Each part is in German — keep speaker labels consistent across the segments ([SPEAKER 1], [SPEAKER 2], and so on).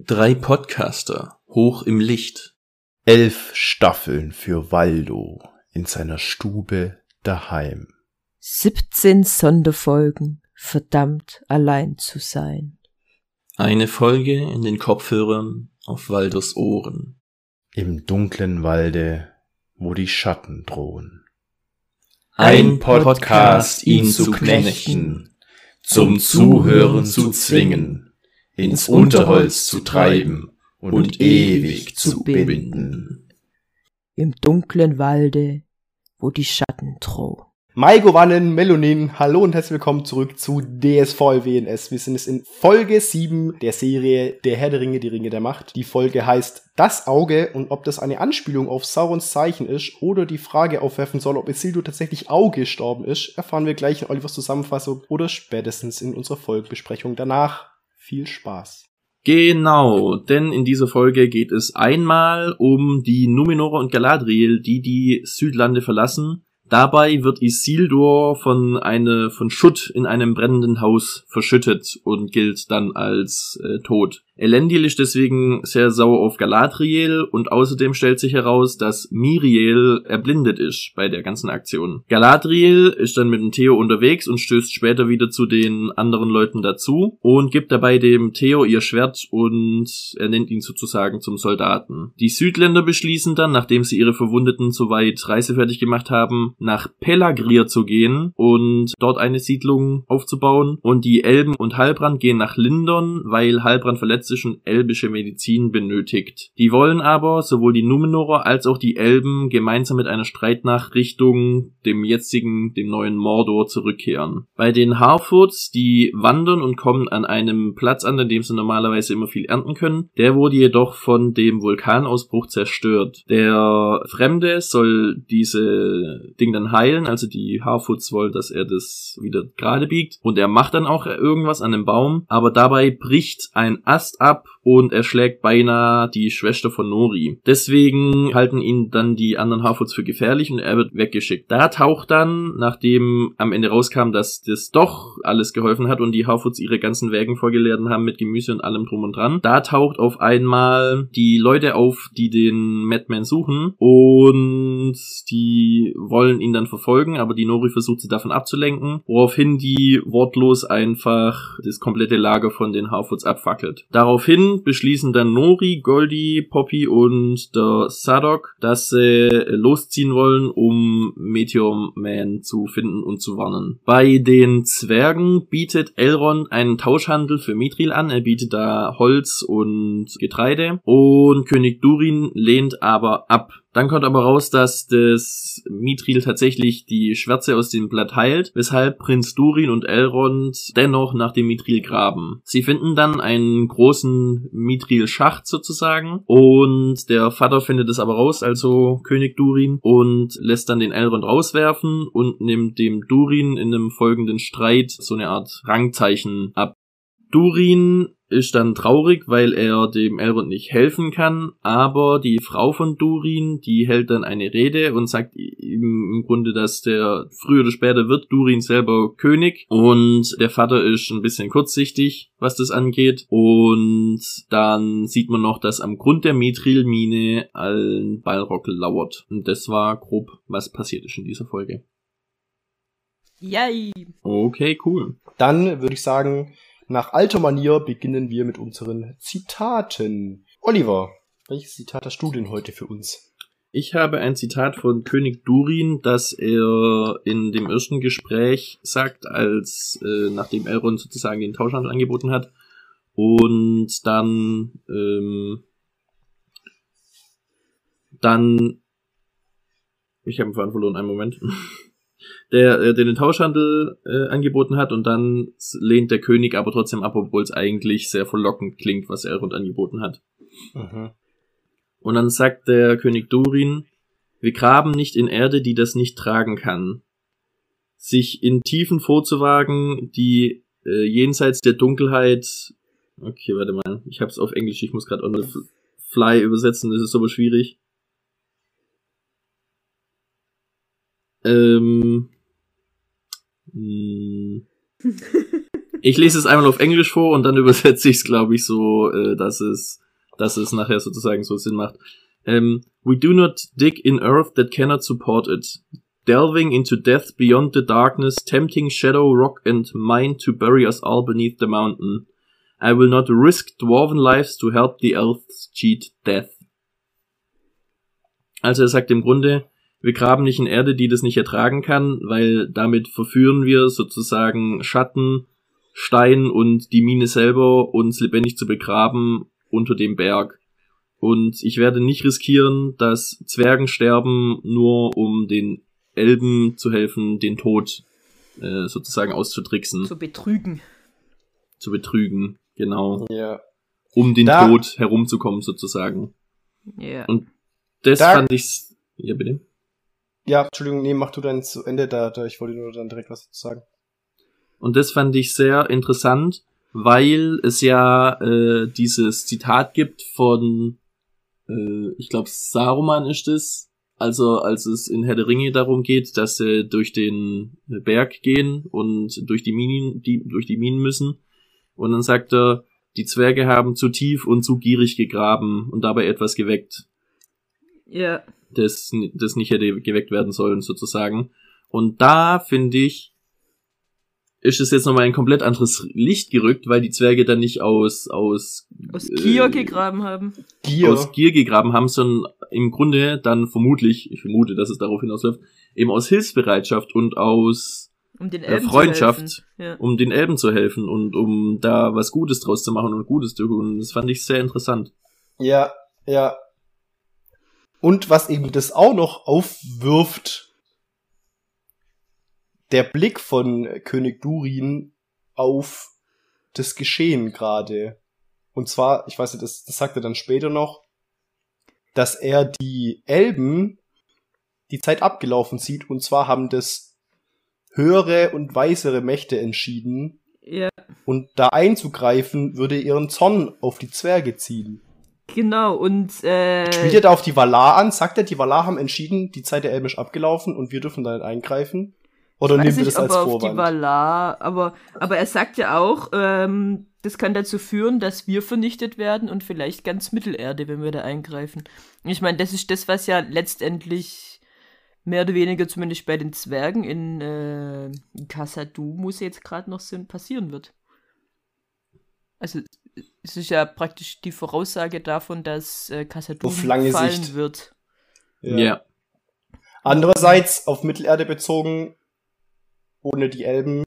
[SPEAKER 1] Drei Podcaster hoch im Licht.
[SPEAKER 2] Elf Staffeln für Waldo in seiner Stube daheim.
[SPEAKER 3] 17 Sonderfolgen, verdammt allein zu sein.
[SPEAKER 1] Eine Folge in den Kopfhörern auf Waldos Ohren.
[SPEAKER 2] Im dunklen Walde, wo die Schatten drohen.
[SPEAKER 1] Ein Podcast, ihn zu knechten, zum Zuhören zu zwingen, ins Unterholz zu treiben und ewig zu binden.
[SPEAKER 3] Im dunklen Walde, wo die Schatten drohen.
[SPEAKER 4] Maiko Wannen, Melonin, hallo und herzlich willkommen zurück zu DSV WNS. Wir sind jetzt in Folge 7 der Serie Der Herr der Ringe, die Ringe der Macht. Die Folge heißt Das Auge und ob das eine Anspielung auf Saurons Zeichen ist oder die Frage aufwerfen soll, ob Isildur tatsächlich Auge gestorben ist, erfahren wir gleich in Olivers Zusammenfassung oder spätestens in unserer Folgebesprechung danach. Viel Spaß.
[SPEAKER 1] Genau, denn in dieser Folge geht es einmal um die Numenora und Galadriel, die die Südlande verlassen Dabei wird Isildur von eine von Schutt in einem brennenden Haus verschüttet und gilt dann als äh, tot. Elendil ist deswegen sehr sauer auf Galadriel und außerdem stellt sich heraus, dass Miriel erblindet ist bei der ganzen Aktion. Galadriel ist dann mit dem Theo unterwegs und stößt später wieder zu den anderen Leuten dazu und gibt dabei dem Theo ihr Schwert und er nennt ihn sozusagen zum Soldaten. Die Südländer beschließen dann, nachdem sie ihre Verwundeten soweit reisefertig gemacht haben, nach Pelagrir zu gehen und dort eine Siedlung aufzubauen und die Elben und Halbrand gehen nach Lindon, weil Halbrand verletzt sächsischen elbische Medizin benötigt. Die wollen aber sowohl die Numenorer als auch die Elben gemeinsam mit einer Streitnacht Richtung dem jetzigen, dem neuen Mordor zurückkehren. Bei den Harfoots, die wandern und kommen an einem Platz an, an dem sie normalerweise immer viel ernten können, der wurde jedoch von dem Vulkanausbruch zerstört. Der Fremde soll diese Ding dann heilen, also die Harfoots wollen, dass er das wieder gerade biegt und er macht dann auch irgendwas an dem Baum, aber dabei bricht ein Ast ab und er schlägt beinahe die Schwester von Nori. Deswegen halten ihn dann die anderen Harfoots für gefährlich und er wird weggeschickt. Da taucht dann, nachdem am Ende rauskam, dass das doch alles geholfen hat und die Harfoots ihre ganzen Wägen vollgeladen haben mit Gemüse und allem drum und dran, da taucht auf einmal die Leute auf, die den Madman suchen und die wollen ihn dann verfolgen, aber die Nori versucht sie davon abzulenken, woraufhin die wortlos einfach das komplette Lager von den Harfoots abfackelt. Daraufhin beschließen dann Nori, Goldie, Poppy und der Sadok, dass sie losziehen wollen, um Meteor Man zu finden und zu warnen. Bei den Zwergen bietet Elrond einen Tauschhandel für Mithril an. Er bietet da Holz und Getreide und König Durin lehnt aber ab. Dann kommt aber raus, dass das Mithril tatsächlich die Schwärze aus dem Blatt heilt, weshalb Prinz Durin und Elrond dennoch nach dem Mithril graben. Sie finden dann einen großen Mithril-Schacht sozusagen und der Vater findet es aber raus, also König Durin, und lässt dann den Elrond rauswerfen und nimmt dem Durin in einem folgenden Streit so eine Art Rangzeichen ab. Durin ist dann traurig, weil er dem Elrond nicht helfen kann, aber die Frau von Durin, die hält dann eine Rede und sagt ihm im Grunde, dass der früher oder später wird Durin selber König und der Vater ist ein bisschen kurzsichtig, was das angeht und dann sieht man noch, dass am Grund der Mithril-Mine ein Balrog lauert und das war grob, was passiert ist in dieser Folge.
[SPEAKER 3] Yay!
[SPEAKER 1] Okay, cool.
[SPEAKER 4] Dann würde ich sagen, nach alter Manier beginnen wir mit unseren Zitaten. Oliver, welches Zitat hast du denn heute für uns?
[SPEAKER 1] Ich habe ein Zitat von König Durin, das er in dem ersten Gespräch sagt, als äh, nachdem Elrond sozusagen den Tauschhandel angeboten hat. Und dann ähm, dann ich habe einen verloren, einen Moment. Der, äh, den Tauschhandel äh, angeboten hat und dann lehnt der König aber trotzdem ab, obwohl es eigentlich sehr verlockend klingt, was Elrond angeboten hat. Mhm. Und dann sagt der König Durin, wir graben nicht in Erde, die das nicht tragen kann. Sich in Tiefen vorzuwagen, die äh, jenseits der Dunkelheit. Okay, warte mal, ich hab's auf Englisch, ich muss gerade on the fly übersetzen, das ist aber schwierig. Ähm, hm. Ich lese es einmal auf Englisch vor und dann übersetze ich es, glaube ich, so, äh, dass es, dass es nachher sozusagen so Sinn macht. Um, we do not dig in earth that cannot support it. Delving into death beyond the darkness, tempting shadow, rock and mine to bury us all beneath the mountain. I will not risk dwarven lives to help the elves cheat death. Also er sagt im Grunde, wir graben nicht in Erde, die das nicht ertragen kann, weil damit verführen wir sozusagen Schatten, Stein und die Mine selber, uns lebendig zu begraben unter dem Berg. Und ich werde nicht riskieren, dass Zwergen sterben, nur um den Elben zu helfen, den Tod äh, sozusagen auszutricksen,
[SPEAKER 5] Zu betrügen.
[SPEAKER 1] zu betrügen, genau,
[SPEAKER 4] Ja.
[SPEAKER 1] um den
[SPEAKER 4] Da-
[SPEAKER 1] Tod herumzukommen sozusagen.
[SPEAKER 5] Ja.
[SPEAKER 1] Und das
[SPEAKER 4] Da-
[SPEAKER 1] fand ich, ja bitte.
[SPEAKER 4] Ja, Entschuldigung, nee, mach du dann zu Ende da, da ich wollte nur dann direkt was dazu sagen.
[SPEAKER 1] Und das fand ich sehr interessant, weil es ja äh, dieses Zitat gibt von, äh, ich glaube, Saruman ist es, also als es in Herr der Ringe darum geht, dass sie durch den Berg gehen und durch die Minen, die durch die Minen müssen. Und dann sagt er, die Zwerge haben zu tief und zu gierig gegraben und dabei etwas geweckt
[SPEAKER 5] Ja.
[SPEAKER 1] Das, das nicht hätte geweckt werden sollen, sozusagen. Und da, finde ich, ist es jetzt nochmal ein komplett anderes Licht gerückt, weil die Zwerge dann nicht aus, aus,
[SPEAKER 5] Aus
[SPEAKER 1] äh,
[SPEAKER 5] Gier gegraben haben.
[SPEAKER 4] Gier.
[SPEAKER 1] aus Gier gegraben haben, sondern im Grunde dann vermutlich, ich vermute, dass es darauf hinausläuft, eben aus Hilfsbereitschaft und aus,
[SPEAKER 5] Um den
[SPEAKER 1] Ja,
[SPEAKER 5] Elben
[SPEAKER 1] Freundschaft.
[SPEAKER 5] zu helfen. Ja.
[SPEAKER 1] um den Elben zu helfen und um da was Gutes draus zu machen und Gutes zu tun. Das fand ich sehr interessant.
[SPEAKER 4] Ja, ja. Und was eben das auch noch aufwirft, der Blick von König Durin auf das Geschehen gerade. Und zwar, ich weiß nicht, das, das sagt er dann später noch, dass er die Elben die Zeit abgelaufen sieht. Und zwar haben das höhere und weisere Mächte entschieden.
[SPEAKER 5] ja,
[SPEAKER 4] Und da einzugreifen, würde ihren Zorn auf die Zwerge ziehen.
[SPEAKER 5] Genau. Und äh,
[SPEAKER 4] Spielt er da auf die Valar an? Sagt er, die Valar haben entschieden, die Zeit der Elben ist abgelaufen und wir dürfen da nicht eingreifen? Oder nehmen wir das als
[SPEAKER 5] er auf die
[SPEAKER 4] Vorwand?
[SPEAKER 5] Valar, aber, aber er sagt ja auch, ähm, das kann dazu führen, dass wir vernichtet werden und vielleicht ganz Mittelerde, wenn wir da eingreifen. Ich meine, das ist das, was ja letztendlich mehr oder weniger zumindest bei den Zwergen in, äh, wo sie jetzt gerade noch sind, passieren wird. Also es ist ja praktisch die Voraussage davon, dass äh,
[SPEAKER 4] lange
[SPEAKER 5] fallen
[SPEAKER 4] Sicht.
[SPEAKER 5] wird.
[SPEAKER 1] Ja.
[SPEAKER 4] Andererseits, auf Mittelerde bezogen, ohne die Elben,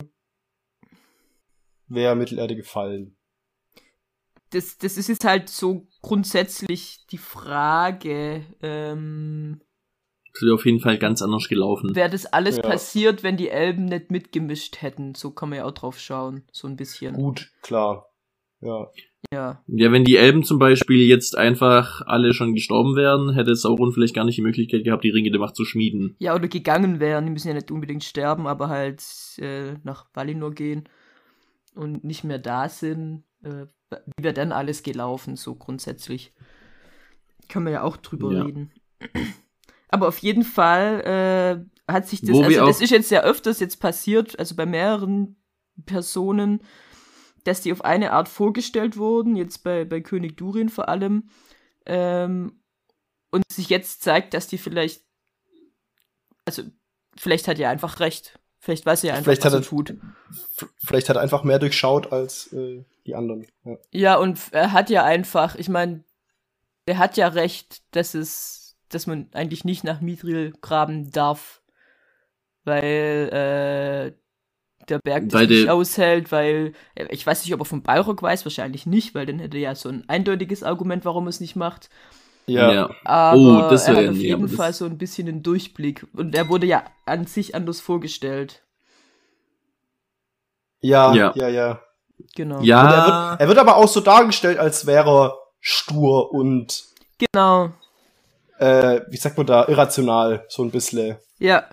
[SPEAKER 4] wäre Mittelerde gefallen.
[SPEAKER 5] das, das ist jetzt halt so grundsätzlich die Frage, ähm,
[SPEAKER 1] Das wäre auf jeden Fall ganz anders gelaufen.
[SPEAKER 5] wäre das alles
[SPEAKER 4] Ja.
[SPEAKER 5] passiert, wenn die Elben nicht mitgemischt hätten. So kann man ja auch drauf schauen, so ein bisschen.
[SPEAKER 4] Gut, klar. Ja.
[SPEAKER 5] Ja,
[SPEAKER 1] Ja, wenn die Elben zum Beispiel jetzt einfach alle schon gestorben wären, hätte Sauron vielleicht gar nicht die Möglichkeit gehabt, die Ringe der Macht zu schmieden.
[SPEAKER 5] ja oder gegangen wären. Die müssen ja nicht unbedingt sterben, aber halt äh, nach Valinor gehen und nicht mehr da sind. Äh, wie wäre dann alles gelaufen, so grundsätzlich? Kann man ja auch drüber
[SPEAKER 1] Ja.
[SPEAKER 5] reden. Aber auf jeden Fall äh, hat sich das,
[SPEAKER 1] Wo wir
[SPEAKER 5] also das ist jetzt ja öfters jetzt passiert, also bei mehreren Personen, dass die auf eine Art vorgestellt wurden, jetzt bei, bei König Durin vor allem, ähm, und sich jetzt zeigt, dass die vielleicht, also vielleicht hat er einfach recht. Vielleicht weiß er einfach,
[SPEAKER 4] Vielleicht
[SPEAKER 5] was
[SPEAKER 4] hat
[SPEAKER 5] er tut.
[SPEAKER 4] Vielleicht hat er einfach mehr durchschaut als äh, die anderen. Ja.
[SPEAKER 5] Ja, und er hat ja einfach, ich meine, er hat ja recht, dass es, dass man eigentlich nicht nach Mithril graben darf, weil äh, der Berg das
[SPEAKER 1] Weil
[SPEAKER 5] nicht
[SPEAKER 1] der-
[SPEAKER 5] aushält, weil äh, ich weiß nicht, ob er von Balrog weiß, wahrscheinlich nicht, weil dann hätte er ja so ein eindeutiges Argument, warum er es nicht macht.
[SPEAKER 4] Ja.
[SPEAKER 5] Aber
[SPEAKER 1] Oh, das
[SPEAKER 5] er hat auf
[SPEAKER 1] nee,
[SPEAKER 5] jeden Fall so ein bisschen den Durchblick und er wurde ja an sich anders vorgestellt.
[SPEAKER 4] Ja, ja,
[SPEAKER 1] Ja.
[SPEAKER 4] ja. ja.
[SPEAKER 5] Genau.
[SPEAKER 4] Und er,
[SPEAKER 1] Ja,
[SPEAKER 4] wird, er wird aber auch so dargestellt, als wäre er stur und,
[SPEAKER 5] Genau.
[SPEAKER 4] äh, wie sagt man da, irrational, so ein bisschen.
[SPEAKER 5] Ja.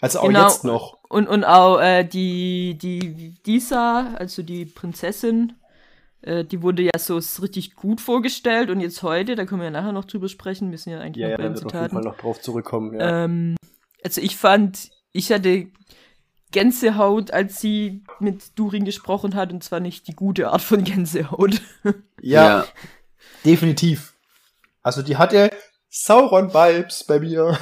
[SPEAKER 4] Also auch
[SPEAKER 5] Genau.
[SPEAKER 4] jetzt noch.
[SPEAKER 5] Und, und auch äh, die, die Disa, also die Prinzessin, äh, die wurde ja so richtig gut vorgestellt und jetzt heute, da können wir ja nachher noch drüber sprechen, wir sind ja eigentlich
[SPEAKER 4] Ja,
[SPEAKER 5] noch
[SPEAKER 4] ja,
[SPEAKER 5] bei
[SPEAKER 4] da
[SPEAKER 5] den
[SPEAKER 4] wird auf jeden Fall
[SPEAKER 5] Zitaten.
[SPEAKER 4] noch drauf zurückkommen. Ja.
[SPEAKER 5] Ähm, also ich fand, ich hatte Gänsehaut, als sie mit Durin gesprochen hat, und zwar nicht die gute Art von Gänsehaut.
[SPEAKER 4] Ja, definitiv. Also die hatte Sauron-Vibes bei mir.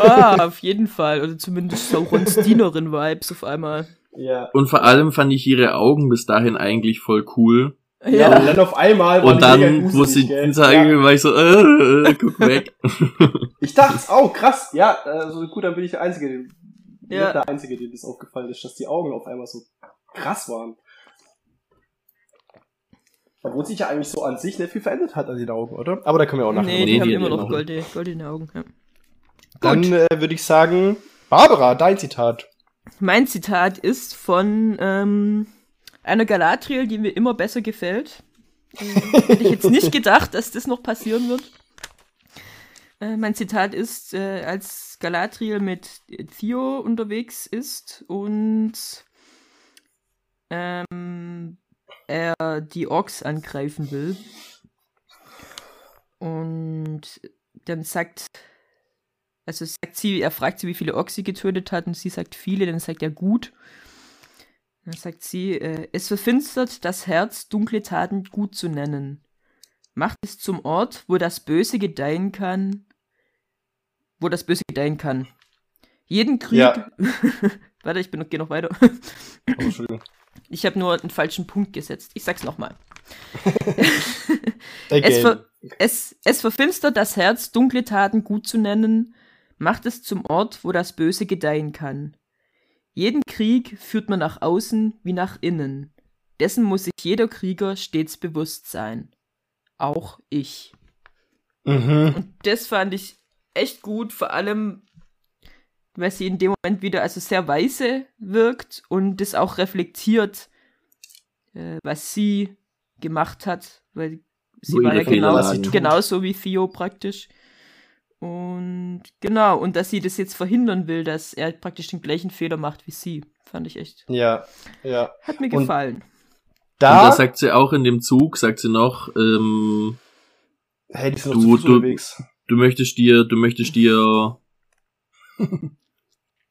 [SPEAKER 5] ah, auf jeden Fall. Oder zumindest Saurons Dienerin-Vibes auf einmal.
[SPEAKER 4] Ja.
[SPEAKER 1] Und vor allem fand ich ihre Augen bis dahin eigentlich voll cool.
[SPEAKER 4] Ja, und dann auf einmal
[SPEAKER 1] Und
[SPEAKER 4] war
[SPEAKER 1] dann, wo
[SPEAKER 4] gruselig,
[SPEAKER 1] sie
[SPEAKER 4] gell?
[SPEAKER 1] sagen,
[SPEAKER 4] ja.
[SPEAKER 1] war ich so, äh, äh, guck weg.
[SPEAKER 4] Ich dachte, oh krass, ja, also gut, dann bin ich der Einzige,
[SPEAKER 5] Ja.
[SPEAKER 4] der Einzige, dem das aufgefallen ist, dass die Augen auf einmal so krass waren. Obwohl sich ja eigentlich so an sich nicht viel verändert hat an den Augen, oder? Aber da können wir auch nachher
[SPEAKER 5] Nee, die
[SPEAKER 1] Nee,
[SPEAKER 5] haben
[SPEAKER 1] die-
[SPEAKER 5] immer
[SPEAKER 1] die
[SPEAKER 5] noch
[SPEAKER 1] Augen.
[SPEAKER 5] golde, goldene Augen. Ja.
[SPEAKER 4] Dann äh, würde ich sagen, Barbara, dein Zitat.
[SPEAKER 5] Mein Zitat ist von ähm, einer Galadriel, die mir immer besser gefällt. Äh, hätte ich jetzt nicht gedacht, dass das noch passieren wird. Äh, mein Zitat ist, äh, als Galadriel mit Theo unterwegs ist und ähm, er die Orks angreifen will. Und dann sagt, also sagt sie, er fragt sie, wie viele Orks sie getötet hat, und sie sagt viele, dann sagt er gut. Dann sagt sie, äh, es verfinstert das Herz, dunkle Taten gut zu nennen. Macht es zum Ort, wo das Böse gedeihen kann, wo das Böse gedeihen kann. Jeden Krieg.
[SPEAKER 4] Ja.
[SPEAKER 5] Warte, ich bin noch, geh noch weiter.
[SPEAKER 4] Oh, Entschuldigung.
[SPEAKER 5] Ich habe nur einen falschen Punkt gesetzt. Ich sag's nochmal. Es, ver es, es verfinstert das Herz, dunkle Taten gut zu nennen, macht es zum Ort, wo das Böse gedeihen kann. Jeden Krieg führt man nach außen wie nach innen. Dessen muss sich jeder Krieger stets bewusst sein. Auch ich.
[SPEAKER 4] mhm.
[SPEAKER 5] Und das fand ich echt gut, vor allem, weil sie in dem Moment wieder also sehr weise wirkt und das auch reflektiert, äh, was sie gemacht hat, weil sie
[SPEAKER 1] Wo
[SPEAKER 5] war ja genau, genauso wie Theo praktisch. Und genau, und dass sie das jetzt verhindern will, dass er praktisch den gleichen Fehler macht wie sie, fand ich echt.
[SPEAKER 4] Ja, ja.
[SPEAKER 5] Hat mir
[SPEAKER 4] Und
[SPEAKER 5] gefallen.
[SPEAKER 1] Und
[SPEAKER 4] Da,
[SPEAKER 1] da sagt sie auch in dem Zug, sagt sie noch, ähm,
[SPEAKER 4] hey, die sind
[SPEAKER 1] Du-
[SPEAKER 4] noch zu
[SPEAKER 1] du-
[SPEAKER 4] unterwegs.
[SPEAKER 1] du möchtest dir, du möchtest dir.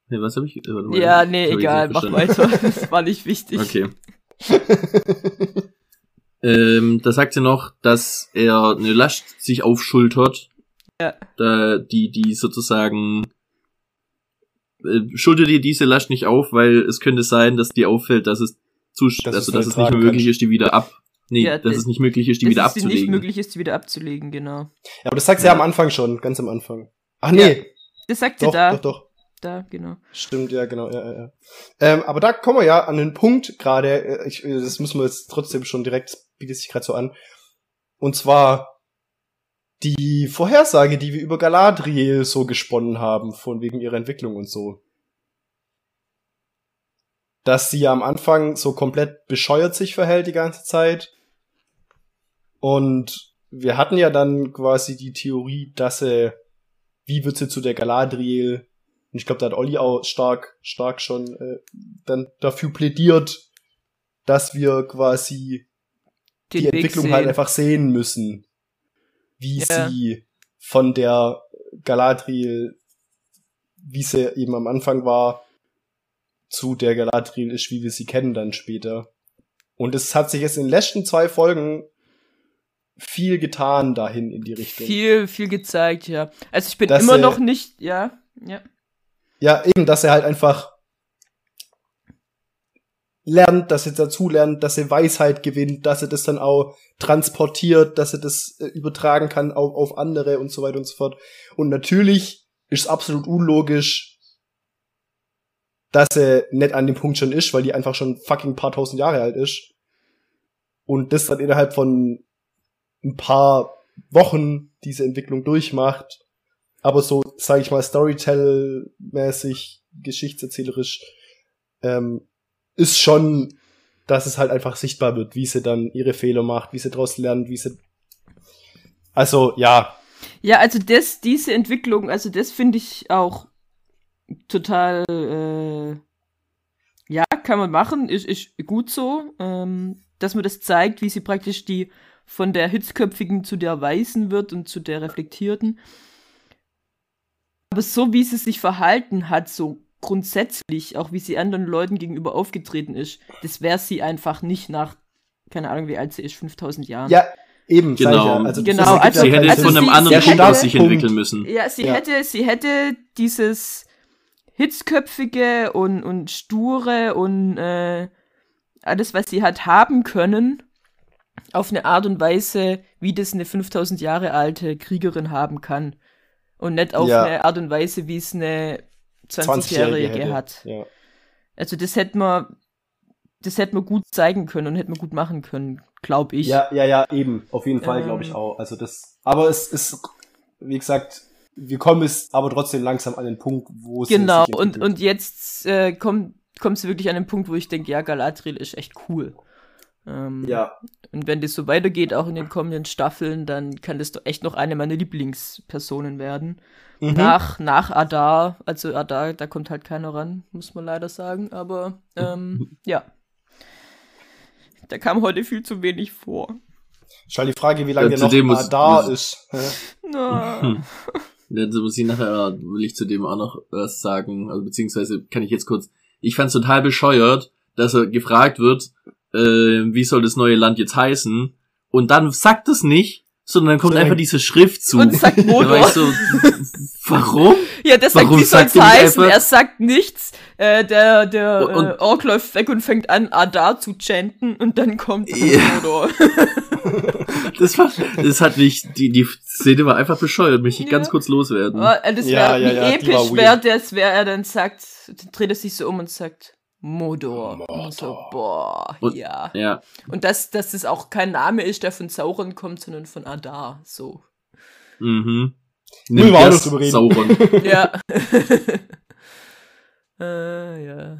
[SPEAKER 1] Nee, was habe ich? äh, warte mal.
[SPEAKER 5] Ja, nee, egal,
[SPEAKER 1] nicht
[SPEAKER 5] mach weiter. Das war nicht wichtig.
[SPEAKER 1] Okay. ähm, da sagt sie noch, dass er eine Last sich aufschultert,
[SPEAKER 5] Ja.
[SPEAKER 1] da, die, die sozusagen äh, schulter dir diese Last nicht auf, weil es könnte sein, dass dir auffällt, dass es zu,
[SPEAKER 4] Dass
[SPEAKER 1] also, dass
[SPEAKER 4] es
[SPEAKER 1] es nicht mehr möglich
[SPEAKER 4] kannst.
[SPEAKER 1] ist, die wieder ab, nee,
[SPEAKER 5] Ja,
[SPEAKER 1] dass
[SPEAKER 5] das-
[SPEAKER 1] es nicht möglich ist, die
[SPEAKER 5] Dass
[SPEAKER 1] wieder
[SPEAKER 5] es dir nicht
[SPEAKER 1] abzulegen.
[SPEAKER 5] möglich ist, die wieder abzulegen, genau.
[SPEAKER 4] Ja, aber das sagt sie
[SPEAKER 1] Ja.
[SPEAKER 4] am Anfang schon, ganz am Anfang. Ach nee,
[SPEAKER 5] Das sagt sie
[SPEAKER 4] doch,
[SPEAKER 5] da.
[SPEAKER 4] doch, doch.
[SPEAKER 5] Da, genau.
[SPEAKER 4] Stimmt, ja, genau, ja, ja, ja. Ähm, aber da kommen wir ja an den Punkt gerade, äh, ich, äh, das müssen wir jetzt trotzdem schon direkt, bietet sich gerade so an. Und zwar die Vorhersage, die wir über Galadriel so gesponnen haben, von wegen ihrer Entwicklung und so. Dass sie ja am Anfang so komplett bescheuert sich verhält die ganze Zeit. Und wir hatten ja dann quasi die Theorie, dass sie, wie wird sie zu der Galadriel? Und ich glaube, da hat Olli auch stark, stark schon äh, dann dafür plädiert, dass wir quasi
[SPEAKER 5] Den
[SPEAKER 4] die Entwicklung halt einfach sehen müssen. Wie
[SPEAKER 5] Ja.
[SPEAKER 4] sie von der Galadriel, wie sie eben am Anfang war, zu der Galadriel ist, wie wir sie kennen dann später. Und es hat sich jetzt in den letzten zwei Folgen viel getan dahin in die Richtung.
[SPEAKER 5] Viel, viel gezeigt, ja. Also ich bin
[SPEAKER 4] Dass,
[SPEAKER 5] immer noch nicht, ja, ja.
[SPEAKER 4] Ja, eben, dass er halt einfach lernt, dass er dazu lernt, dass er Weisheit gewinnt, dass er das dann auch transportiert, dass er das äh, übertragen kann auf, auf andere und so weiter und so fort. Und natürlich ist es absolut unlogisch, dass er nicht an dem Punkt schon ist, weil die einfach schon fucking paar tausend Jahre alt ist. Und das dann innerhalb von ein paar Wochen diese Entwicklung durchmacht. Aber so, sage ich mal, Storytell-mäßig, geschichtserzählerisch, ähm, ist schon, dass es halt einfach sichtbar wird, wie sie dann ihre Fehler macht, wie sie daraus lernt, wie sie. Also, ja,
[SPEAKER 5] Ja, also das, diese Entwicklung, also das finde ich auch total, äh, ja, kann man machen, ist, ist gut so, ähm, dass man das zeigt, wie sie praktisch die von der Hitzköpfigen zu der Weißen wird und zu der Reflektierten. Aber so wie sie sich verhalten hat, so grundsätzlich, auch wie sie anderen Leuten gegenüber aufgetreten ist, das wäre sie einfach nicht nach, keine Ahnung, wie alt sie ist, 5000 Jahren.
[SPEAKER 4] Ja, eben, sag ich
[SPEAKER 1] Genau.
[SPEAKER 4] ja. Also,
[SPEAKER 5] Genau, also-
[SPEAKER 1] Sie hätte jetzt von einem
[SPEAKER 5] sie-
[SPEAKER 1] anderen
[SPEAKER 5] sie
[SPEAKER 1] Punkt
[SPEAKER 5] hätte-
[SPEAKER 1] aus sich entwickeln müssen.
[SPEAKER 5] Ja, sie
[SPEAKER 4] Ja.
[SPEAKER 5] hätte, sie hätte dieses hitzköpfige und, und sture und äh, alles, was sie hat haben können, auf eine Art und Weise, wie das eine 5000 Jahre alte Kriegerin haben kann. Und nicht auf
[SPEAKER 4] Ja.
[SPEAKER 5] eine Art und Weise, wie es eine
[SPEAKER 4] 20-Jährige
[SPEAKER 5] 20-Jährige
[SPEAKER 4] hätte.
[SPEAKER 5] hat.
[SPEAKER 4] Ja.
[SPEAKER 5] Also das hätte man, das hätte man gut zeigen können und hätte man gut machen können, glaube ich.
[SPEAKER 4] ja, ja, ja, eben. Auf jeden Fall,
[SPEAKER 5] Ähm.
[SPEAKER 4] glaube ich auch. Also das, aber es ist, wie gesagt, wir kommen es aber trotzdem langsam an den Punkt, wo es
[SPEAKER 5] Genau, und, und jetzt äh, kommt kommt sie wirklich an den Punkt, wo ich denke, ja, Galadriel ist echt cool. Ähm,
[SPEAKER 4] ja,
[SPEAKER 5] Und wenn das so weitergeht, auch in den kommenden Staffeln, dann kann das doch echt noch eine meiner Lieblingspersonen werden.
[SPEAKER 4] Mhm.
[SPEAKER 5] Nach, nach Adar, also Adar, da kommt halt keiner ran, muss man leider sagen, aber ähm, ja. Da kam heute viel zu wenig vor.
[SPEAKER 4] Ist halt die Frage, wie lange
[SPEAKER 1] Ja,
[SPEAKER 4] noch
[SPEAKER 1] muss-
[SPEAKER 4] da
[SPEAKER 1] muss-
[SPEAKER 4] ist.
[SPEAKER 5] Na.
[SPEAKER 1] Dann muss ich nachher, will ich zu dem auch noch was sagen, also beziehungsweise kann ich jetzt kurz, ich fand's total bescheuert, dass er gefragt wird, äh, wie soll das neue Land jetzt heißen, und dann sagt es nicht, sondern dann kommt
[SPEAKER 4] Sondern-
[SPEAKER 1] einfach diese Schrift zu.
[SPEAKER 5] Und sagt
[SPEAKER 1] Da war ich so, warum?
[SPEAKER 5] Ja, der sagt,
[SPEAKER 1] Warum
[SPEAKER 5] wie soll's
[SPEAKER 1] sagt ihr nicht
[SPEAKER 5] heißen?
[SPEAKER 1] einfach-
[SPEAKER 5] Er sagt nichts. Äh, der der
[SPEAKER 1] Und-
[SPEAKER 5] äh, Ork läuft weg und fängt an, Adar zu chanten und dann kommt
[SPEAKER 1] Ja.
[SPEAKER 5] Frodor.
[SPEAKER 1] Das war, das hat mich, die, die Szene war einfach bescheuert, mich
[SPEAKER 5] Ja.
[SPEAKER 1] ganz kurz loswerden.
[SPEAKER 5] Aber, äh, das wär,
[SPEAKER 4] Ja, ja,
[SPEAKER 5] wie episch wäre das, wer er dann sagt, dann dreht er sich so um und sagt, Modor. Und so,
[SPEAKER 4] Mordor.
[SPEAKER 5] boah,
[SPEAKER 1] Und-
[SPEAKER 5] ja.
[SPEAKER 1] Ja,
[SPEAKER 5] Und dass, dass das auch kein Name ist, der von Sauron kommt, sondern von Adar. So.
[SPEAKER 1] mhm.
[SPEAKER 4] Müssen wir auch noch
[SPEAKER 1] das
[SPEAKER 4] drüber reden.
[SPEAKER 1] Sauron.
[SPEAKER 5] Ja. äh, ja.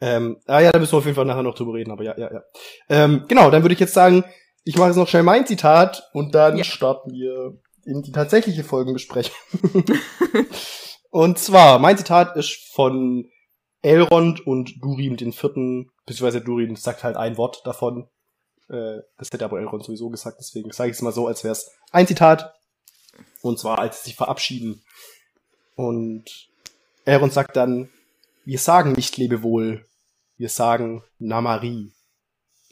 [SPEAKER 4] Ähm, ah ja, da müssen wir auf jeden Fall nachher noch drüber reden, aber ja, ja, ja. Ähm, genau, dann würde ich jetzt sagen, ich mache jetzt noch schnell mein Zitat und dann
[SPEAKER 5] Ja.
[SPEAKER 4] starten wir in die tatsächliche Folgenbesprechung. und zwar, mein Zitat ist von Elrond und Durin den vierten, beziehungsweise Durin sagt halt ein Wort davon. Äh, das hätte aber Elrond sowieso gesagt, deswegen sage ich es mal so, als wäre es ein Zitat. Und zwar, als sie sich verabschieden. Und Elrond sagt dann, wir sagen nicht Lebewohl, wir sagen Namari.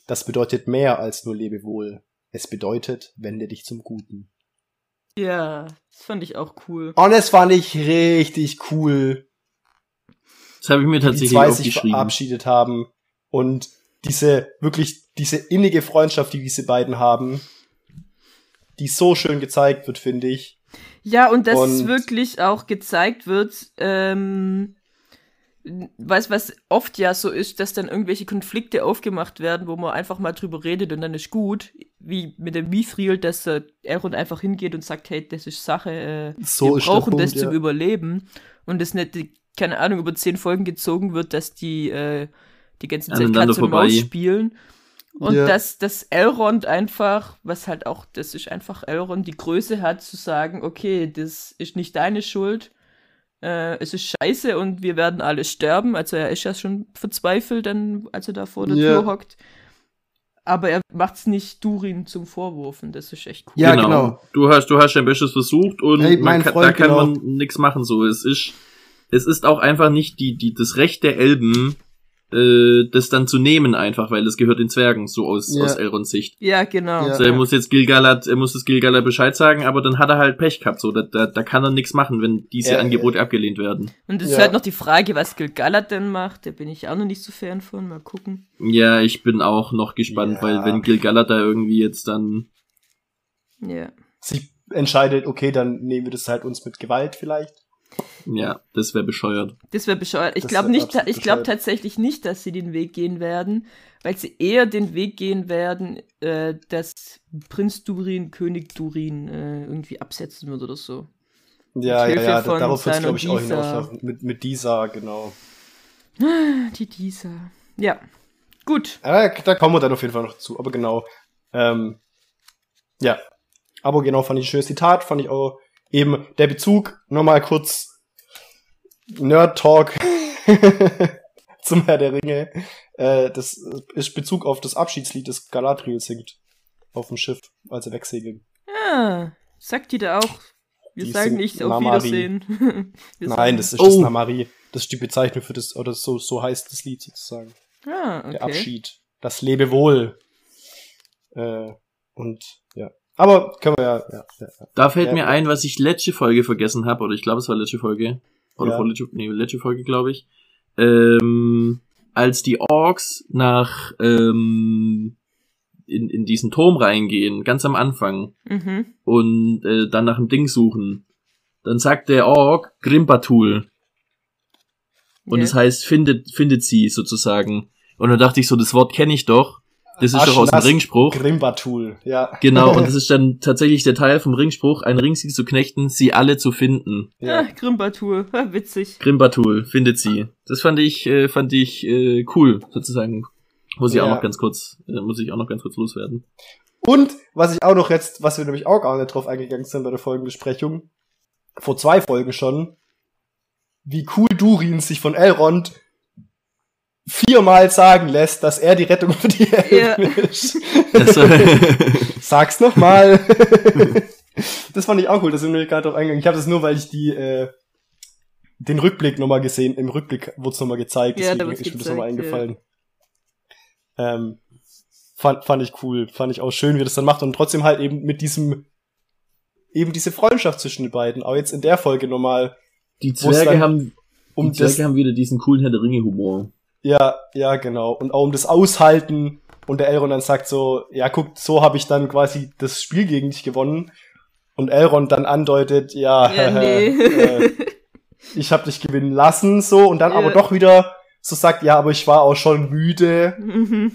[SPEAKER 4] Das bedeutet mehr als nur Lebewohl. Es bedeutet, wende dich zum Guten.
[SPEAKER 5] Ja, das fand ich auch cool.
[SPEAKER 4] Und das fand ich richtig cool,
[SPEAKER 1] Das habe ich mir
[SPEAKER 4] wie die
[SPEAKER 1] tatsächlich
[SPEAKER 4] zwei sich verabschiedet haben. Und diese, wirklich, diese innige Freundschaft, die diese beiden haben, die so schön gezeigt wird, finde ich.
[SPEAKER 5] Ja, und dass es wirklich auch gezeigt wird, ähm, weißt was oft ja so ist, dass dann irgendwelche Konflikte aufgemacht werden, wo man einfach mal drüber redet und dann ist gut, wie mit dem Mithril, dass äh, Elrond einfach hingeht und sagt, hey, das ist Sache, äh,
[SPEAKER 4] So
[SPEAKER 5] wir brauchen
[SPEAKER 4] Punkt,
[SPEAKER 5] das
[SPEAKER 4] ja.
[SPEAKER 5] zum Überleben und es nicht, die- keine Ahnung, über zehn Folgen gezogen wird, dass die äh, die ganze Zeit
[SPEAKER 1] Aneinander
[SPEAKER 5] Katz und
[SPEAKER 1] vorbei.
[SPEAKER 5] Maus spielen. Und
[SPEAKER 4] Ja.
[SPEAKER 5] dass, dass Elrond einfach, was halt auch, das ist einfach Elrond, die Größe hat zu sagen, okay, das ist nicht deine Schuld, äh, es ist scheiße und wir werden alle sterben. Also er ist ja schon verzweifelt, dann, als er da vor der
[SPEAKER 4] Ja.
[SPEAKER 5] Tür hockt. Aber er macht's nicht Durin zum Vorwurf und das ist echt cool.
[SPEAKER 4] Ja, genau.
[SPEAKER 1] Du hast, du hast dein Bestes versucht und
[SPEAKER 4] Hey,
[SPEAKER 1] kann,
[SPEAKER 4] Freund,
[SPEAKER 1] da kann
[SPEAKER 4] genau.
[SPEAKER 1] man nichts machen. So, es ist, es ist auch einfach nicht die, die, das Recht der Elben, äh, das dann zu nehmen einfach, weil es gehört den Zwergen, so aus,
[SPEAKER 4] Ja.
[SPEAKER 1] aus Elrons Sicht.
[SPEAKER 5] Ja, genau.
[SPEAKER 4] Ja.
[SPEAKER 1] Also er muss jetzt Gilgalad, er muss das Gilgalad Bescheid sagen, aber dann hat er halt Pech gehabt, so, da, da, da kann er nichts machen, wenn diese
[SPEAKER 4] Ja,
[SPEAKER 1] Angebote abgelehnt werden.
[SPEAKER 5] Und es
[SPEAKER 4] Ja.
[SPEAKER 5] ist halt noch die Frage, was Gil-galad denn macht. Da bin ich auch noch nicht so Fan von. Mal gucken.
[SPEAKER 1] Ja, ich bin auch noch gespannt,
[SPEAKER 4] Ja.
[SPEAKER 1] weil wenn Gilgalad da irgendwie jetzt dann,
[SPEAKER 5] Ja.
[SPEAKER 4] Sie entscheidet, okay, dann nehmen wir das halt uns mit Gewalt vielleicht.
[SPEAKER 1] Ja, das wäre bescheuert.
[SPEAKER 5] Das wäre bescheuert. Ich glaube nicht, ich glaube tatsächlich nicht, dass sie den Weg gehen werden, weil sie eher den Weg gehen werden, äh, dass Prinz Durin König Durin äh, irgendwie absetzen wird oder so.
[SPEAKER 4] Ja,
[SPEAKER 5] Mit
[SPEAKER 4] ja,
[SPEAKER 5] Hilfe
[SPEAKER 4] ja,
[SPEAKER 5] von
[SPEAKER 4] darauf wird es, glaube ich, auch hinauslaufen. Mit, mit dieser, genau.
[SPEAKER 5] Die dieser. Ja. Gut.
[SPEAKER 4] Ja, da kommen wir dann auf jeden Fall noch zu, aber genau. Ähm, ja. Aber genau, fand ich ein schönes Zitat, fand ich auch eben der Bezug, nochmal kurz Nerd-Talk zum Herr der Ringe. Äh, das ist Bezug auf das Abschiedslied, das Galadriel singt auf dem Schiff, als sie wegsegeln.
[SPEAKER 5] Ja. Sagt die da auch? Wir
[SPEAKER 4] Die
[SPEAKER 5] sagen nicht auf
[SPEAKER 4] Namari.
[SPEAKER 5] Wiedersehen.
[SPEAKER 4] Nein, das ist
[SPEAKER 1] Oh.
[SPEAKER 4] das Namari. Das ist die Bezeichnung für das, oder so, so heißt das Lied sozusagen.
[SPEAKER 5] Ah, okay.
[SPEAKER 4] Der Abschied. Das Lebewohl. Äh, und ja. Aber können wir ja. ja, ja, ja.
[SPEAKER 1] Da fällt
[SPEAKER 4] Ja.
[SPEAKER 1] mir ein, was ich letzte Folge vergessen habe, oder ich glaube, es war letzte Folge. Oder
[SPEAKER 4] Ja.
[SPEAKER 1] vorletzte, nee, letzte Folge, glaube ich. Ähm, als die Orks nach ähm, in, in diesen Turm reingehen, ganz am Anfang,
[SPEAKER 5] Mhm.
[SPEAKER 1] und äh, dann nach dem Ding suchen, dann sagt der Ork Grimpatul. Und
[SPEAKER 5] Ja.
[SPEAKER 1] es heißt, findet, findet sie sozusagen. Und dann dachte ich so, das Wort kenne ich doch. Das ist doch aus dem Ringspruch.
[SPEAKER 4] Grimbatul, ja.
[SPEAKER 1] Genau, und das ist dann tatsächlich der Teil vom Ringspruch, ein Ring sie zu knechten, sie alle zu finden.
[SPEAKER 5] Ah,
[SPEAKER 4] ja.
[SPEAKER 5] Grimbatur. Ah, witzig.
[SPEAKER 1] Grimbatul findet sie. Das fand ich, äh, fand ich äh, cool, sozusagen. Muss ich auch
[SPEAKER 4] Ja.
[SPEAKER 1] noch ganz kurz, äh, muss ich auch noch ganz kurz loswerden.
[SPEAKER 4] Und was ich auch noch jetzt, was wir nämlich auch gar nicht drauf eingegangen sind bei der Folgenbesprechung, vor zwei Folgen schon, wie cool Durin sich von Elrond viermal sagen lässt, dass er die Rettung für die Elben ist.
[SPEAKER 1] Das,
[SPEAKER 4] Sag's nochmal. das fand ich auch cool, da sind wir gerade drauf eingegangen. Ich habe das nur, weil ich die äh, den Rückblick nochmal gesehen, im Rückblick wurde es nochmal gezeigt,
[SPEAKER 5] Ja,
[SPEAKER 4] deswegen ist mir das nochmal
[SPEAKER 5] gezeigt, ja.
[SPEAKER 4] eingefallen. Ähm, fand, fand ich cool, fand ich auch schön, wie das dann macht und trotzdem halt eben mit diesem, eben diese Freundschaft zwischen den beiden, aber jetzt in der Folge nochmal,
[SPEAKER 1] die Zwerge haben,
[SPEAKER 4] um
[SPEAKER 1] die
[SPEAKER 4] das,
[SPEAKER 1] Zwerge haben wieder diesen coolen Herr der Ringe Humor.
[SPEAKER 4] Ja, ja, genau, und auch um das Aushalten und der Elrond dann sagt so, ja, guck, so habe ich dann quasi das Spiel gegen dich gewonnen und Elrond dann andeutet, ja,
[SPEAKER 5] Ja, nee.
[SPEAKER 4] äh, ich habe dich gewinnen lassen, so, und dann
[SPEAKER 5] Ja.
[SPEAKER 4] aber doch wieder so sagt, ja, aber ich war auch schon müde,
[SPEAKER 5] Mhm.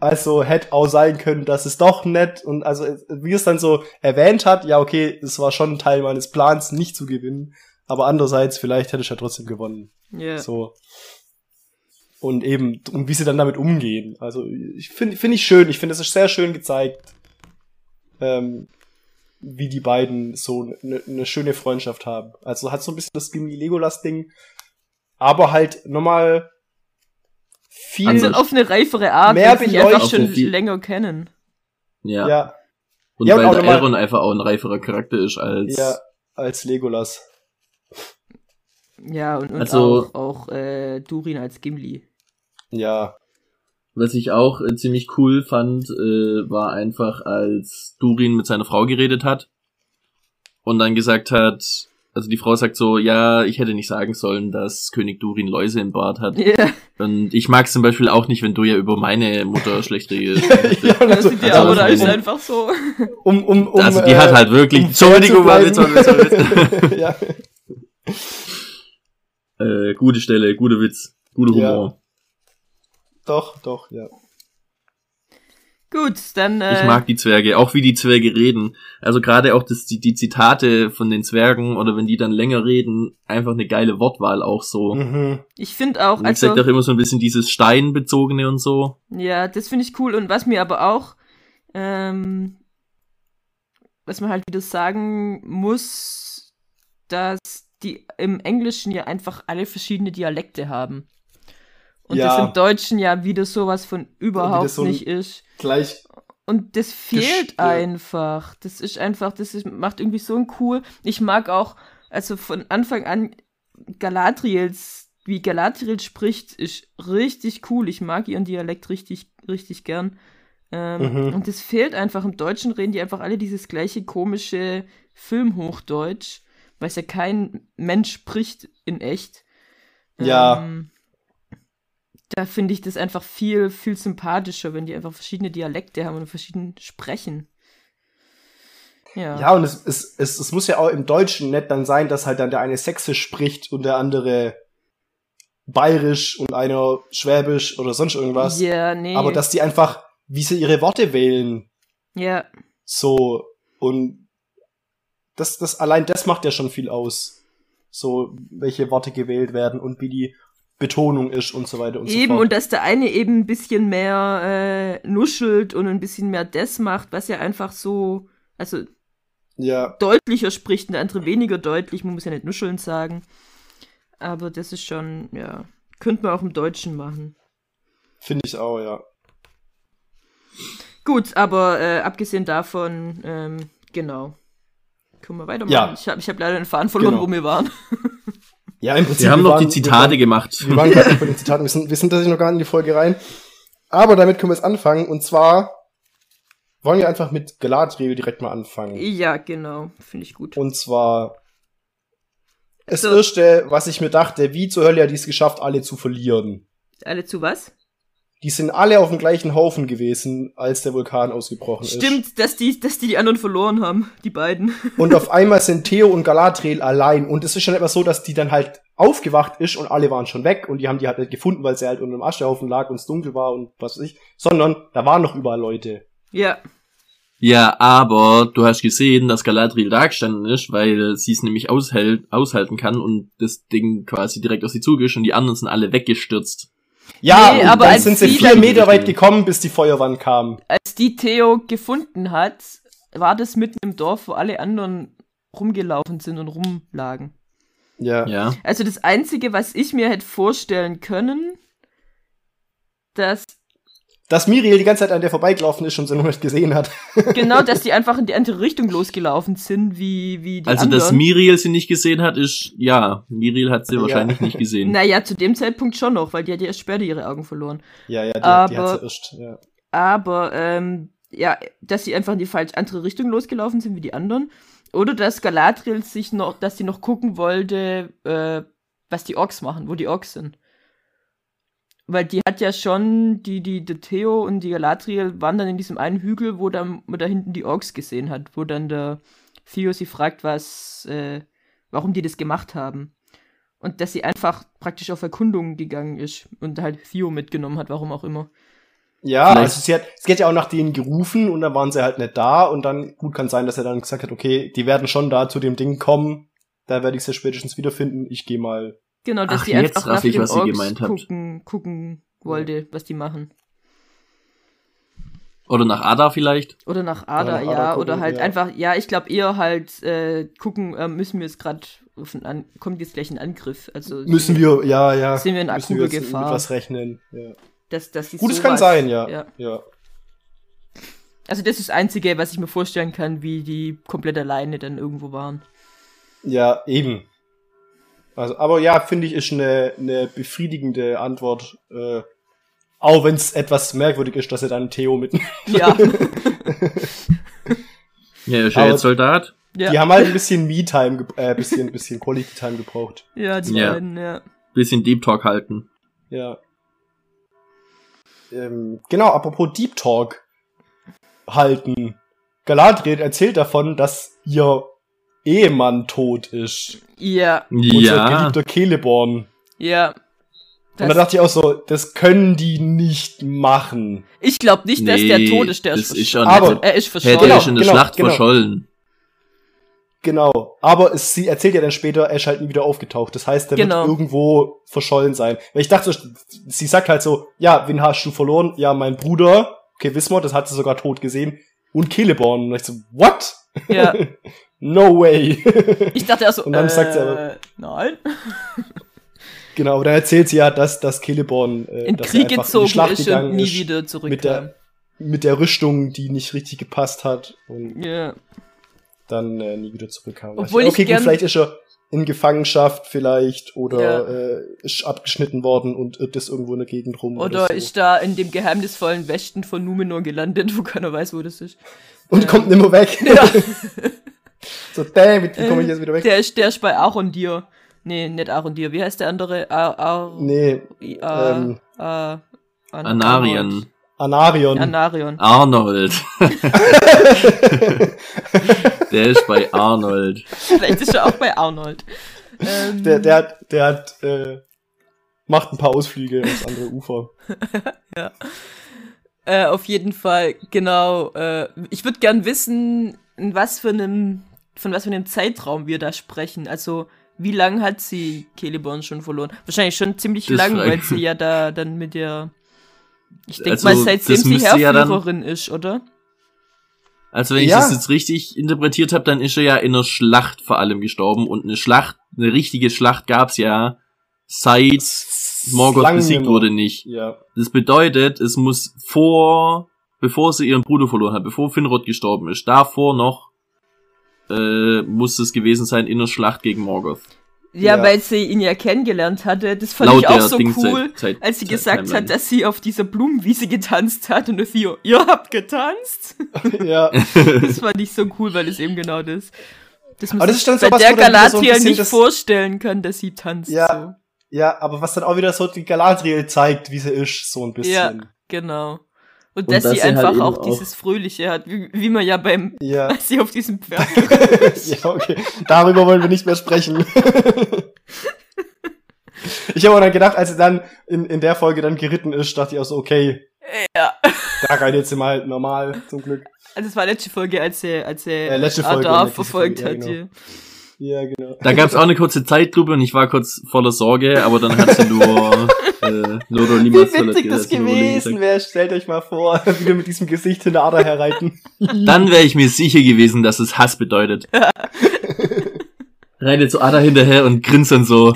[SPEAKER 4] also hätte auch sein können, dass es doch nett und also wie es dann so erwähnt hat, ja, okay, es war schon ein Teil meines Plans, nicht zu gewinnen, aber andererseits, vielleicht hätte ich ja trotzdem gewonnen,
[SPEAKER 5] Ja.
[SPEAKER 4] so. Und eben, und wie sie dann damit umgehen. Also, ich finde, finde ich schön. Ich finde, es ist sehr schön gezeigt, ähm, wie die beiden so eine ne schöne Freundschaft haben. Also hat so ein bisschen das Gimli-Legolas-Ding, aber halt nochmal viel,
[SPEAKER 5] Also auf eine reifere Art,
[SPEAKER 4] Mehr
[SPEAKER 5] weil sie einfach schon länger kennen.
[SPEAKER 1] Ja.
[SPEAKER 4] ja,
[SPEAKER 1] Und
[SPEAKER 4] Ja, und
[SPEAKER 1] weil
[SPEAKER 4] auch
[SPEAKER 1] der Elrond einfach auch ein reiferer Charakter ist als,
[SPEAKER 4] ja, als Legolas.
[SPEAKER 5] Ja, und, und
[SPEAKER 1] Also-
[SPEAKER 5] auch, auch äh, Durin als Gimli.
[SPEAKER 4] Ja,
[SPEAKER 1] Was ich auch äh, ziemlich cool fand, äh, war einfach, als Durin mit seiner Frau geredet hat und dann gesagt hat, also die Frau sagt so, ja, ich hätte nicht sagen sollen, dass König Durin Läuse im Bart hat.
[SPEAKER 5] Ja,
[SPEAKER 1] Und ich mag zum Beispiel auch nicht, wenn du ja über meine Mutter schlecht redest.
[SPEAKER 4] ja also,
[SPEAKER 5] die
[SPEAKER 1] also
[SPEAKER 5] aber da
[SPEAKER 1] um-
[SPEAKER 5] ist einfach so.
[SPEAKER 4] um, um, um,
[SPEAKER 1] also die
[SPEAKER 4] äh,
[SPEAKER 1] hat halt wirklich,
[SPEAKER 4] um
[SPEAKER 1] Entschuldigung, war. Witz, war Witz, war Witz.
[SPEAKER 4] ja,
[SPEAKER 1] äh, gute Stelle, guter Witz, guter
[SPEAKER 4] Ja.
[SPEAKER 1] Humor.
[SPEAKER 4] Doch, doch, ja.
[SPEAKER 5] Gut, dann. Äh,
[SPEAKER 1] Ich mag die Zwerge, auch wie die Zwerge reden. Also gerade auch das, die, die Zitate von den Zwergen oder wenn die dann länger reden, einfach eine geile Wortwahl auch so.
[SPEAKER 4] Mhm.
[SPEAKER 5] Ich finde auch,
[SPEAKER 1] Wie
[SPEAKER 5] also.
[SPEAKER 1] gesagt, auch immer so ein bisschen dieses Steinbezogene und so.
[SPEAKER 5] Ja, das finde ich cool. Und was mir aber auch, ähm, was man halt wieder sagen muss, dass die im Englischen ja einfach alle verschiedene Dialekte haben. Und
[SPEAKER 4] Ja.
[SPEAKER 5] das im Deutschen ja wieder sowas von überhaupt
[SPEAKER 4] so
[SPEAKER 5] nicht ist.
[SPEAKER 4] Gleich,
[SPEAKER 5] Und das fehlt einfach. Das ist einfach, das ist, macht irgendwie so ein cool. Ich mag auch, also von Anfang an Galadriels, wie Galadriel spricht, ist richtig cool. Ich mag ihren Dialekt richtig, richtig gern. Ähm,
[SPEAKER 4] Mhm.
[SPEAKER 5] Und das fehlt einfach. Im Deutschen reden die einfach alle dieses gleiche komische Filmhochdeutsch, weil es ja kein Mensch spricht in echt.
[SPEAKER 4] Ja.
[SPEAKER 5] Da finde ich das einfach viel, viel sympathischer, wenn die einfach verschiedene Dialekte haben und verschieden sprechen. Ja.
[SPEAKER 4] Ja, und es, es, es, es muss ja auch im Deutschen nicht dann sein, dass halt dann der eine Sächsisch spricht und der andere Bayerisch und einer Schwäbisch oder sonst irgendwas.
[SPEAKER 5] Ja, nee.
[SPEAKER 4] Aber dass die einfach, wie sie ihre Worte wählen,
[SPEAKER 5] ja,
[SPEAKER 4] so und das, das allein das macht ja schon viel aus. So, welche Worte gewählt werden und wie die Betonung ist und so weiter und so
[SPEAKER 5] eben,
[SPEAKER 4] fort.
[SPEAKER 5] und dass der eine eben ein bisschen mehr äh, nuschelt und ein bisschen mehr das macht, was ja einfach so, also
[SPEAKER 4] ja,
[SPEAKER 5] deutlicher spricht und der andere weniger deutlich. Man muss ja nicht nuscheln sagen. Aber das ist schon, ja, könnte man auch im Deutschen machen.
[SPEAKER 4] finde ich auch, ja.
[SPEAKER 5] Gut, aber äh, abgesehen davon, ähm, genau. Können wir weitermachen?
[SPEAKER 4] Ja.
[SPEAKER 5] Ich habe ich hab leider den Faden verloren,
[SPEAKER 4] Genau.
[SPEAKER 5] wo wir waren.
[SPEAKER 4] Ja, im Prinzip.
[SPEAKER 1] Wir haben noch
[SPEAKER 4] waren-
[SPEAKER 1] die Zitate gemacht.
[SPEAKER 4] Wir waren gerade bei den Zitaten. Wir sind, wir sind tatsächlich noch gar nicht in die Folge rein. Aber damit können wir jetzt anfangen. Und zwar wollen wir einfach mit Galadriel direkt mal anfangen.
[SPEAKER 5] Ja, genau. Finde ich gut.
[SPEAKER 4] Und zwar das
[SPEAKER 5] So.
[SPEAKER 4] erste, was ich mir dachte, wie zur Hölle hat die es geschafft, alle zu verlieren?
[SPEAKER 5] Alle zu was?
[SPEAKER 4] Die sind alle auf dem gleichen Haufen gewesen, als der Vulkan ausgebrochen ist.
[SPEAKER 5] Stimmt, dass die, dass die die anderen verloren haben, die beiden.
[SPEAKER 4] Und auf einmal sind Theo und Galadriel allein. Und es ist schon etwas so, dass die dann halt aufgewacht ist und alle waren schon weg und die haben die halt nicht gefunden, weil sie halt unter einem Aschehaufen lag und es dunkel war und was weiß ich. Sondern da waren noch überall Leute.
[SPEAKER 5] Ja.
[SPEAKER 1] Ja, aber du hast gesehen, dass Galadriel da gestanden ist, weil sie es nämlich aushält, aushalten kann und das Ding quasi direkt auf sie zugeht und die anderen sind alle weggestürzt.
[SPEAKER 4] Ja,
[SPEAKER 5] Nee,
[SPEAKER 4] und
[SPEAKER 5] aber
[SPEAKER 4] dann
[SPEAKER 5] als
[SPEAKER 4] sind sie
[SPEAKER 5] sie
[SPEAKER 4] vier Meter weit gekommen, bis die Feuerwand kam.
[SPEAKER 5] Als die Theo gefunden hat, war das mitten im Dorf, wo alle anderen rumgelaufen sind und rumlagen.
[SPEAKER 4] Ja.
[SPEAKER 1] Ja.
[SPEAKER 5] Also das Einzige, was ich mir hätte vorstellen können, dass
[SPEAKER 4] Dass Miriel die ganze Zeit an der vorbeigelaufen ist und sie nur nicht gesehen hat.
[SPEAKER 5] genau, dass die einfach in die andere Richtung losgelaufen sind, wie, wie die
[SPEAKER 1] Also,
[SPEAKER 5] anderen.
[SPEAKER 1] dass Miriel sie nicht gesehen hat, ist, ja, Miriel hat sie
[SPEAKER 4] Ja.
[SPEAKER 1] wahrscheinlich nicht gesehen.
[SPEAKER 5] Naja, zu dem Zeitpunkt schon noch, weil die hat ja erst später ihre Augen verloren.
[SPEAKER 4] Ja, ja, die,
[SPEAKER 5] Aber-
[SPEAKER 4] die hat sie erst. Ja.
[SPEAKER 5] Aber, ähm, ja, dass sie einfach in die falsche andere Richtung losgelaufen sind wie die anderen. Oder dass Galadriel sich noch, dass sie noch gucken wollte, äh, was die Orks machen, wo die Orks sind. Weil die hat ja schon, die, die, der Theo und die Galadriel waren dann in diesem einen Hügel, wo dann, wo da hinten die Orks gesehen hat, wo dann der Theo sie fragt, was, äh, warum die das gemacht haben. Und dass sie einfach praktisch auf Erkundungen gegangen ist und halt Theo mitgenommen hat, warum auch immer.
[SPEAKER 4] Ja,
[SPEAKER 1] Vielleicht-
[SPEAKER 4] also sie hat, sie hat ja auch nach denen gerufen und dann waren sie halt nicht da und dann, gut kann sein, dass er dann gesagt hat, okay, die werden schon da zu dem Ding kommen, da werde ich sie spätestens wiederfinden, ich gehe mal.
[SPEAKER 5] Genau, dass
[SPEAKER 1] Ach,
[SPEAKER 5] sie
[SPEAKER 1] jetzt
[SPEAKER 5] einfach
[SPEAKER 1] raff
[SPEAKER 5] nach
[SPEAKER 1] ich,
[SPEAKER 5] den
[SPEAKER 1] was ihr
[SPEAKER 5] Orks
[SPEAKER 1] gemeint habt.
[SPEAKER 5] gucken, gucken wollte, was die machen.
[SPEAKER 1] Oder nach Ada vielleicht.
[SPEAKER 5] Oder nach Ada,
[SPEAKER 4] nach Ada
[SPEAKER 5] ja.
[SPEAKER 4] gucken,
[SPEAKER 5] oder halt
[SPEAKER 4] ja.
[SPEAKER 5] einfach, ja, ich glaube eher halt äh, gucken, äh, müssen wir jetzt gerade, an, kommt jetzt gleich ein Angriff. Also
[SPEAKER 4] Müssen wir, ja, ja.
[SPEAKER 5] Sind wir in
[SPEAKER 4] müssen
[SPEAKER 5] akuter
[SPEAKER 4] wir jetzt
[SPEAKER 5] Gefahr.
[SPEAKER 4] mit was rechnen. Ja.
[SPEAKER 5] dass, dass sie
[SPEAKER 4] Gut, es kann sein, ja.
[SPEAKER 5] ja.
[SPEAKER 4] ja.
[SPEAKER 5] Also das ist das Einzige, was ich mir vorstellen kann, wie die komplett alleine dann irgendwo waren.
[SPEAKER 4] Ja, eben. Also, aber ja, finde ich, ist eine, eine befriedigende Antwort. Äh, auch wenn es etwas merkwürdig ist, dass er dann Theo mit.
[SPEAKER 5] Ja.
[SPEAKER 1] Ja, er ist ja jetzt Soldat.
[SPEAKER 5] ja.
[SPEAKER 4] Die haben halt ein bisschen Me-Time, ge- äh, bisschen, bisschen Quality-Time gebraucht.
[SPEAKER 5] ja, die
[SPEAKER 1] Ja.
[SPEAKER 5] beiden, ja.
[SPEAKER 1] Bisschen Deep Talk halten.
[SPEAKER 4] Ja. Ähm, genau, apropos Deep Talk halten. Galadriel erzählt davon, dass ihr Ehemann tot ist.
[SPEAKER 5] Ja,
[SPEAKER 4] Unser
[SPEAKER 1] Ja.
[SPEAKER 4] geliebter Celeborn.
[SPEAKER 5] ja.
[SPEAKER 4] Und da dachte ich auch so, das können die nicht machen.
[SPEAKER 5] ich glaube nicht, dass der
[SPEAKER 1] Nee,
[SPEAKER 5] tot ist, der
[SPEAKER 1] das
[SPEAKER 5] ist
[SPEAKER 1] ist
[SPEAKER 4] Aber-
[SPEAKER 5] er ist
[SPEAKER 1] Hätte
[SPEAKER 5] verschollen.
[SPEAKER 1] er
[SPEAKER 4] Genau,
[SPEAKER 1] ist in der
[SPEAKER 4] genau,
[SPEAKER 1] Schlacht
[SPEAKER 4] genau.
[SPEAKER 1] verschollen.
[SPEAKER 4] Genau. Aber es, sie erzählt ja dann später, er ist halt nie wieder aufgetaucht. Das heißt, er
[SPEAKER 5] Genau.
[SPEAKER 4] wird irgendwo verschollen sein. Weil ich dachte, so, sie sagt halt so, ja, wen hast du verloren? Ja, mein Bruder. Okay, wissen wir, das hat sie sogar tot gesehen. Und Celeborn. Und ich so, what?
[SPEAKER 5] Ja.
[SPEAKER 4] no way.
[SPEAKER 5] Ich dachte also,
[SPEAKER 4] Und dann
[SPEAKER 5] äh,
[SPEAKER 4] sagt sie aber-
[SPEAKER 5] nein.
[SPEAKER 4] genau, aber dann erzählt sie ja, dass, dass Celeborn äh,
[SPEAKER 5] In
[SPEAKER 4] dass
[SPEAKER 5] Krieg
[SPEAKER 4] einfach in die
[SPEAKER 5] gezogen
[SPEAKER 4] Schlacht
[SPEAKER 5] ist und nie wieder
[SPEAKER 4] mit
[SPEAKER 5] zurückkam.
[SPEAKER 4] der, mit der Rüstung, die nicht richtig gepasst hat und
[SPEAKER 5] Ja.
[SPEAKER 4] dann äh, nie wieder zurückkam.
[SPEAKER 5] Obwohl
[SPEAKER 4] okay,
[SPEAKER 5] ich
[SPEAKER 4] gut, vielleicht ist er in Gefangenschaft vielleicht oder
[SPEAKER 5] Ja.
[SPEAKER 4] äh, ist abgeschnitten worden und irrt das irgendwo in der Gegend rum.
[SPEAKER 5] Oder
[SPEAKER 4] so.
[SPEAKER 5] ist da in dem geheimnisvollen Westen von Numenor gelandet, wo keiner weiß, wo das ist.
[SPEAKER 4] und kommt nimmer weg.
[SPEAKER 5] Ja.
[SPEAKER 4] so, damn, wie komme ich jetzt wieder weg?
[SPEAKER 5] Der ist, der ist bei Arondir. Nee, nicht Arondir. Wie heißt der andere? Ar, Ar,
[SPEAKER 4] nee,
[SPEAKER 5] Ar,
[SPEAKER 4] ähm,
[SPEAKER 5] Ar, An-
[SPEAKER 1] Anarion.
[SPEAKER 4] Anarion.
[SPEAKER 5] Anarion.
[SPEAKER 1] Arnold. Der ist bei Arnold.
[SPEAKER 5] Vielleicht ist er auch bei Arnold. Ähm,
[SPEAKER 4] der, der hat, der hat, äh, macht ein paar Ausflüge aufs andere Ufer.
[SPEAKER 5] Äh, auf jeden Fall, genau. Äh, ich würde gern wissen, in was für einem, von was für einem Zeitraum wir da sprechen. Also, wie lang hat sie Celeborn schon verloren? Wahrscheinlich schon ziemlich
[SPEAKER 1] Das
[SPEAKER 5] lang, weil sie ja da dann mit der. Ich denke
[SPEAKER 1] Also,
[SPEAKER 5] mal, seitdem sie
[SPEAKER 1] müsste ja
[SPEAKER 5] ist, oder?
[SPEAKER 1] Also wenn ich
[SPEAKER 4] Ja.
[SPEAKER 1] das jetzt richtig interpretiert habe, dann ist er ja in einer Schlacht vor allem gestorben und eine Schlacht, eine richtige Schlacht gab's ja seit Morgoth
[SPEAKER 4] Lange
[SPEAKER 1] besiegt wurde nicht.
[SPEAKER 4] Ja.
[SPEAKER 1] Das bedeutet, es muss vor, bevor sie ihren Bruder verloren hat, bevor Finrod gestorben ist, davor noch äh, muss es gewesen sein in der Schlacht gegen Morgoth.
[SPEAKER 5] Ja,
[SPEAKER 4] Ja.
[SPEAKER 5] weil sie ihn ja kennengelernt hatte. Das fand
[SPEAKER 1] Laut
[SPEAKER 5] ich auch so
[SPEAKER 1] Dings-
[SPEAKER 5] cool,
[SPEAKER 1] Zeit-
[SPEAKER 5] als sie
[SPEAKER 1] Zeit-
[SPEAKER 5] gesagt
[SPEAKER 1] Timeline.
[SPEAKER 5] hat, dass sie auf dieser Blumenwiese getanzt hat und Theo, ihr habt getanzt?
[SPEAKER 4] ja.
[SPEAKER 5] Das fand ich so cool, weil es eben genau das. Das man
[SPEAKER 4] Aber das
[SPEAKER 5] sich
[SPEAKER 4] ist dann
[SPEAKER 5] bei
[SPEAKER 4] sowas,
[SPEAKER 5] der
[SPEAKER 4] wieder so
[SPEAKER 5] nicht
[SPEAKER 4] das-
[SPEAKER 5] vorstellen kann, dass sie tanzt.
[SPEAKER 4] Ja. Ja, aber was dann auch wieder so die Galadriel zeigt, wie sie ist, so ein
[SPEAKER 5] so.
[SPEAKER 4] bisschen.
[SPEAKER 5] ja, genau. Und,
[SPEAKER 1] Und
[SPEAKER 5] dass,
[SPEAKER 1] dass
[SPEAKER 5] sie
[SPEAKER 1] sie halt
[SPEAKER 5] einfach
[SPEAKER 1] eben
[SPEAKER 5] auch
[SPEAKER 1] auch-
[SPEAKER 5] dieses Fröhliche hat, wie, wie man ja beim,
[SPEAKER 4] Ja.
[SPEAKER 5] als sie auf diesem Pferd
[SPEAKER 4] ja, okay. Darüber wollen wir nicht mehr sprechen. ich habe auch dann gedacht, als sie dann in, in der Folge dann geritten ist, dachte ich auch so, okay,
[SPEAKER 5] Ja.
[SPEAKER 4] da rein jetzt mal halt normal, zum Glück.
[SPEAKER 5] Also es war letzte Folge, als er, als er
[SPEAKER 4] Äh, letzte Folge,
[SPEAKER 5] Adar
[SPEAKER 4] letzte
[SPEAKER 5] verfolgt
[SPEAKER 4] Folge,
[SPEAKER 5] hat.
[SPEAKER 4] ja,
[SPEAKER 5] hier.
[SPEAKER 4] Ja, genau.
[SPEAKER 1] Da gab's auch eine kurze Zeitlupe und ich war kurz voller Sorge, aber dann hat sie nur äh, Loro
[SPEAKER 4] Wie
[SPEAKER 1] Limas
[SPEAKER 4] witzig das gewesen wäre, stellt euch mal vor, wieder mit diesem Gesicht hinter Ader herreiten.
[SPEAKER 1] Dann wäre ich mir sicher gewesen, dass es Hass bedeutet. Reitet so Ada hinterher und grinst dann so.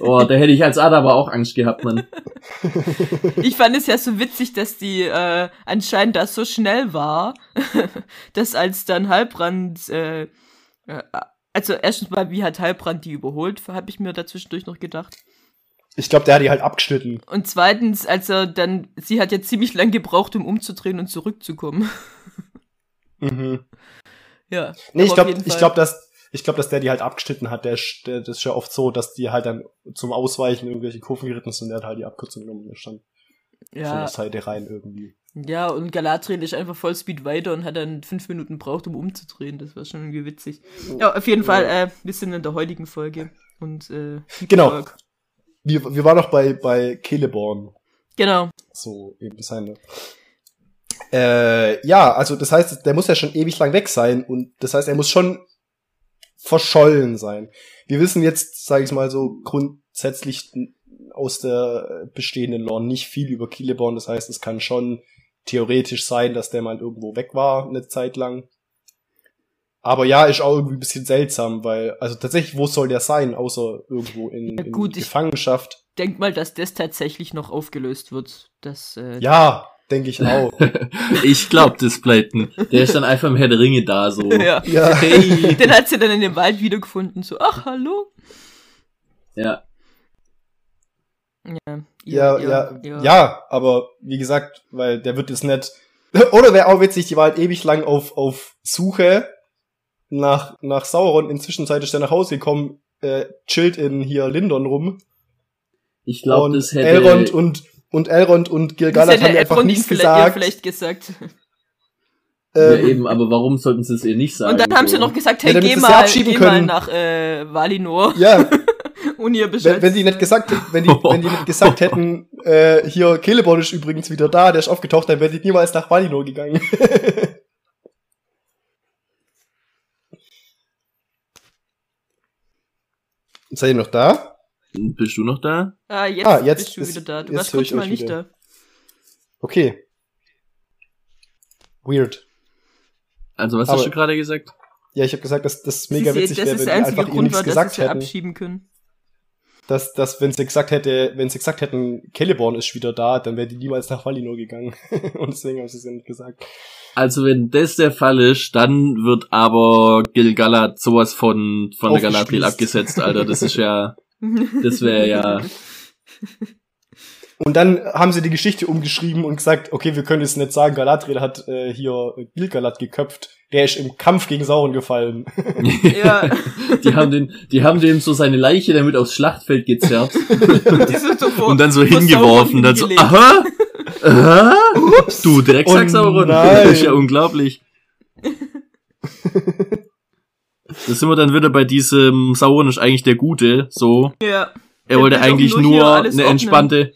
[SPEAKER 1] Oh, da hätte ich als Ada aber auch Angst gehabt, Mann.
[SPEAKER 5] Ich fand es ja so witzig, dass die äh, anscheinend das so schnell war, dass als dann Halbrand, äh, äh, also erstens mal, wie hat Halbrand die überholt, habe ich mir dazwischendurch noch gedacht.
[SPEAKER 4] Ich glaube, der hat die halt abgeschnitten.
[SPEAKER 5] Und zweitens, als er dann, sie hat ja ziemlich lang gebraucht, um umzudrehen und zurückzukommen.
[SPEAKER 4] Mhm.
[SPEAKER 5] ja.
[SPEAKER 4] Nee, ich glaube, ich glaube, dass ich glaube, dass der die halt abgeschnitten hat. Der, ist- der das ist ja oft so, dass die halt dann zum Ausweichen irgendwelche Kurven geritten sind und der hat halt die Abkürzung genommen und ist dann von
[SPEAKER 5] ja,
[SPEAKER 4] der Seite rein irgendwie.
[SPEAKER 5] Ja, und Galadriel ist einfach Vollspeed weiter und hat dann fünf Minuten gebraucht, um umzudrehen. Das war schon irgendwie witzig. Ja, auf jeden Fall, äh, wir sind in der heutigen Folge. Und, äh,
[SPEAKER 4] Genau. Wir, wir waren noch bei, bei Celeborn.
[SPEAKER 5] Genau.
[SPEAKER 4] So eben seine. Äh, ja, also das heißt, der muss ja schon ewig lang weg sein und das heißt, er muss schon verschollen sein. Wir wissen jetzt, sage ich mal so, grundsätzlich aus der bestehenden Lore nicht viel über Celeborn. Das heißt, es kann schon theoretisch sein, dass der mal irgendwo weg war eine Zeit lang. Aber ja, ist auch irgendwie ein bisschen seltsam, weil, also tatsächlich, wo soll der sein, außer irgendwo in,
[SPEAKER 5] Ja,
[SPEAKER 4] in
[SPEAKER 5] gut, ich-
[SPEAKER 4] Gefangenschaft?
[SPEAKER 5] Denk mal, dass das tatsächlich noch aufgelöst wird. Das, äh,
[SPEAKER 4] Ja, denke ich auch.
[SPEAKER 1] Ich glaub, das bleibt ein. Der ist dann einfach im Herr der Ringe da, so.
[SPEAKER 5] ja.
[SPEAKER 4] ja.
[SPEAKER 1] Hey.
[SPEAKER 5] Den hat sie dann in dem Wald wiedergefunden. So, ach, hallo.
[SPEAKER 1] Ja.
[SPEAKER 5] Ja,
[SPEAKER 4] Ja, ja, ja, aber wie gesagt, weil der wird jetzt nicht. Oder wäre auch witzig, die war halt ewig lang auf, auf Suche nach, nach Sauron. Inzwischen ist der nach Hause gekommen, äh, chillt in hier Lindon rum.
[SPEAKER 1] Ich glaube, das hätte.
[SPEAKER 4] Elrond und, und Elrond und Gil-galad haben einfach
[SPEAKER 5] Elrond
[SPEAKER 4] nichts
[SPEAKER 5] vielleicht,
[SPEAKER 4] gesagt.
[SPEAKER 5] vielleicht gesagt.
[SPEAKER 1] ja,
[SPEAKER 4] Ähm,
[SPEAKER 1] eben, aber warum sollten sie es ihr nicht sagen?
[SPEAKER 5] Und dann haben
[SPEAKER 1] so?
[SPEAKER 5] sie noch gesagt,
[SPEAKER 4] Ja,
[SPEAKER 5] hey,
[SPEAKER 4] damit
[SPEAKER 5] geh mal, geh mal nach äh, Valinor
[SPEAKER 4] ja. wenn, wenn die nicht gesagt, wenn die, wenn die nicht gesagt hätten, äh, hier Celeborn ist übrigens wieder da, der ist aufgetaucht, dann wäre die niemals nach Valinor gegangen. Seid ihr noch da?
[SPEAKER 1] Bist du noch da?
[SPEAKER 5] ah, jetzt,
[SPEAKER 4] Ah, jetzt
[SPEAKER 5] bist du
[SPEAKER 4] ist-
[SPEAKER 5] wieder da. Du warst kurz mal nicht
[SPEAKER 4] wieder.
[SPEAKER 5] da.
[SPEAKER 4] Okay. Weird.
[SPEAKER 1] Also, was
[SPEAKER 4] Aber-
[SPEAKER 1] hast du gerade gesagt?
[SPEAKER 4] Ja, ich habe gesagt, dass das mega witzig
[SPEAKER 5] das
[SPEAKER 4] wäre,
[SPEAKER 5] ist
[SPEAKER 4] wenn
[SPEAKER 5] der
[SPEAKER 4] die
[SPEAKER 5] einzige
[SPEAKER 4] einfach ihr
[SPEAKER 5] Grund
[SPEAKER 4] nichts
[SPEAKER 5] war,
[SPEAKER 4] gesagt hätten.
[SPEAKER 5] abschieben können.
[SPEAKER 4] Dass, dass wenn sie gesagt hätte, wenn sie gesagt hätten, Celeborn ist wieder da, dann wäre die niemals nach Valinor gegangen. Und deswegen haben sie es ja nicht gesagt.
[SPEAKER 1] Also, wenn das der Fall ist, dann wird aber Gil-galad sowas von, von der Galadriel abgesetzt, Alter. Das ist ja, das wäre ja,
[SPEAKER 4] Und dann haben sie die Geschichte umgeschrieben und gesagt, okay, wir können jetzt nicht sagen, Galadriel hat äh, hier Gil-galad geköpft. Der ist im Kampf gegen Sauron gefallen.
[SPEAKER 5] ja.
[SPEAKER 1] die haben den, die haben dem so seine Leiche damit aufs Schlachtfeld gezerrt
[SPEAKER 5] so
[SPEAKER 1] und dann so hingeworfen, dann so, aha, aha, du Drecksack
[SPEAKER 4] Oh
[SPEAKER 1] Sauron,
[SPEAKER 4] nein.
[SPEAKER 1] das ist ja unglaublich. Da sind wir dann wieder bei diesem Sauron ist eigentlich der Gute, so.
[SPEAKER 5] Ja.
[SPEAKER 1] Er wollte eigentlich
[SPEAKER 5] nur
[SPEAKER 1] nur, eine
[SPEAKER 5] ordnen.
[SPEAKER 1] entspannte,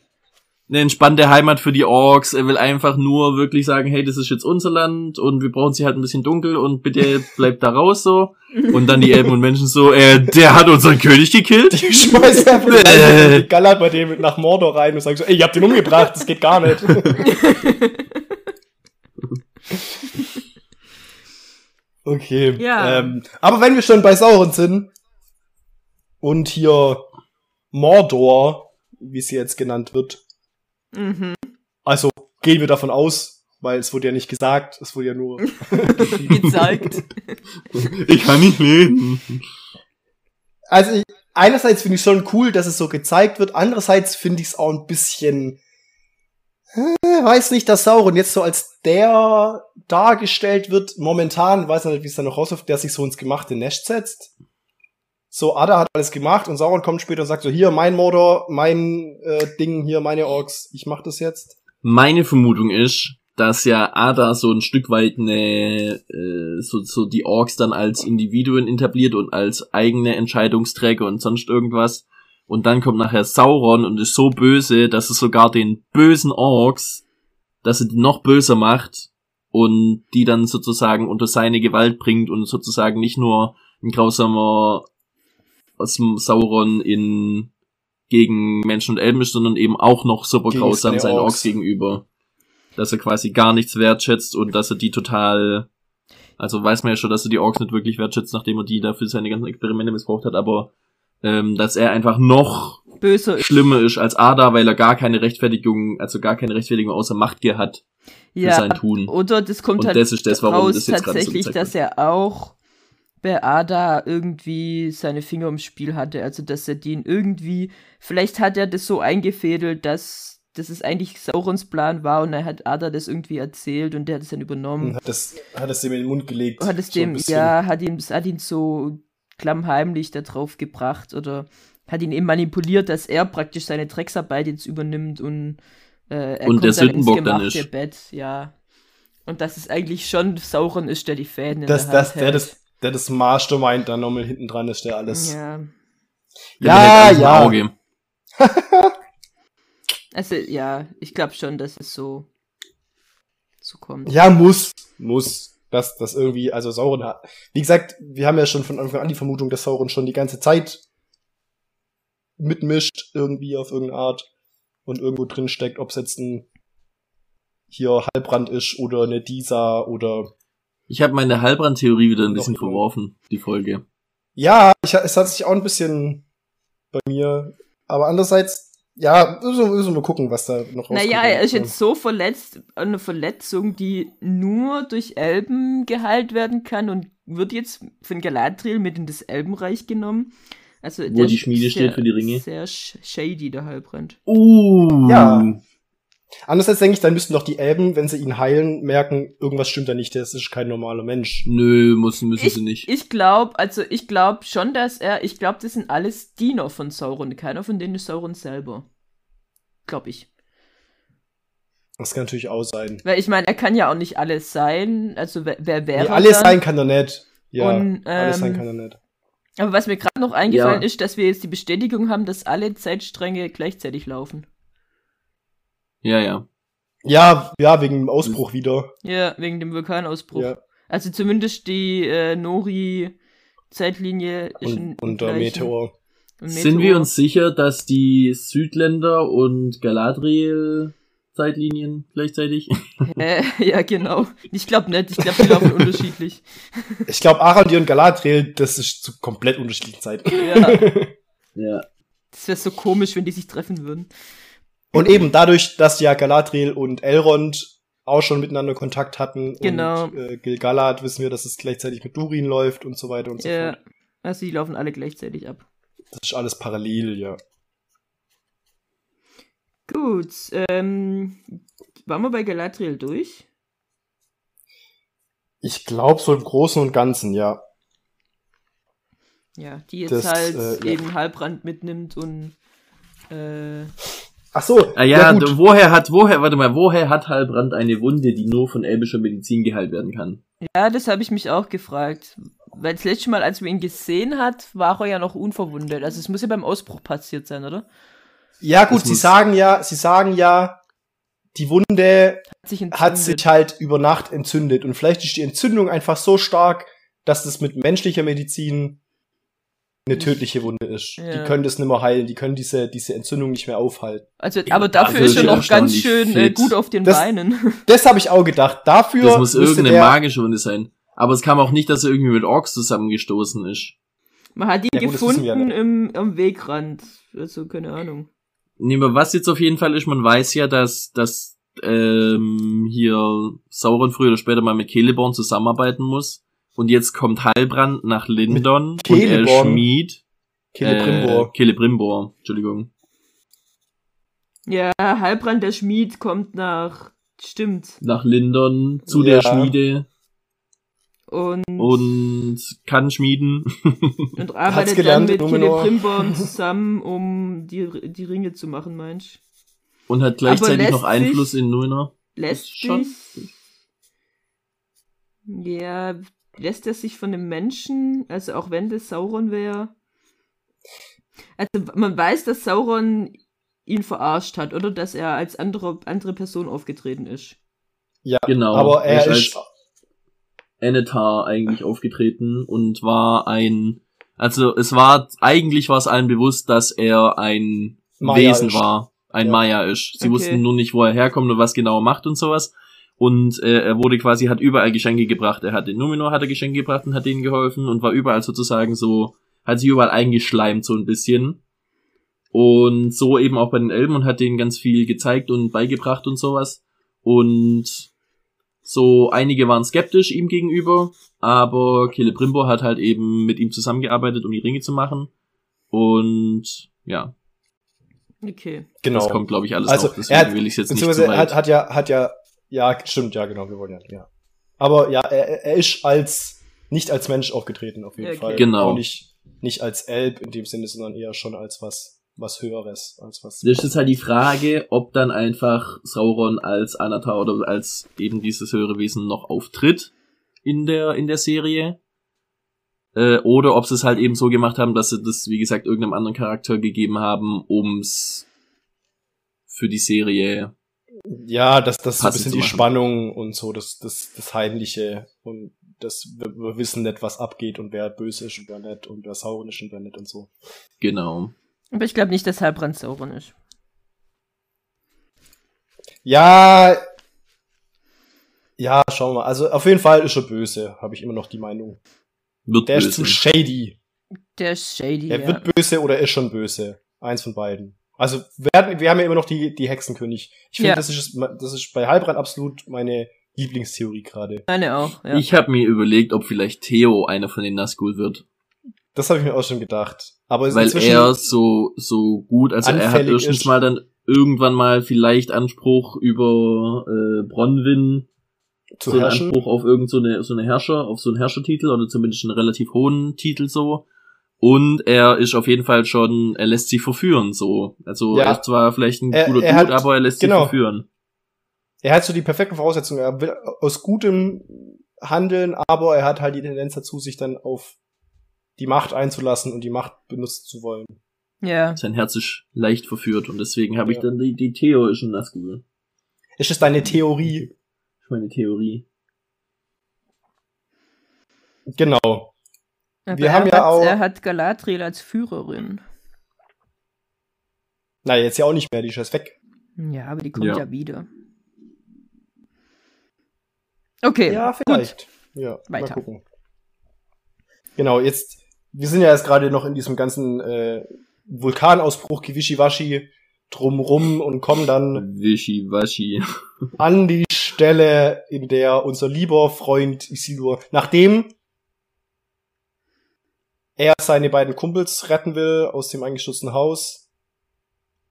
[SPEAKER 1] eine entspannte Heimat für die Orks. Er will einfach nur wirklich sagen, hey, das ist jetzt unser Land und wir brauchen sie halt ein bisschen dunkel und bitte bleibt da raus so. Und dann die Elben und Menschen so, äh, der hat unseren König gekillt.
[SPEAKER 4] Die schmeißen einfach
[SPEAKER 1] Äh.
[SPEAKER 4] Galad bei dem nach Mordor rein und sagen so, ey, ihr habt den umgebracht, das geht gar nicht. okay.
[SPEAKER 5] Ja.
[SPEAKER 4] Ähm, aber wenn wir schon bei Sauron sind und hier Mordor, wie sie jetzt genannt wird,
[SPEAKER 5] Mhm.
[SPEAKER 4] also gehen wir davon aus, weil es wurde ja nicht gesagt, es wurde ja nur
[SPEAKER 5] Gezeigt.
[SPEAKER 1] Ich kann nicht lesen.
[SPEAKER 4] Also ich, einerseits finde ich schon cool, dass es so gezeigt wird, andererseits finde ich es auch ein bisschen, äh, weiß nicht, dass Sauron jetzt so als der dargestellt wird, momentan, weiß nicht, wie es da noch rausläuft, der sich so ins gemachte Nest setzt. So, Ada hat alles gemacht und Sauron kommt später und sagt so, hier, mein Mordor, mein äh, Ding, hier, meine Orks, ich mach das jetzt.
[SPEAKER 1] Meine Vermutung ist, dass ja Ada so ein Stück weit eine, äh, so, so die Orks dann als Individuen etabliert und als eigene Entscheidungsträger und sonst irgendwas. Und dann kommt nachher Sauron und ist so böse, dass es sogar den bösen Orks, dass er die noch böser macht und die dann sozusagen unter seine Gewalt bringt und sozusagen nicht nur ein grausamer aus dem Sauron in gegen Menschen und Elben ist, sondern eben auch noch super
[SPEAKER 4] Gegen
[SPEAKER 1] grausam
[SPEAKER 4] seine
[SPEAKER 1] seinen
[SPEAKER 4] Orks.
[SPEAKER 1] Orks gegenüber. Dass er quasi gar nichts wertschätzt und dass er die total, also weiß man ja schon, dass er die Orks nicht wirklich wertschätzt, nachdem er die dafür seine ganzen Experimente missbraucht hat, aber ähm, dass er einfach noch
[SPEAKER 5] Böser ist.
[SPEAKER 1] schlimmer ist als Ada, weil er gar keine Rechtfertigung, also gar keine Rechtfertigung außer Machtgier hat für
[SPEAKER 5] Ja,
[SPEAKER 1] sein Tun.
[SPEAKER 5] oder das kommt
[SPEAKER 1] Und
[SPEAKER 5] halt
[SPEAKER 1] das ist das, warum
[SPEAKER 5] raus
[SPEAKER 1] das jetzt so
[SPEAKER 5] tatsächlich,
[SPEAKER 1] gezeigt
[SPEAKER 5] dass er auch bei Ada irgendwie seine Finger im Spiel hatte. Also, dass er den irgendwie, vielleicht hat er das so eingefädelt, dass, dass es eigentlich Saurons Plan war und er hat Ada das irgendwie erzählt und der hat es dann übernommen.
[SPEAKER 4] Und hat das, hat es dem in den Mund gelegt.
[SPEAKER 5] Hat es
[SPEAKER 4] so
[SPEAKER 5] dem,
[SPEAKER 4] bisschen.
[SPEAKER 5] ja, hat ihn, hat ihn so klammheimlich da drauf gebracht oder hat ihn eben manipuliert, dass er praktisch seine Drecksarbeit jetzt übernimmt und äh, er
[SPEAKER 1] Und
[SPEAKER 5] kommt
[SPEAKER 1] der
[SPEAKER 5] dann ins
[SPEAKER 1] dann
[SPEAKER 5] gemachte
[SPEAKER 1] ist.
[SPEAKER 5] Bett, ja. Und dass es eigentlich schon Sauron ist, der die Fäden in
[SPEAKER 4] Das,
[SPEAKER 5] der Hand
[SPEAKER 4] das, der
[SPEAKER 5] hält.
[SPEAKER 4] das, der das Mastermind dann nochmal hinten dran ist, der alles.
[SPEAKER 5] Ja,
[SPEAKER 1] Der
[SPEAKER 4] Ja, ja.
[SPEAKER 1] Auge.
[SPEAKER 5] also ja, ich glaube schon, dass es so, so kommt.
[SPEAKER 4] Ja, muss, muss. Das, das irgendwie, also Sauron hat. Wie gesagt, wir haben ja schon von Anfang an die Vermutung, dass Sauron schon die ganze Zeit mitmischt, irgendwie auf irgendeine Art und irgendwo drin steckt, ob es jetzt ein hier Halbrand ist oder eine Disa oder
[SPEAKER 1] Ich habe meine Halbrand-Theorie wieder ein bisschen verworfen, die Folge.
[SPEAKER 4] Ja, ich, es hat sich auch ein bisschen bei mir. Aber andererseits, ja, müssen wir, müssen wir gucken, was da noch rauskommt.
[SPEAKER 5] Naja, er ist jetzt so verletzt, eine Verletzung, die nur durch Elben geheilt werden kann und wird jetzt von Galadriel mit in das Elbenreich genommen. Also
[SPEAKER 1] Wo
[SPEAKER 5] der
[SPEAKER 1] die Schmiede steht für die Ringe.
[SPEAKER 5] Sehr sh- shady, der Halbrand.
[SPEAKER 1] Uh.
[SPEAKER 4] Ja. Andererseits denke ich, dann müssten doch die Elben, wenn sie ihn heilen, merken, irgendwas stimmt da nicht, der ist kein normaler Mensch.
[SPEAKER 1] Nö, müssen, müssen
[SPEAKER 5] Ich,
[SPEAKER 1] sie nicht.
[SPEAKER 5] ich glaube, also ich glaube schon, dass er, ich glaube, das sind alles Diener von Sauron. Keiner von denen ist Sauron selber. Glaube ich.
[SPEAKER 4] Das kann natürlich auch sein.
[SPEAKER 5] Weil ich meine, er kann ja auch nicht alles sein. Also wer, wer wäre
[SPEAKER 4] Nee, alles
[SPEAKER 5] dann?
[SPEAKER 4] sein kann er nicht. Ja,
[SPEAKER 5] Und,
[SPEAKER 4] alles sein
[SPEAKER 5] ähm,
[SPEAKER 4] kann er nicht.
[SPEAKER 5] Aber was mir gerade noch eingefallen
[SPEAKER 1] Ja.
[SPEAKER 5] ist, dass wir jetzt die Bestätigung haben, dass alle Zeitstränge gleichzeitig laufen.
[SPEAKER 1] Ja, ja.
[SPEAKER 4] Ja, ja, wegen dem Ausbruch wieder.
[SPEAKER 5] Ja, wegen dem Vulkanausbruch.
[SPEAKER 4] Ja.
[SPEAKER 5] Also zumindest die äh, Nori-Zeitlinie ist in-
[SPEAKER 4] Und, und der
[SPEAKER 5] gleichen-
[SPEAKER 4] Meteor.
[SPEAKER 5] und
[SPEAKER 1] Sind wir
[SPEAKER 5] Meteor.
[SPEAKER 1] uns sicher, dass die Südländer und Galadriel Zeitlinien gleichzeitig?
[SPEAKER 5] Äh, ja, genau. Ich glaube nicht. Ich glaube, die laufen unterschiedlich.
[SPEAKER 4] Ich glaube, Arandir und Galadriel, das ist zu komplett unterschiedlichen Zeiten.
[SPEAKER 5] Ja,
[SPEAKER 1] ja.
[SPEAKER 5] das wäre so komisch, wenn die sich treffen würden.
[SPEAKER 4] Und eben dadurch, dass ja Galadriel und Elrond auch schon miteinander Kontakt hatten
[SPEAKER 5] Genau.
[SPEAKER 4] und äh, Gil-galad wissen wir, dass es gleichzeitig mit Durin läuft und so weiter und so
[SPEAKER 5] Ja.
[SPEAKER 4] fort.
[SPEAKER 5] Also die laufen alle gleichzeitig ab.
[SPEAKER 4] Das ist alles parallel, ja.
[SPEAKER 5] Gut, ähm, waren wir bei Galadriel durch?
[SPEAKER 4] Ich glaube so im Großen und Ganzen, ja.
[SPEAKER 5] Ja, die jetzt
[SPEAKER 4] Das,
[SPEAKER 5] halt
[SPEAKER 4] äh, ja.
[SPEAKER 5] eben Halbrand mitnimmt und äh,
[SPEAKER 4] Ach so,
[SPEAKER 1] Ah ja,
[SPEAKER 4] gut.
[SPEAKER 1] d- woher hat, woher, warte mal, woher hat Halbrand eine Wunde, die nur von elbischer Medizin geheilt werden kann?
[SPEAKER 5] ja, das habe ich mich auch gefragt. Weil das letzte Mal, als wir ihn gesehen hat, war er ja noch unverwundet. Also es muss ja beim Ausbruch passiert sein, oder?
[SPEAKER 4] Ja gut,
[SPEAKER 1] Das
[SPEAKER 4] sie
[SPEAKER 1] muss-
[SPEAKER 4] sagen ja, sie sagen ja, die Wunde
[SPEAKER 5] Hat sich
[SPEAKER 4] hat sich halt über Nacht entzündet und vielleicht ist die Entzündung einfach so stark, dass das mit menschlicher Medizin eine tödliche Wunde ist.
[SPEAKER 5] Ja.
[SPEAKER 4] Die können das nicht mehr heilen, die können diese, diese Entzündung nicht mehr aufhalten.
[SPEAKER 5] Also, aber dafür ist er noch ganz schön äh,
[SPEAKER 1] fit.
[SPEAKER 5] gut auf den
[SPEAKER 4] Das-
[SPEAKER 5] Beinen.
[SPEAKER 4] Das habe ich auch gedacht. Dafür
[SPEAKER 1] Das muss irgendeine
[SPEAKER 4] der,
[SPEAKER 1] magische Wunde sein. Aber es kam auch nicht, dass er irgendwie mit Orks zusammengestoßen ist.
[SPEAKER 5] Man hat ihn
[SPEAKER 4] Ja, gut,
[SPEAKER 5] gefunden
[SPEAKER 4] ja
[SPEAKER 5] im, am Wegrand. Also, keine Ahnung.
[SPEAKER 1] Nee, aber was jetzt auf jeden Fall ist, man weiß ja, dass, dass ähm, hier Sauron früher oder später mal mit Celeborn zusammenarbeiten muss. Und jetzt kommt Heilbrand nach Lindon und
[SPEAKER 4] Celeborn?
[SPEAKER 1] Schmied.
[SPEAKER 4] Celebrimbor.
[SPEAKER 1] Äh, Celebrimbor, Entschuldigung.
[SPEAKER 5] Ja, Halbrand der Schmied kommt nach. Stimmt.
[SPEAKER 1] Nach Lindern zu
[SPEAKER 4] Ja.
[SPEAKER 1] der Schmiede
[SPEAKER 5] Und,
[SPEAKER 1] und kann schmieden.
[SPEAKER 5] und arbeitet
[SPEAKER 4] gelernt,
[SPEAKER 5] dann mit
[SPEAKER 4] Numenor.
[SPEAKER 5] Celebrimbor zusammen, um die, die Ringe zu machen, meinst
[SPEAKER 1] und hat gleichzeitig noch Einfluss
[SPEAKER 5] sich-
[SPEAKER 1] in Numenor.
[SPEAKER 5] Lässt
[SPEAKER 1] schon-
[SPEAKER 5] sich. Ja, lässt er sich von dem Menschen, also auch wenn das Sauron wäre. Also man weiß, dass Sauron ihn verarscht hat, oder dass er als andere, andere Person aufgetreten ist.
[SPEAKER 4] Ja,
[SPEAKER 1] Genau.
[SPEAKER 4] aber er
[SPEAKER 1] ist
[SPEAKER 4] ist,
[SPEAKER 1] als- Enetar eigentlich aufgetreten und war ein, also es war, eigentlich war es allen bewusst, dass er ein
[SPEAKER 4] Maya
[SPEAKER 1] Wesen
[SPEAKER 4] ist.
[SPEAKER 1] war, ein
[SPEAKER 4] Ja.
[SPEAKER 1] Maya ist. Sie
[SPEAKER 5] Okay.
[SPEAKER 1] wussten nur nicht, wo er herkommt und was genau er macht und sowas. Und äh, er wurde quasi, hat überall Geschenke gebracht. Er hat in Numenor hat er Geschenke gebracht und hat denen geholfen und war überall sozusagen so, hat sich überall eingeschleimt so ein bisschen. Und so eben auch bei den Elben und hat denen ganz viel gezeigt und beigebracht und sowas. Und so einige waren skeptisch ihm gegenüber, aber Celebrimbor hat halt eben mit ihm zusammengearbeitet, um die Ringe zu machen. Und ja,
[SPEAKER 5] Okay.
[SPEAKER 4] genau.
[SPEAKER 1] das kommt, glaube ich, alles
[SPEAKER 4] Also,
[SPEAKER 1] noch. Deswegen
[SPEAKER 4] er hat-
[SPEAKER 1] will ich jetzt nicht zu weit.
[SPEAKER 4] er hat, hat ja, hat ja, ja, stimmt, ja, genau, wir wollen ja, ja. Aber ja, er, er ist als, nicht als Mensch aufgetreten, auf jeden
[SPEAKER 5] Okay.
[SPEAKER 4] Fall.
[SPEAKER 1] Genau.
[SPEAKER 4] Auch nicht, nicht als Elb in dem Sinne, sondern eher schon als was, was Höheres, als was.
[SPEAKER 1] Das ist halt die Frage, ob dann einfach Sauron als Anatar oder als eben dieses höhere Wesen noch auftritt in der, in der Serie. Äh, oder ob sie es halt eben so gemacht haben, dass sie das, wie gesagt, irgendeinem anderen Charakter gegeben haben, ums für die Serie.
[SPEAKER 4] Ja, das, das ist so ein bisschen die. Spannung und so, das, das, das Heimliche und das, wir, wir wissen nicht, was abgeht und wer böse ist und wer nicht und wer Sauron ist und wer nicht und so.
[SPEAKER 1] Genau.
[SPEAKER 5] Aber ich glaube nicht, dass Halbrand Sauron ist.
[SPEAKER 4] Ja, ja, schauen wir mal. Also auf jeden Fall ist er böse, habe ich immer noch die Meinung.
[SPEAKER 1] Wird
[SPEAKER 4] Der
[SPEAKER 1] böse.
[SPEAKER 4] ist zu shady.
[SPEAKER 5] Der ist shady.
[SPEAKER 4] Er
[SPEAKER 5] ja.
[SPEAKER 4] wird böse oder ist schon böse. Eins von beiden. Also wir, hatten, wir haben ja immer noch die, die Hexenkönig. Ich finde,
[SPEAKER 5] Ja.
[SPEAKER 4] das, ist, das ist bei Halbrand absolut meine Lieblingstheorie gerade.
[SPEAKER 5] Meine auch, ja.
[SPEAKER 1] Ich habe mir überlegt, ob vielleicht Theo einer von den Nazgul wird.
[SPEAKER 4] Das habe ich mir auch schon gedacht. Aber es ist
[SPEAKER 1] weil er so so gut, also er hat erstens
[SPEAKER 4] ist.
[SPEAKER 1] mal dann irgendwann mal vielleicht Anspruch über äh, Bronwyn,
[SPEAKER 4] zu
[SPEAKER 1] so einen
[SPEAKER 4] herrschen.
[SPEAKER 1] Anspruch auf irgend so eine so eine Herrscher, auf so einen Herrschertitel oder zumindest einen relativ hohen Titel so. Und er ist auf jeden Fall schon, er lässt sich verführen so. Also
[SPEAKER 4] Ja.
[SPEAKER 1] er ist zwar vielleicht ein
[SPEAKER 4] Er-
[SPEAKER 1] guter
[SPEAKER 4] er
[SPEAKER 1] Dude,
[SPEAKER 4] hat-
[SPEAKER 1] aber er lässt
[SPEAKER 4] genau.
[SPEAKER 1] sich verführen.
[SPEAKER 4] Er hat so die perfekten Voraussetzungen. Er will aus gutem handeln, aber er hat halt die Tendenz dazu, sich dann auf die Macht einzulassen und die Macht benutzen zu wollen.
[SPEAKER 5] ja.
[SPEAKER 1] Sein Herz ist leicht verführt und deswegen habe ich
[SPEAKER 4] Ja.
[SPEAKER 1] dann die, die Theo ist ein Nazgul.
[SPEAKER 4] Ist das deine Theorie?
[SPEAKER 1] Meine Theorie.
[SPEAKER 4] Genau.
[SPEAKER 5] Aber
[SPEAKER 4] Wir
[SPEAKER 5] er
[SPEAKER 4] haben ja
[SPEAKER 5] hat,
[SPEAKER 4] auch-
[SPEAKER 5] Er hat Galadriel als Führerin.
[SPEAKER 4] Na, jetzt ja auch nicht mehr, die ist jetzt weg.
[SPEAKER 5] Ja, aber die kommt ja,
[SPEAKER 1] Ja.
[SPEAKER 5] wieder. Okay,
[SPEAKER 4] Ja, vielleicht. Ja, mal
[SPEAKER 5] Weiter.
[SPEAKER 4] gucken. Genau, jetzt, wir sind ja jetzt gerade noch in diesem ganzen äh, Vulkanausbruch Kiwishiwashi drumrum und kommen dann
[SPEAKER 1] Wischiwaschi.
[SPEAKER 4] an die Stelle, in der unser lieber Freund Isildur, nachdem er seine beiden Kumpels retten will aus dem eingestürzten Haus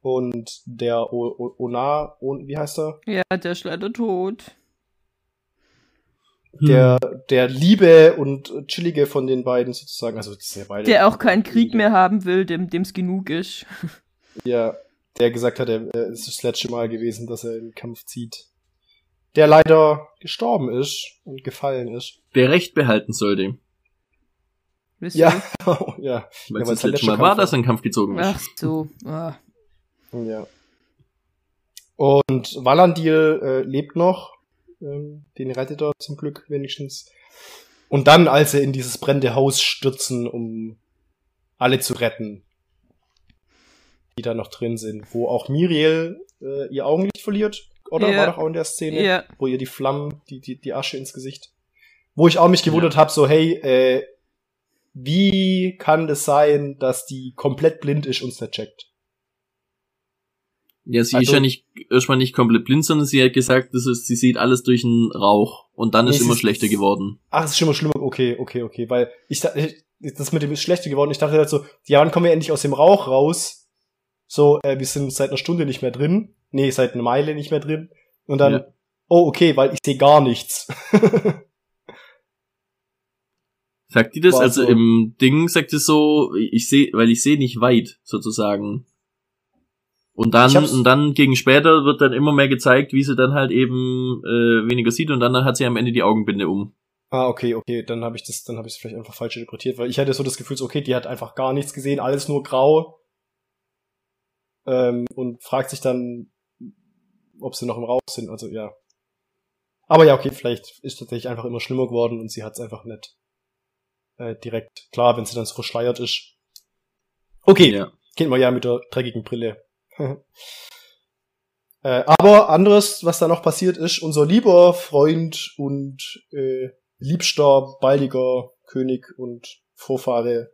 [SPEAKER 4] und der o o Onar, o wie heißt er?
[SPEAKER 5] Ja, der ist leider tot.
[SPEAKER 4] Der,
[SPEAKER 1] Hm.
[SPEAKER 4] der Liebe und chillige von den beiden sozusagen, also das sind ja beide.
[SPEAKER 5] Der auch keinen Krieg mehr haben will, dem dem's genug ist.
[SPEAKER 4] Ja, der gesagt hat, er, es ist das letzte Mal gewesen, dass er in den Kampf zieht. Der leider gestorben ist und gefallen ist.
[SPEAKER 1] Wer Recht behalten sollte.
[SPEAKER 5] Wisst
[SPEAKER 4] Ja, ja,
[SPEAKER 1] Weil
[SPEAKER 4] Ja,
[SPEAKER 1] es
[SPEAKER 4] weil
[SPEAKER 1] das
[SPEAKER 4] der
[SPEAKER 1] letzte Mal war,
[SPEAKER 4] Kampf
[SPEAKER 1] dass er in den Kampf gezogen ist.
[SPEAKER 5] Ach so. Ah.
[SPEAKER 4] ja. Und Valandil äh, lebt noch. Ähm, den rettet er zum Glück wenigstens. Und dann, als sie in dieses brennende Haus stürzen, um alle zu retten, die da noch drin sind, wo auch Miriel äh, ihr Augenlicht verliert, oder?
[SPEAKER 5] Ja.
[SPEAKER 4] War doch auch in der Szene?
[SPEAKER 5] Ja,
[SPEAKER 4] wo ihr die Flammen, die, die, die Asche ins Gesicht. Wo ich auch mich gewundert hab, so, hey, äh, wie kann das sein, dass die komplett blind ist und es nicht checkt?
[SPEAKER 1] Ja, sie ist
[SPEAKER 4] Also-
[SPEAKER 1] ja nicht erstmal nicht komplett blind, sondern sie hat gesagt, das ist, sie sieht alles durch einen Rauch und dann
[SPEAKER 4] Nee,
[SPEAKER 1] ist immer
[SPEAKER 4] ist-
[SPEAKER 1] schlechter geworden.
[SPEAKER 4] Ach, es ist mal schlimmer. Okay, okay, okay, weil ich, da- ich, das mit dem ist schlechter geworden. Ich dachte halt so, ja, wann kommen wir endlich aus dem Rauch raus? So, äh, wir sind seit einer Stunde nicht mehr drin. Nee, seit einer Meile nicht mehr drin. Und dann,
[SPEAKER 1] Ja.
[SPEAKER 4] oh, okay, weil ich sehe gar nichts.
[SPEAKER 1] Sagt die das?
[SPEAKER 4] War
[SPEAKER 1] also
[SPEAKER 4] so.
[SPEAKER 1] im Ding sagt es so, ich sehe, weil ich sehe nicht weit, sozusagen. Und dann, und dann gegen später wird dann immer mehr gezeigt, wie sie dann halt eben äh, weniger sieht und dann hat sie am Ende die Augenbinde um.
[SPEAKER 4] ah, okay, okay, dann habe ich das, dann habe ich es vielleicht einfach falsch interpretiert, weil ich hatte so das Gefühl, so, okay, die hat einfach gar nichts gesehen, alles nur grau. Ähm, und fragt sich dann, ob sie noch im Rauch sind, also ja. Aber ja, okay, vielleicht ist tatsächlich einfach immer schlimmer geworden und sie hat es einfach nicht äh, direkt klar, wenn sie dann so verschleiert ist. Okay,
[SPEAKER 1] Ja.
[SPEAKER 4] kennt man ja mit der dreckigen Brille. äh, aber anderes, was da noch passiert ist, unser lieber Freund und äh, liebster, baldiger König und Vorfahre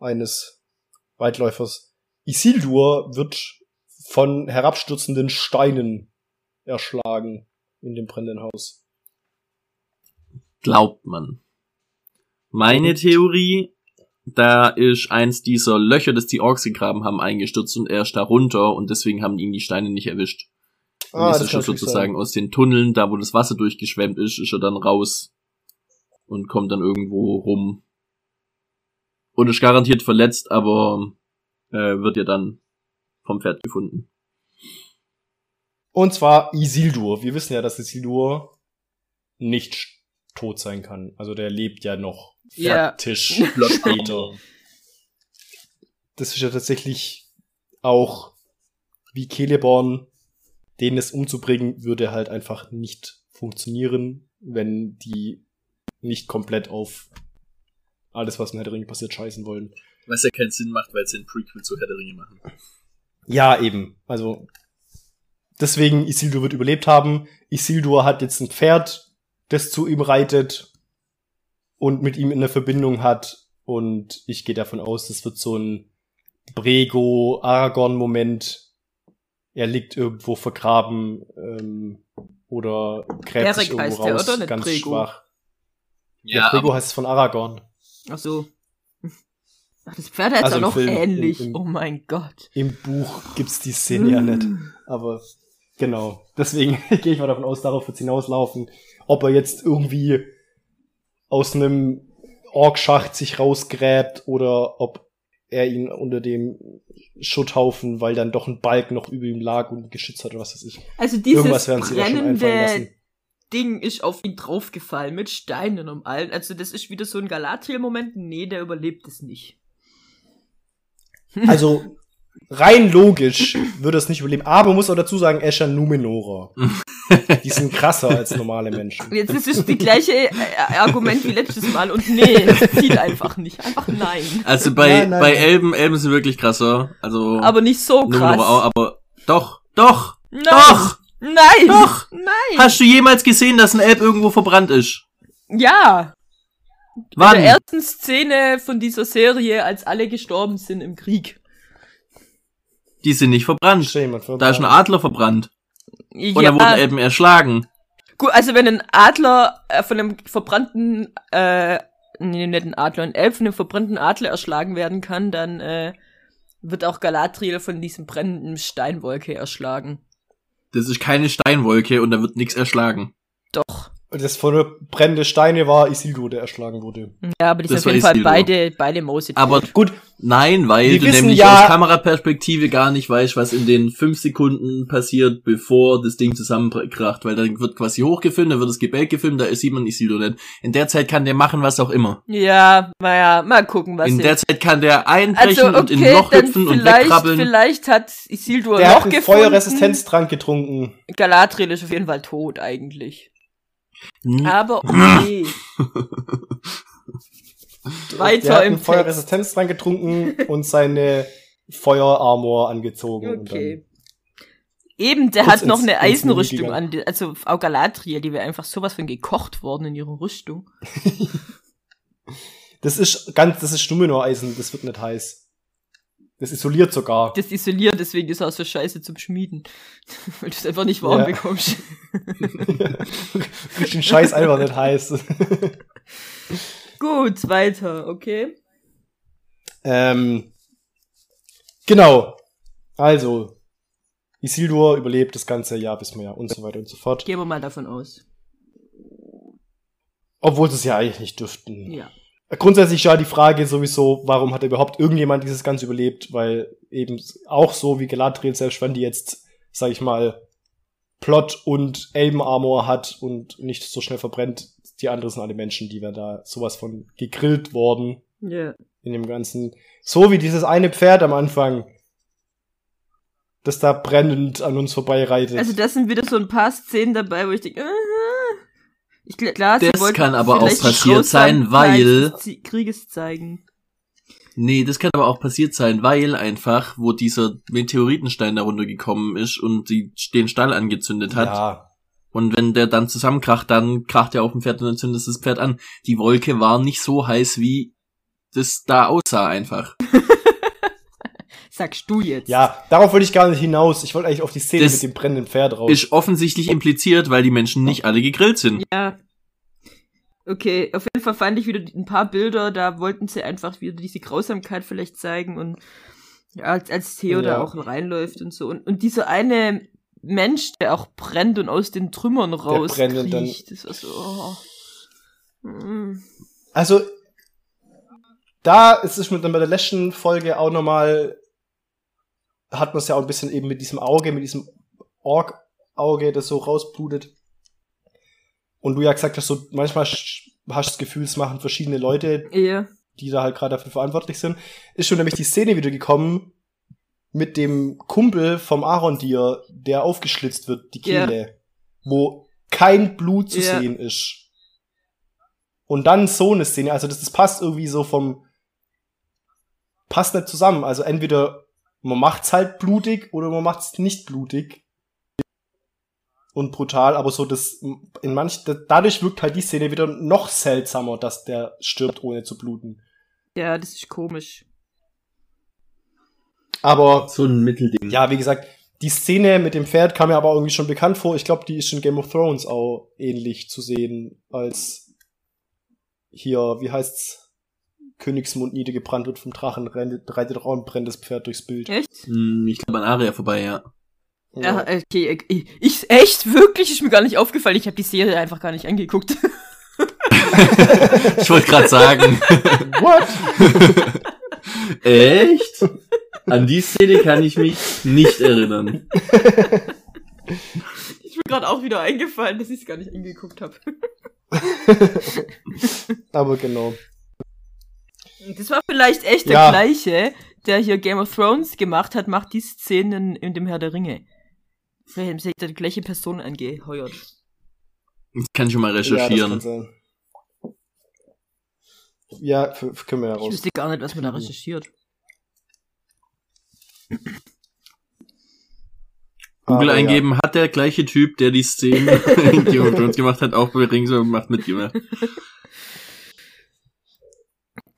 [SPEAKER 4] eines Weitläufers, Isildur wird von herabstürzenden Steinen erschlagen in dem brennenden Haus.
[SPEAKER 1] Glaubt man. Meine Theorie, da ist eins dieser Löcher, das die Orks gegraben haben, eingestürzt und er ist da runter und deswegen haben ihn die Steine nicht erwischt. Und
[SPEAKER 4] Ah,
[SPEAKER 1] ist er schon sozusagen
[SPEAKER 4] sein.
[SPEAKER 1] aus den Tunneln, da wo das Wasser durchgeschwemmt ist, ist er dann raus und kommt dann irgendwo rum. Und ist garantiert verletzt, aber äh, wird ja dann vom Pferd gefunden.
[SPEAKER 4] Und zwar Isildur. Wir wissen ja, dass Isildur nicht tot sein kann. Also der lebt ja noch
[SPEAKER 5] Ja.
[SPEAKER 4] faktisch später. Das ist ja tatsächlich auch wie Celeborn, den es umzubringen, würde halt einfach nicht funktionieren, wenn die nicht komplett auf alles, was in Herr der Ringe passiert, scheißen wollen.
[SPEAKER 1] Was ja keinen Sinn macht, weil sie ein Prequel zu Herr der Ringe machen.
[SPEAKER 4] Ja, eben. Also deswegen Isildur wird überlebt haben. Isildur hat jetzt ein Pferd, das zu ihm reitet und mit ihm in der Verbindung hat. Und ich gehe davon aus, das wird so ein Brego-Aragorn-Moment. Er liegt irgendwo vergraben ähm, oder gräbt sich
[SPEAKER 5] Erik heißt
[SPEAKER 4] irgendwo
[SPEAKER 5] der,
[SPEAKER 4] raus,
[SPEAKER 5] oder? Nicht
[SPEAKER 4] ganz
[SPEAKER 5] Brego.
[SPEAKER 4] schwach. Ja, Brego heißt es von Aragorn.
[SPEAKER 5] Ach so. Das Pferd heißt
[SPEAKER 4] Also
[SPEAKER 5] auch
[SPEAKER 4] im
[SPEAKER 5] noch
[SPEAKER 4] Film, im-
[SPEAKER 5] ähnlich.
[SPEAKER 4] im-
[SPEAKER 5] oh mein Gott.
[SPEAKER 4] Im Buch gibt's die Szene ja nicht. Aber genau. Deswegen gehe ich mal davon aus, darauf wird's hinauslaufen. Ob er jetzt irgendwie aus einem Orkschacht sich rausgräbt oder ob er ihn unter dem Schutthaufen, weil dann doch ein Balk noch über ihm lag und ihn geschützt hat oder was weiß ich.
[SPEAKER 5] Also dieses brennende. Ding ist auf ihn draufgefallen mit Steinen um allen. Also das ist wieder so ein Galadriel-Moment. Nee, der überlebt es nicht.
[SPEAKER 4] Also rein logisch würde es nicht überleben. Aber man muss auch dazu sagen, Escher Numenorer. Die sind krasser als normale Menschen.
[SPEAKER 5] Jetzt ist es die gleiche äh, Argument wie letztes Mal und nee, das zieht einfach nicht. Einfach nein.
[SPEAKER 1] Also bei,
[SPEAKER 4] Nein, nein,
[SPEAKER 1] bei
[SPEAKER 4] nein.
[SPEAKER 1] Elben, Elben sind wirklich krasser. Also
[SPEAKER 5] Aber nicht so krass.
[SPEAKER 1] auch, aber doch, doch,
[SPEAKER 5] Nein.
[SPEAKER 1] doch!
[SPEAKER 5] Nein.
[SPEAKER 1] Doch!
[SPEAKER 5] Nein.
[SPEAKER 1] Hast du jemals gesehen, dass ein Elb irgendwo verbrannt ist?
[SPEAKER 5] ja. In
[SPEAKER 1] Wann?
[SPEAKER 5] der ersten Szene von dieser Serie, als alle gestorben sind im Krieg.
[SPEAKER 1] Die sind nicht verbrannt.
[SPEAKER 4] Vor,
[SPEAKER 1] Da ist ein Adler verbrannt. Und da
[SPEAKER 5] Ja,
[SPEAKER 1] wurden Elben erschlagen.
[SPEAKER 5] gut, also wenn ein Adler äh, von einem verbrannten, äh, nee, nicht ein Adler, ein Elb von einem verbrannten Adler erschlagen werden kann, dann äh, wird auch Galadriel von diesem brennenden Steinwolke erschlagen.
[SPEAKER 1] Das ist keine Steinwolke und da wird nichts erschlagen.
[SPEAKER 5] Doch.
[SPEAKER 4] Das von brennende Steine war Isildur, der erschlagen wurde.
[SPEAKER 5] Ja, aber die
[SPEAKER 1] Das
[SPEAKER 5] sind auf jeden
[SPEAKER 1] war
[SPEAKER 5] Fall
[SPEAKER 1] Isildur.
[SPEAKER 5] beide, beide Mose.
[SPEAKER 1] Aber
[SPEAKER 4] Gut,
[SPEAKER 1] nein, weil du nämlich
[SPEAKER 4] ja-
[SPEAKER 1] aus Kameraperspektive gar nicht weißt, was in den fünf Sekunden passiert, bevor das Ding zusammenkracht. Weil dann wird quasi hochgefilmt, dann wird das Gebälk gefilmt, da sieht man Isildur nicht. In der Zeit kann der machen, was auch immer.
[SPEAKER 5] Ja, naja, mal gucken, was
[SPEAKER 1] In der Zeit kann der einbrechen
[SPEAKER 5] also,
[SPEAKER 1] und in ein
[SPEAKER 5] okay,
[SPEAKER 1] Loch hüpfen und
[SPEAKER 5] vielleicht,
[SPEAKER 1] wegkrabbeln.
[SPEAKER 5] vielleicht hat Isildur
[SPEAKER 4] der
[SPEAKER 5] noch
[SPEAKER 4] hat einen
[SPEAKER 5] gefunden.
[SPEAKER 4] Feuerresistenztrank getrunken.
[SPEAKER 5] Galadriel ist auf jeden Fall tot eigentlich.
[SPEAKER 1] Hm.
[SPEAKER 5] Aber okay.
[SPEAKER 4] der
[SPEAKER 5] Weiter
[SPEAKER 4] hat
[SPEAKER 5] im
[SPEAKER 4] einen Feuerresistenztrank getrunken und seine Feuerarmor angezogen.
[SPEAKER 5] Okay. Eben, der hat noch
[SPEAKER 4] ins-
[SPEAKER 5] eine Eisenrüstung an, also auch Galadriel, die wäre einfach sowas von gekocht worden in ihrer Rüstung.
[SPEAKER 4] Das ist ganz, das ist Numenor-Eisen, das wird nicht heiß. Das isoliert sogar.
[SPEAKER 5] Das isoliert, deswegen ist auch so scheiße zum Schmieden. Weil du es einfach nicht warm
[SPEAKER 4] Ja.
[SPEAKER 5] bekommst.
[SPEAKER 4] Kriegst den Scheiß einfach nicht heiß.
[SPEAKER 5] Gut, weiter, okay.
[SPEAKER 4] Ähm, genau. Also, Isildur überlebt das ganze Jahr bis Meer und so weiter und so fort.
[SPEAKER 5] Gehen wir mal davon aus.
[SPEAKER 4] Obwohl sie es ja eigentlich nicht dürften.
[SPEAKER 5] Ja.
[SPEAKER 4] Grundsätzlich ja die Frage sowieso, warum hat überhaupt irgendjemand dieses Ganze überlebt? Weil eben auch so wie Galadriel, selbst wenn die jetzt, sag ich mal, Plot und Elben Armor hat und nicht so schnell verbrennt, die anderen sind alle Menschen, die werden da sowas von gegrillt worden
[SPEAKER 5] Ja.
[SPEAKER 4] in dem Ganzen. So wie dieses eine Pferd am Anfang, das da brennend an uns vorbeireitet.
[SPEAKER 5] Also da sind wieder so ein paar Szenen dabei, wo ich denke, aha. Ich klar,
[SPEAKER 1] Das kann aber auch passiert sein, weil-
[SPEAKER 5] Krieges zeigen.
[SPEAKER 1] Nee, das kann aber auch passiert sein, weil einfach, wo dieser Meteoritenstein da runtergekommen ist und die den Stall angezündet hat.
[SPEAKER 4] ja,
[SPEAKER 1] Und wenn der dann zusammenkracht, dann kracht er auf dem Pferd und dann zündet das Pferd an. Die Wolke war nicht so heiß, wie das da aussah einfach.
[SPEAKER 5] Sagst du jetzt.
[SPEAKER 4] ja, darauf wollte ich gar nicht hinaus. Ich wollte eigentlich auf die Szene
[SPEAKER 1] Das
[SPEAKER 4] mit dem brennenden Pferd raus.
[SPEAKER 1] Ist offensichtlich impliziert, weil die Menschen nicht alle gegrillt sind.
[SPEAKER 5] Ja. Okay, auf jeden Fall fand ich wieder ein paar Bilder, da wollten sie einfach wieder diese Grausamkeit vielleicht zeigen und ja, als, als Theo da
[SPEAKER 4] Ja.
[SPEAKER 5] auch reinläuft und so. Und, und dieser eine Mensch, der auch brennt und aus den Trümmern raus
[SPEAKER 4] brennt und dann-
[SPEAKER 5] das war so. Oh. Mm.
[SPEAKER 4] Also, da ist es mit, bei der letzten Folge auch nochmal, hat man es ja auch ein bisschen eben mit diesem Auge, mit diesem Ork-Auge, das so rausblutet. Und du ja gesagt hast, so manchmal hast du das Gefühl, es machen verschiedene Leute,
[SPEAKER 5] Ja.
[SPEAKER 4] die da halt gerade dafür verantwortlich sind. Ist schon nämlich die Szene wieder gekommen mit dem Kumpel vom Arondir, der aufgeschlitzt wird, die. Kehle, wo kein Blut zu
[SPEAKER 5] Ja.
[SPEAKER 4] sehen ist. Und dann so eine Szene, also das, das passt irgendwie so vom, passt nicht zusammen. Also entweder man macht's halt blutig oder man macht's nicht blutig und brutal, aber so das in manch dadurch wirkt halt die Szene wieder noch seltsamer, dass der stirbt ohne zu bluten.
[SPEAKER 5] Ja, das ist komisch.
[SPEAKER 4] Aber
[SPEAKER 1] So ein Mittelding.
[SPEAKER 4] ja, wie gesagt, die Szene mit dem Pferd kam mir aber irgendwie schon bekannt vor. Ich glaube, die ist in Game of Thrones auch ähnlich zu sehen als hier, wie heißt's? Königsmund niedergebrannt wird vom Drachen, rennt, reitet auch ein brennendes Pferd durchs Bild.
[SPEAKER 5] Echt?
[SPEAKER 1] Hm, Ich glaube an Aria vorbei, ja.
[SPEAKER 5] Ja. okay, ich, ich, echt? Wirklich? Ist mir gar nicht aufgefallen. Ich habe die Serie einfach gar nicht angeguckt.
[SPEAKER 1] Ich wollte gerade sagen.
[SPEAKER 4] What?
[SPEAKER 1] Echt? An die Szene kann ich mich nicht erinnern.
[SPEAKER 5] Ist mir gerade auch wieder eingefallen, dass ich es gar nicht angeguckt habe.
[SPEAKER 4] aber genau.
[SPEAKER 5] Das war vielleicht echt der
[SPEAKER 4] Ja.
[SPEAKER 5] gleiche, der hier Game of Thrones gemacht hat, macht die Szenen in dem Herr der Ringe. Vielleicht haben sie die gleiche Person angeheuert.
[SPEAKER 1] Das kann ich schon mal
[SPEAKER 4] Ja, das kann
[SPEAKER 1] recherchieren.
[SPEAKER 4] sein. Ja, f- können wir ja
[SPEAKER 5] Ich
[SPEAKER 4] raus.
[SPEAKER 5] wüsste gar nicht, was man da recherchiert.
[SPEAKER 1] Google
[SPEAKER 4] Aber
[SPEAKER 1] eingeben, hat der gleiche Typ, der die Szene in Game of Thrones gemacht hat, auch bei Rings gemacht mit Junge.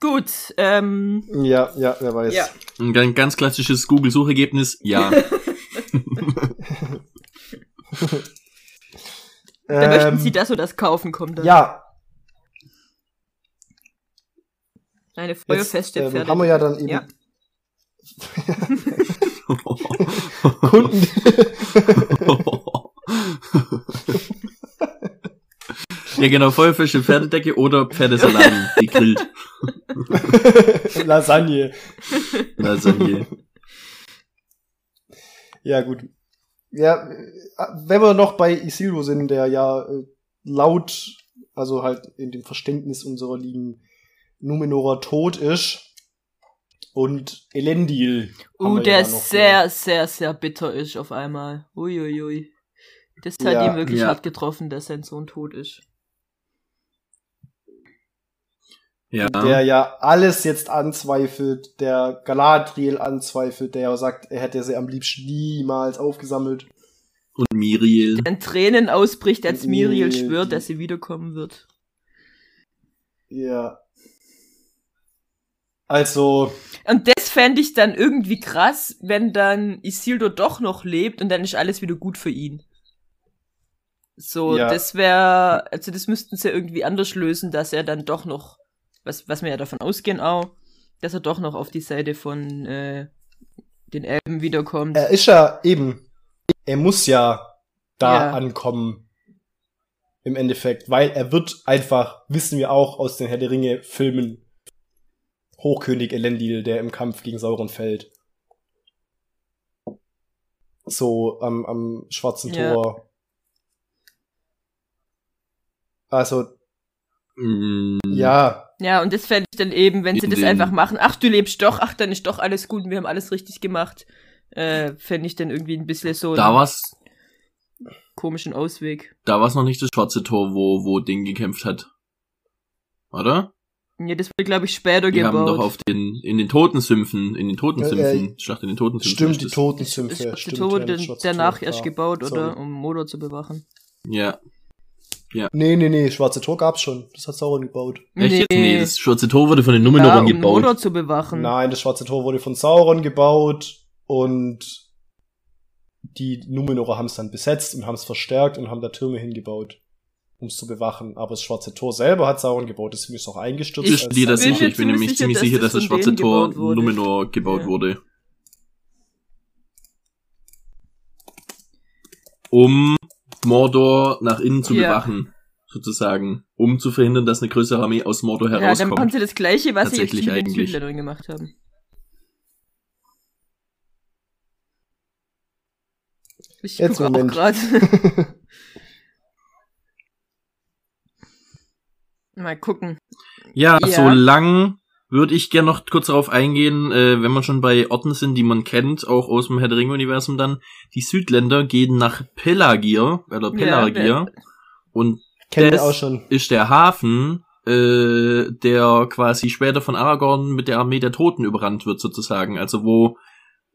[SPEAKER 5] Gut, ähm,
[SPEAKER 4] Ja, ja, ja wer weiß.
[SPEAKER 5] Ja.
[SPEAKER 1] Ein ganz, klassisches Google-Suchergebnis, ja.
[SPEAKER 5] da möchten
[SPEAKER 4] Ähm,
[SPEAKER 5] sie das oder das kaufen, kommt dann.
[SPEAKER 4] Ja,
[SPEAKER 5] Eine
[SPEAKER 4] jetzt
[SPEAKER 5] feuerfeste
[SPEAKER 4] ähm,
[SPEAKER 5] Pferde.
[SPEAKER 4] haben wir ja dann eben
[SPEAKER 5] Ja.
[SPEAKER 4] Kunden.
[SPEAKER 1] Ja genau, Feuerfische, Pferdedecke oder Pferdesalat, die grillt.
[SPEAKER 4] Lasagne.
[SPEAKER 1] Lasagne.
[SPEAKER 4] Ja, gut. Ja, wenn wir noch bei Isildur sind, der ja äh, laut, also halt in dem Verständnis unserer lieben Numenorer tot ist. Und Elendil.
[SPEAKER 5] Uh, der
[SPEAKER 4] ja
[SPEAKER 5] sehr, sehr, sehr bitter ist auf einmal. Uiuiui. Das hat
[SPEAKER 4] Ja,
[SPEAKER 5] ihn wirklich
[SPEAKER 1] ja.
[SPEAKER 5] hart getroffen, dass sein Sohn tot ist.
[SPEAKER 1] Ja.
[SPEAKER 4] Der ja alles jetzt anzweifelt, der Galadriel anzweifelt, der ja sagt, er hätte sie am liebsten niemals aufgesammelt.
[SPEAKER 1] Und Miriel.
[SPEAKER 5] An Tränen ausbricht, als Miriel
[SPEAKER 4] Nee,
[SPEAKER 5] schwört, dass sie wiederkommen wird.
[SPEAKER 4] Ja. Also,
[SPEAKER 5] Und das fände ich dann irgendwie krass, wenn dann Isildur doch noch lebt und dann ist alles wieder gut für ihn. So,
[SPEAKER 4] Ja.
[SPEAKER 5] das wäre, also das müssten sie irgendwie anders lösen, dass er dann doch noch was, was wir ja davon ausgehen auch, dass er doch noch auf die Seite von äh, den Elben wiederkommt.
[SPEAKER 4] Er ist ja eben, er muss ja da
[SPEAKER 5] Ja.
[SPEAKER 4] ankommen. Im Endeffekt, weil er wird einfach, wissen wir auch aus den Herr der Ringe Filmen, Hochkönig Elendil, der im Kampf gegen Sauron fällt. So am, am schwarzen
[SPEAKER 5] Ja.
[SPEAKER 4] Tor. Also,
[SPEAKER 1] Mm,
[SPEAKER 4] ja,
[SPEAKER 5] Ja, und das fände ich dann eben, wenn sie das
[SPEAKER 1] den-
[SPEAKER 5] einfach machen, ach, du lebst doch, ach, dann ist doch alles gut und wir haben alles richtig gemacht, äh, fände ich dann irgendwie ein bisschen so
[SPEAKER 1] Da war's,
[SPEAKER 5] komischen Ausweg.
[SPEAKER 1] da war's noch nicht das schwarze Tor, wo, wo Ding gekämpft hat. Oder?
[SPEAKER 5] Ja, das wird, glaube ich, später
[SPEAKER 1] Die haben
[SPEAKER 5] gebaut.
[SPEAKER 1] doch auf den, in den Totensümpfen, in den Totensümpfen, Schlacht in den Totensümpfen.
[SPEAKER 4] stimmt,
[SPEAKER 1] ist
[SPEAKER 4] die
[SPEAKER 1] das.
[SPEAKER 4] Totensümpfe.
[SPEAKER 5] das schwarze
[SPEAKER 4] stimmt,
[SPEAKER 5] Tor wurde
[SPEAKER 4] das
[SPEAKER 5] danach
[SPEAKER 4] Tor,
[SPEAKER 5] erst gebaut, oder?
[SPEAKER 4] Sorry.
[SPEAKER 5] Um Mordor zu bewachen.
[SPEAKER 1] Ja.
[SPEAKER 4] Nee, nee, nee, schwarze Tor gab's schon. Das hat Sauron gebaut.
[SPEAKER 1] Echt jetzt? Nee, das schwarze Tor wurde von den Numenorern
[SPEAKER 5] ja, um
[SPEAKER 1] gebaut.
[SPEAKER 5] Mordor zu bewachen.
[SPEAKER 4] Nein, das schwarze Tor wurde von Sauron gebaut und die Numenorer haben es dann besetzt und haben es verstärkt und haben da Türme hingebaut, um es zu bewachen. Aber das schwarze Tor selber hat Sauron gebaut, deswegen ist es auch eingestürzt.
[SPEAKER 1] Ich
[SPEAKER 4] als
[SPEAKER 1] dir das
[SPEAKER 5] bin
[SPEAKER 1] sicher.
[SPEAKER 5] mir
[SPEAKER 1] Ich bin nämlich
[SPEAKER 5] ziemlich
[SPEAKER 1] ziemlich
[SPEAKER 5] sicher, dass das
[SPEAKER 1] das schwarze Tor
[SPEAKER 5] gebaut.
[SPEAKER 1] Numenor gebaut
[SPEAKER 5] Ja.
[SPEAKER 1] wurde. Um Mordor nach innen zu
[SPEAKER 5] Ja.
[SPEAKER 1] bewachen, sozusagen. Um zu verhindern, dass eine größere Armee aus Mordor
[SPEAKER 5] ja, dann machen
[SPEAKER 1] herauskommt.
[SPEAKER 5] sie das Gleiche, was sie jetzt mit den
[SPEAKER 1] eigentlich.
[SPEAKER 5] Südländern gemacht haben. Ich
[SPEAKER 4] Jetzt
[SPEAKER 5] gucke auch
[SPEAKER 4] Moment.
[SPEAKER 5] gerade. Mal gucken.
[SPEAKER 1] Ja,
[SPEAKER 5] Ja.
[SPEAKER 1] so lang würde ich gerne noch kurz darauf eingehen, äh, wenn wir schon bei Orten sind, die man kennt, auch aus dem Herr der Ringe-Universum dann. Die Südländer gehen nach Pelagir, oder Pelagir. und
[SPEAKER 4] Kennen wir
[SPEAKER 1] das
[SPEAKER 4] auch schon.
[SPEAKER 1] ist der Hafen, äh, der quasi später von Aragorn mit der Armee der Toten überrannt wird, sozusagen. Also wo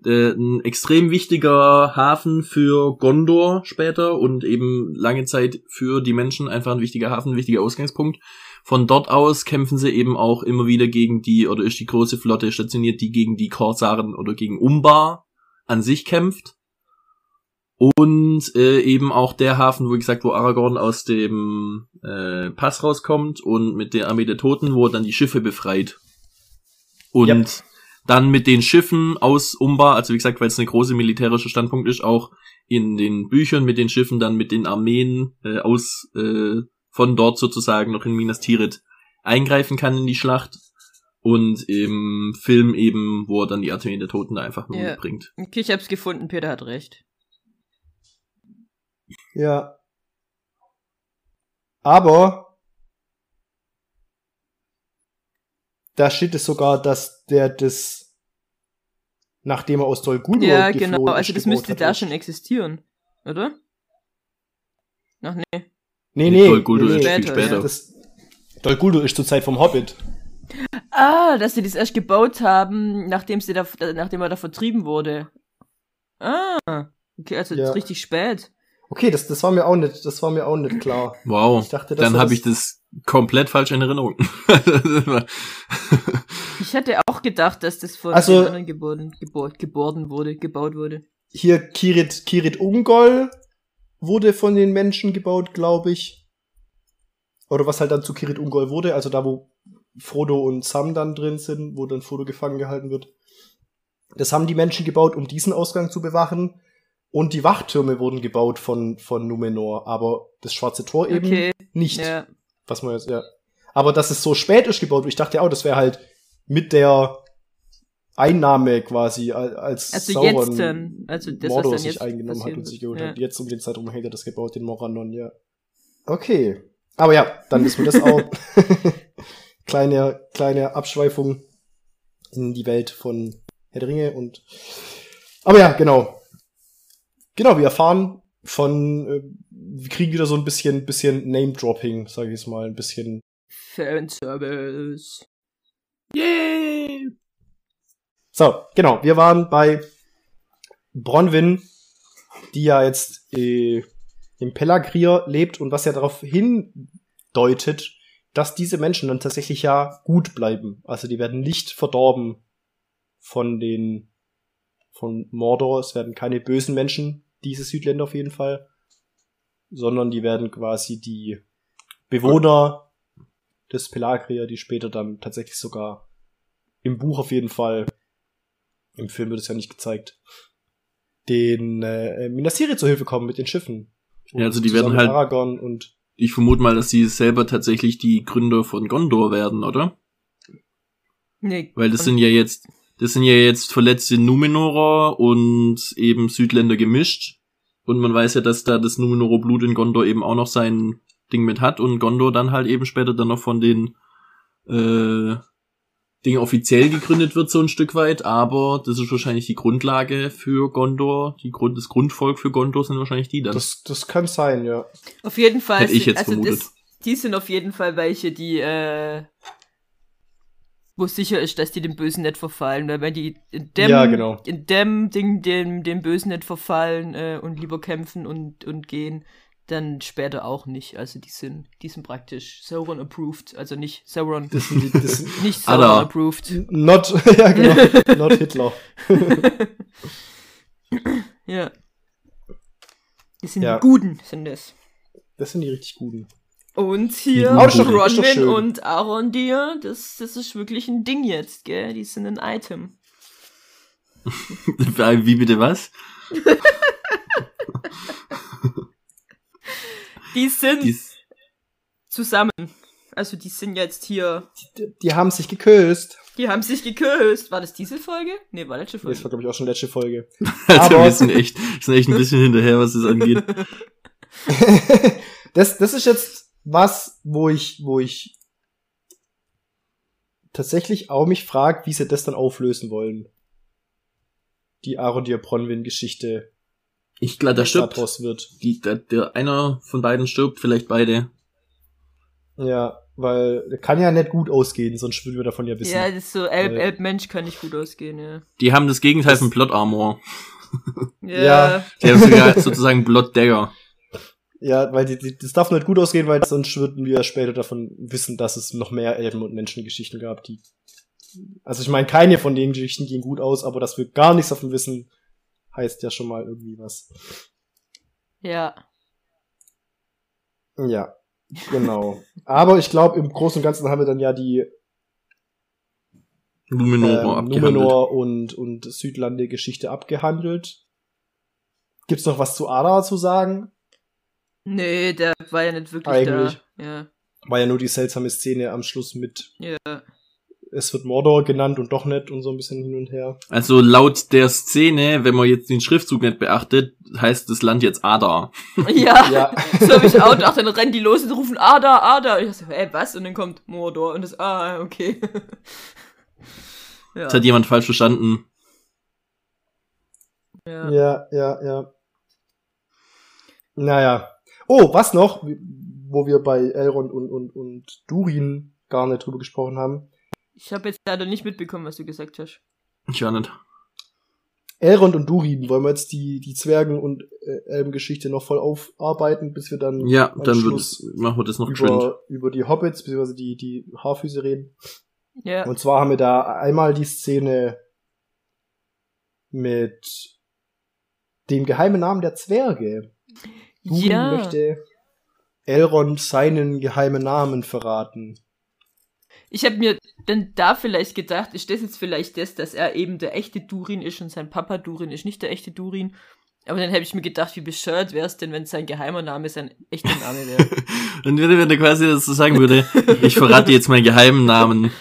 [SPEAKER 1] äh, ein extrem wichtiger Hafen für Gondor später und eben lange Zeit für die Menschen einfach ein wichtiger Hafen, ein wichtiger Ausgangspunkt. Von dort aus kämpfen sie eben auch immer wieder gegen die, oder ist die große Flotte stationiert, die gegen die Korsaren oder gegen Umbar an sich kämpft. Und äh, eben auch der Hafen, wo gesagt, wo Aragorn aus dem äh, Pass rauskommt und mit der Armee der Toten, wo er dann die Schiffe befreit. Und
[SPEAKER 4] Yep.
[SPEAKER 1] dann mit den Schiffen aus Umbar, also wie gesagt, weil es eine große militärische Standpunkt ist, auch in den Büchern mit den Schiffen dann mit den Armeen äh, aus äh, von dort sozusagen noch in Minas Tirith eingreifen kann in die Schlacht. Und im Film eben, wo er dann die Armee der Toten da einfach nur
[SPEAKER 5] Ja.
[SPEAKER 1] mitbringt.
[SPEAKER 5] Okay, ich hab's gefunden, Peter hat recht.
[SPEAKER 4] Ja. Aber da steht es sogar, dass der das, nachdem er aus Dol Guldur
[SPEAKER 5] Ja,
[SPEAKER 4] geflohen
[SPEAKER 5] genau, also das müsste da schon existieren, oder? Ach nee.
[SPEAKER 4] Nee, nee,
[SPEAKER 1] Dol Guldur
[SPEAKER 4] nee,
[SPEAKER 1] ist
[SPEAKER 4] nee.
[SPEAKER 1] viel
[SPEAKER 5] Später,
[SPEAKER 1] später.
[SPEAKER 4] Das, Dol Guldur ist zur Zeit vom Hobbit.
[SPEAKER 5] Ah, dass sie das erst gebaut haben, nachdem sie da, nachdem er da vertrieben wurde. Ah, okay, also
[SPEAKER 4] Ja.
[SPEAKER 5] das ist richtig spät.
[SPEAKER 4] Okay, das, das war mir auch nicht, das war mir auch nicht klar.
[SPEAKER 1] Wow.
[SPEAKER 4] Ich dachte,
[SPEAKER 1] Dann habe ich das komplett falsch in Erinnerung.
[SPEAKER 5] Ich hätte auch gedacht, dass das von
[SPEAKER 4] Also-
[SPEAKER 5] den anderen geboren, geboren, geboren wurde, gebaut wurde.
[SPEAKER 4] Hier Kirit, Kirit Ungol wurde von den Menschen gebaut, glaube ich. Oder was halt dann zu Kirit Ungol wurde, also da, wo Frodo und Sam dann drin sind, wo dann Frodo gefangen gehalten wird. Das haben die Menschen gebaut, um diesen Ausgang zu bewachen. Und die Wachtürme wurden gebaut von, von Numenor, aber das Schwarze Tor eben
[SPEAKER 5] Okay,
[SPEAKER 4] nicht.
[SPEAKER 5] ja.
[SPEAKER 4] Was man jetzt, ja. Aber dass es so spät ist gebaut, ich dachte auch, das wäre halt mit der Einnahme quasi, al- als
[SPEAKER 5] Also
[SPEAKER 4] Sauron
[SPEAKER 5] jetzt dann, also das,
[SPEAKER 4] Mordor
[SPEAKER 5] was dann
[SPEAKER 4] sich eingenommen hat und sich geholt
[SPEAKER 5] ja.
[SPEAKER 4] hat. Jetzt um den Zeitraum hätte er das gebaut, den Morannon, ja. Okay. Aber ja, dann wissen wir das auch. kleine, kleine Abschweifung in die Welt von Herr der Ringe und aber ja, genau. Genau, wir erfahren von, äh, wir kriegen wieder so ein bisschen, bisschen Name-Dropping, sage ich jetzt mal, ein bisschen.
[SPEAKER 5] Fanservice.
[SPEAKER 1] Yay!
[SPEAKER 4] So, genau, wir waren bei Bronwyn, die ja jetzt äh, im Pelagrier lebt und was ja darauf hindeutet, dass diese Menschen dann tatsächlich ja gut bleiben. Also die werden nicht verdorben von den von Mordor. Es werden keine bösen Menschen, diese Südländer auf jeden Fall, sondern die werden quasi die Bewohner des Pelagrier, die später dann tatsächlich sogar im Buch auf jeden Fall, im Film wird es ja nicht gezeigt, den äh, Minasiri zur Hilfe kommen mit den Schiffen.
[SPEAKER 1] Ja, also die werden halt-
[SPEAKER 4] Aragorn und
[SPEAKER 1] Ich vermute mal, dass sie selber tatsächlich die Gründer von Gondor werden, oder?
[SPEAKER 5] Nee.
[SPEAKER 1] Weil das sind ja jetzt, das sind ja jetzt verletzte Numenorer und eben Südländer gemischt. Und man weiß ja, dass da das Numenorer Blut in Gondor eben auch noch sein Ding mit hat und Gondor dann halt eben später dann noch von den äh, Ding offiziell gegründet wird, so ein Stück weit, aber das ist wahrscheinlich die Grundlage für Gondor, die Grund, das Grundvolk für Gondor sind wahrscheinlich die dann.
[SPEAKER 4] das, das kann sein, ja.
[SPEAKER 5] Auf jeden Fall.
[SPEAKER 1] Hätte ich jetzt
[SPEAKER 5] also
[SPEAKER 1] vermutet.
[SPEAKER 5] Das, die sind auf jeden Fall welche, die, äh, wo sicher ist, dass die dem Bösen nicht verfallen, weil wenn die in dem,
[SPEAKER 4] Ja, genau.
[SPEAKER 5] in dem Ding dem, dem Bösen nicht verfallen äh, und lieber kämpfen und, und gehen, dann später auch nicht. Also die sind, die sind praktisch Sauron approved, also nicht Sauron,
[SPEAKER 4] Das sind, die- das sind
[SPEAKER 5] nicht Sauron
[SPEAKER 1] Alter.
[SPEAKER 5] approved.
[SPEAKER 4] not, ja, genau, not Hitler.
[SPEAKER 5] Ja. Die sind
[SPEAKER 4] Ja.
[SPEAKER 5] die Guten, sind das.
[SPEAKER 4] Das sind die richtig guten.
[SPEAKER 5] Und hier. Bronwyn und Arondir, das, das ist wirklich ein Ding jetzt, gell? Die sind ein Item.
[SPEAKER 1] Wie bitte was?
[SPEAKER 5] Die sind
[SPEAKER 1] Dies,
[SPEAKER 5] zusammen. Also die sind jetzt hier.
[SPEAKER 4] Die, die haben sich geküsst.
[SPEAKER 5] Die haben sich geküsst. War das diese Folge? Nee, war letzte
[SPEAKER 4] Das
[SPEAKER 5] Folge.
[SPEAKER 4] war, glaube ich, auch schon letzte Folge.
[SPEAKER 1] also
[SPEAKER 4] Aber-
[SPEAKER 1] wir sind echt, sind echt ein bisschen hinterher, was das angeht.
[SPEAKER 4] das, das ist jetzt was, wo ich, wo ich tatsächlich auch mich frag, wie sie das dann auflösen wollen. Die Arondir Bronwyn Geschichte,
[SPEAKER 1] Ich glaube, da stirbt.
[SPEAKER 4] daraus wird.
[SPEAKER 1] Die, der, der einer von beiden stirbt, vielleicht beide.
[SPEAKER 4] Ja, weil der kann ja nicht gut ausgehen, sonst würden wir davon ja wissen.
[SPEAKER 5] Ja, das ist so Elb,
[SPEAKER 4] Äh,
[SPEAKER 5] Elb-Mensch kann nicht gut ausgehen, ja.
[SPEAKER 1] Die haben das Gegenteil
[SPEAKER 4] Das-
[SPEAKER 1] von Plot Armor.
[SPEAKER 5] Ja.
[SPEAKER 4] Ja.
[SPEAKER 1] Die haben sogar sozusagen Plot Dagger.
[SPEAKER 4] Ja, weil die, die, das darf nicht gut ausgehen, weil sonst würden wir später davon wissen, dass es noch mehr Elben- und Menschengeschichten gab, die. Also ich meine, keine von den Geschichten gehen gut aus, aber dass wir gar nichts davon wissen, heißt ja schon mal irgendwie was.
[SPEAKER 5] Ja.
[SPEAKER 4] Ja, genau. aber ich glaube, im Großen und Ganzen haben wir dann ja die
[SPEAKER 1] Numenor
[SPEAKER 4] ähm. Numenor und, und Südlande-Geschichte abgehandelt. Gibt's noch was zu Ada zu sagen?
[SPEAKER 5] Nee, der war ja nicht wirklich
[SPEAKER 4] Eigentlich.
[SPEAKER 5] da. Ja.
[SPEAKER 4] War ja nur die seltsame Szene am Schluss mit,
[SPEAKER 5] Ja.
[SPEAKER 4] Es wird Mordor genannt und doch nicht und so ein bisschen hin und her.
[SPEAKER 1] Also laut der Szene, wenn man jetzt den Schriftzug nicht beachtet, heißt das Land jetzt Ada.
[SPEAKER 5] Ja.
[SPEAKER 4] Ja.
[SPEAKER 5] So hab ich auch gedacht, dann rennen die los und rufen Ada, Ada. Und ich dachte, ey, was? Und dann kommt Mordor und das, ah, okay. ja.
[SPEAKER 1] Das hat jemand falsch verstanden.
[SPEAKER 5] ja.
[SPEAKER 4] Ja, ja, ja. Naja. Oh, was noch, wo wir bei Elrond und, und, und Durin gar nicht drüber gesprochen haben.
[SPEAKER 5] Ich habe jetzt leider nicht mitbekommen, was du gesagt hast.
[SPEAKER 1] Ich auch nicht.
[SPEAKER 4] Elrond und Durin, wollen wir jetzt die, die Zwergen- und äh, Elbengeschichte noch voll aufarbeiten, bis wir dann
[SPEAKER 1] Ja, dann wird,
[SPEAKER 4] Schluss
[SPEAKER 1] machen wir das noch geschwind.
[SPEAKER 4] über, über die Hobbits, beziehungsweise die, die Haarfüße reden.
[SPEAKER 5] Ja.
[SPEAKER 4] Und zwar haben wir da einmal die Szene mit dem geheimen Namen der Zwerge. Durin
[SPEAKER 5] ja.
[SPEAKER 4] möchte Elrond seinen geheimen Namen verraten.
[SPEAKER 5] Ich habe mir dann da vielleicht gedacht, ist das jetzt vielleicht das, dass er eben der echte Durin ist und sein Papa Durin ist nicht der echte Durin. Aber dann habe ich mir gedacht, wie bescheuert wäre es denn, wenn sein geheimer Name sein echter Name wäre.
[SPEAKER 1] Und wenn, wenn er quasi das so sagen würde, ich verrate jetzt meinen geheimen Namen.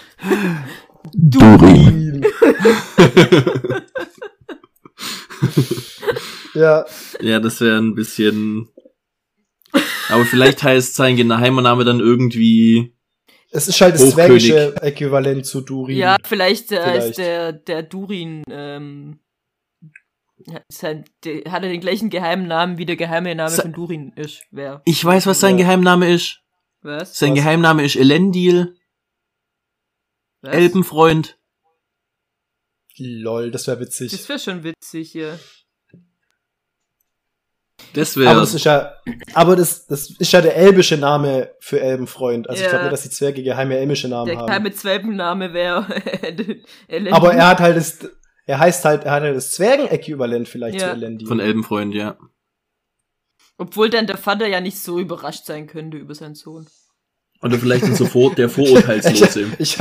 [SPEAKER 4] Durin. ja,
[SPEAKER 1] Ja, das wäre ein bisschen. Aber vielleicht heißt sein geheimer Name dann irgendwie.
[SPEAKER 4] Es ist halt das zwergische Äquivalent zu Durin.
[SPEAKER 5] ja, vielleicht, äh,
[SPEAKER 4] Vielleicht.
[SPEAKER 5] ist der, der Durin, ähm, hat sein, der, hat er den gleichen geheimen Namen, wie der geheime Name
[SPEAKER 1] Sa-
[SPEAKER 5] von Durin ist. Wer?
[SPEAKER 1] Ich weiß, was sein
[SPEAKER 4] Ja.
[SPEAKER 1] Geheimname ist.
[SPEAKER 5] Was?
[SPEAKER 1] Sein
[SPEAKER 4] Was?
[SPEAKER 1] Geheimname ist Elendil,
[SPEAKER 5] Was?
[SPEAKER 1] Elbenfreund.
[SPEAKER 4] Lol, das wäre witzig.
[SPEAKER 5] Das wäre schon witzig, ja.
[SPEAKER 1] Das
[SPEAKER 4] aber
[SPEAKER 1] wäre.
[SPEAKER 4] das ist ja, aber das, das ist ja der elbische Name für Elbenfreund. Also ich
[SPEAKER 5] Ja.
[SPEAKER 4] glaube nicht, dass die Zwerge geheime elbische Namen
[SPEAKER 5] Der
[SPEAKER 4] haben.
[SPEAKER 5] geheime Zwölfenname wäre Elendil.
[SPEAKER 4] Aber er hat halt das, er heißt halt, er hat halt das Zwergen-Äquivalent vielleicht
[SPEAKER 5] Ja.
[SPEAKER 4] zu Elendil.
[SPEAKER 1] Von Elbenfreund, ja.
[SPEAKER 5] Obwohl dann der Vater ja nicht so überrascht sein könnte über seinen Sohn.
[SPEAKER 1] Oder vielleicht sind so vor, der Vorurteilslose.
[SPEAKER 4] Ich,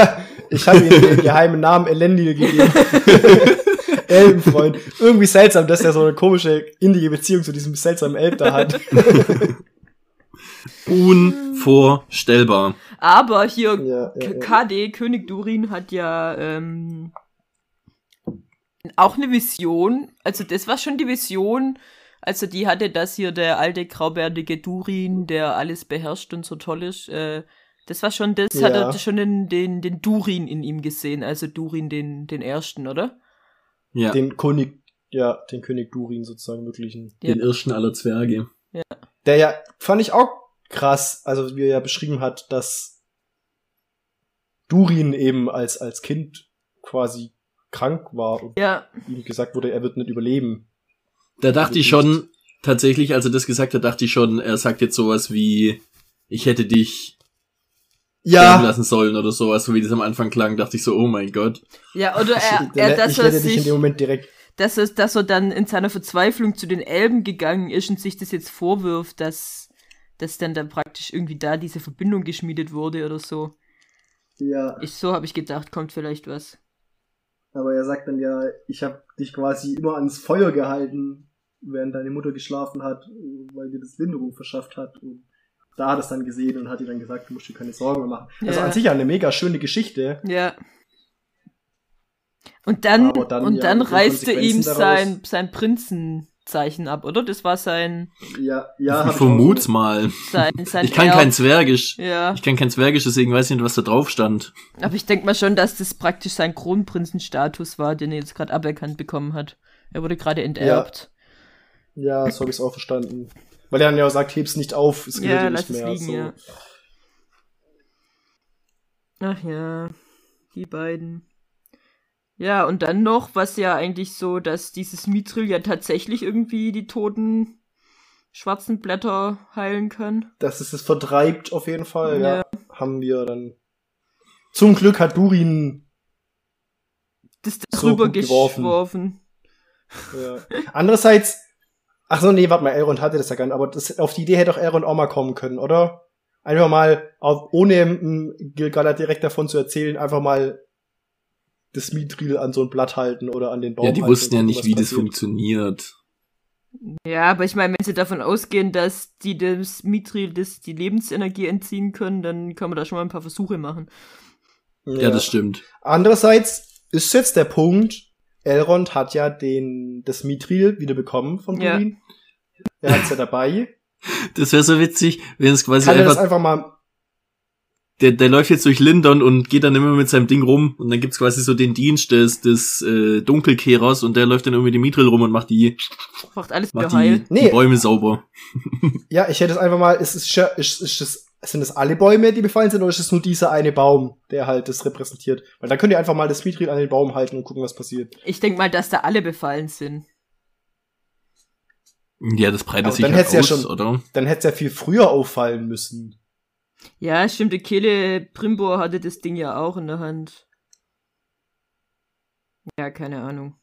[SPEAKER 4] ich habe ihm den geheimen Namen Elendil gegeben. Elbenfreund. Irgendwie seltsam, dass er so eine komische, indige Beziehung zu diesem seltsamen Elb da hat.
[SPEAKER 1] Unvorstellbar.
[SPEAKER 5] Aber hier
[SPEAKER 4] Ja, ja, ja.
[SPEAKER 5] KD, König Durin, hat ja ähm, auch eine Vision. Also das war schon die Vision. Also die hatte, dass hier der alte graubärtige Durin, der alles beherrscht und so toll ist, äh, das war schon, das hat er schon den, den, den Durin in ihm gesehen, also Durin den, den ersten, oder?
[SPEAKER 1] Ja, den,
[SPEAKER 4] Den König, ja, den König Durin sozusagen wirklichen.
[SPEAKER 5] Ja.
[SPEAKER 1] Irrschen aller Zwerge.
[SPEAKER 4] Der ja, fand ich auch krass, also wie er ja beschrieben hat, dass Durin eben als, als Kind quasi krank war und
[SPEAKER 5] Ja,
[SPEAKER 4] ihm gesagt wurde, er wird nicht überleben.
[SPEAKER 1] Da dachte ich schon, tatsächlich, als er das gesagt hat, dachte ich schon, er sagt jetzt sowas wie, ich hätte dich sterben lassen sollen oder sowas, so wie das am Anfang klang, dachte ich so, oh mein Gott.
[SPEAKER 5] ja, oder er,
[SPEAKER 4] ich,
[SPEAKER 5] er dass
[SPEAKER 4] ich
[SPEAKER 5] er
[SPEAKER 4] hätte dich in dem Moment direkt.
[SPEAKER 5] dass er, dass er dann in seiner Verzweiflung zu den Elben gegangen ist und sich das jetzt vorwirft, dass, dass dann da praktisch irgendwie da diese Verbindung geschmiedet wurde oder so.
[SPEAKER 4] Ja,
[SPEAKER 5] Ich, so habe ich gedacht, kommt vielleicht was.
[SPEAKER 4] aber er sagt dann ja, ich habe dich quasi immer ans Feuer gehalten, während deine Mutter geschlafen hat, weil dir das Linderung verschafft hat. Und da hat er es dann gesehen und hat ihr dann gesagt, du musst dir keine Sorgen mehr machen. Also
[SPEAKER 5] Ja.
[SPEAKER 4] an sich ja eine mega schöne Geschichte.
[SPEAKER 5] Ja. Und dann,
[SPEAKER 4] dann,
[SPEAKER 5] und
[SPEAKER 4] ja,
[SPEAKER 5] dann reißte ihm sein, sein Prinzenzeichen ab, oder? Das war sein,
[SPEAKER 4] Ja, ja.
[SPEAKER 1] ich vermut's mal.
[SPEAKER 5] sein, sein
[SPEAKER 1] Ich kann
[SPEAKER 5] Erb.
[SPEAKER 1] kein Zwergisch.
[SPEAKER 5] Ja,
[SPEAKER 1] Ich kann kein Zwergisch, deswegen weiß ich nicht, was da drauf stand.
[SPEAKER 5] aber ich denke mal schon, dass das praktisch sein Kronprinzenstatus war, den er jetzt gerade aberkannt bekommen hat. Er wurde gerade enterbt.
[SPEAKER 4] Ja, so habe ich es auch verstanden. Weil er dann ja auch sagt, heb's nicht auf, es gilt
[SPEAKER 5] Ja,
[SPEAKER 4] nicht mehr.
[SPEAKER 5] liegen,
[SPEAKER 4] so.
[SPEAKER 5] ja. Ach ja, die beiden. Ja, und dann noch, was ja eigentlich so, dass dieses Mithril ja tatsächlich irgendwie die toten schwarzen Blätter heilen kann.
[SPEAKER 4] Dass es es vertreibt, auf jeden Fall, ja.
[SPEAKER 5] Ja.
[SPEAKER 4] Haben wir dann. Zum Glück hat Durin.
[SPEAKER 5] Das
[SPEAKER 4] So
[SPEAKER 5] darüber
[SPEAKER 4] gut geworfen. Ja. Andererseits. Ach so, nee, warte mal, Elrond hatte das ja gar nicht, aber das, auf die Idee hätte auch Elrond auch mal kommen können, oder? Einfach mal, auf, ohne Gilgalad direkt davon zu erzählen, einfach mal das Mithril an so ein Blatt halten oder an den Baum
[SPEAKER 1] Ja, die
[SPEAKER 4] halten
[SPEAKER 1] wussten ja nicht, wie das
[SPEAKER 4] passiert.
[SPEAKER 1] funktioniert.
[SPEAKER 5] Ja, aber ich meine, wenn sie davon ausgehen, dass die das Mithril das die Lebensenergie entziehen können, dann kann man da schon mal ein paar Versuche machen.
[SPEAKER 1] Ja, das stimmt.
[SPEAKER 4] Andererseits ist jetzt der Punkt, Elrond hat ja den, das Mithril wieder bekommen von
[SPEAKER 5] Ja.
[SPEAKER 4] Durin. Er hat's ja dabei.
[SPEAKER 1] Das wäre so witzig, wenn es quasi
[SPEAKER 4] Kann er das
[SPEAKER 1] einfach,
[SPEAKER 4] einfach mal,
[SPEAKER 1] der, der läuft jetzt durch Lindon und geht dann immer mit seinem Ding rum und dann gibt's quasi so den Dienst des, des äh, Dunkelkehrers und der läuft dann irgendwie die Mithril rum und macht die,
[SPEAKER 5] Macht alles wieder
[SPEAKER 1] macht
[SPEAKER 5] heil.
[SPEAKER 1] die,
[SPEAKER 4] Nee.
[SPEAKER 1] die Bäume sauber.
[SPEAKER 4] ja, ich hätte es einfach mal, ist es, scha- ist, ist es, sind es alle Bäume, die befallen sind, oder ist es nur dieser eine Baum, der halt das repräsentiert? Weil dann könnt ihr einfach mal das Mithril an den Baum halten und gucken, was passiert.
[SPEAKER 5] Ich denke mal, dass da alle befallen sind.
[SPEAKER 1] Ja, das breitet sich
[SPEAKER 4] dann
[SPEAKER 1] halt
[SPEAKER 4] hätt's ja
[SPEAKER 1] aus,
[SPEAKER 4] schon-
[SPEAKER 1] oder?
[SPEAKER 4] Dann hätte es ja viel früher auffallen müssen.
[SPEAKER 5] Ja, stimmt, die Kehle Primbor hatte das Ding ja auch in der Hand. Ja, keine Ahnung.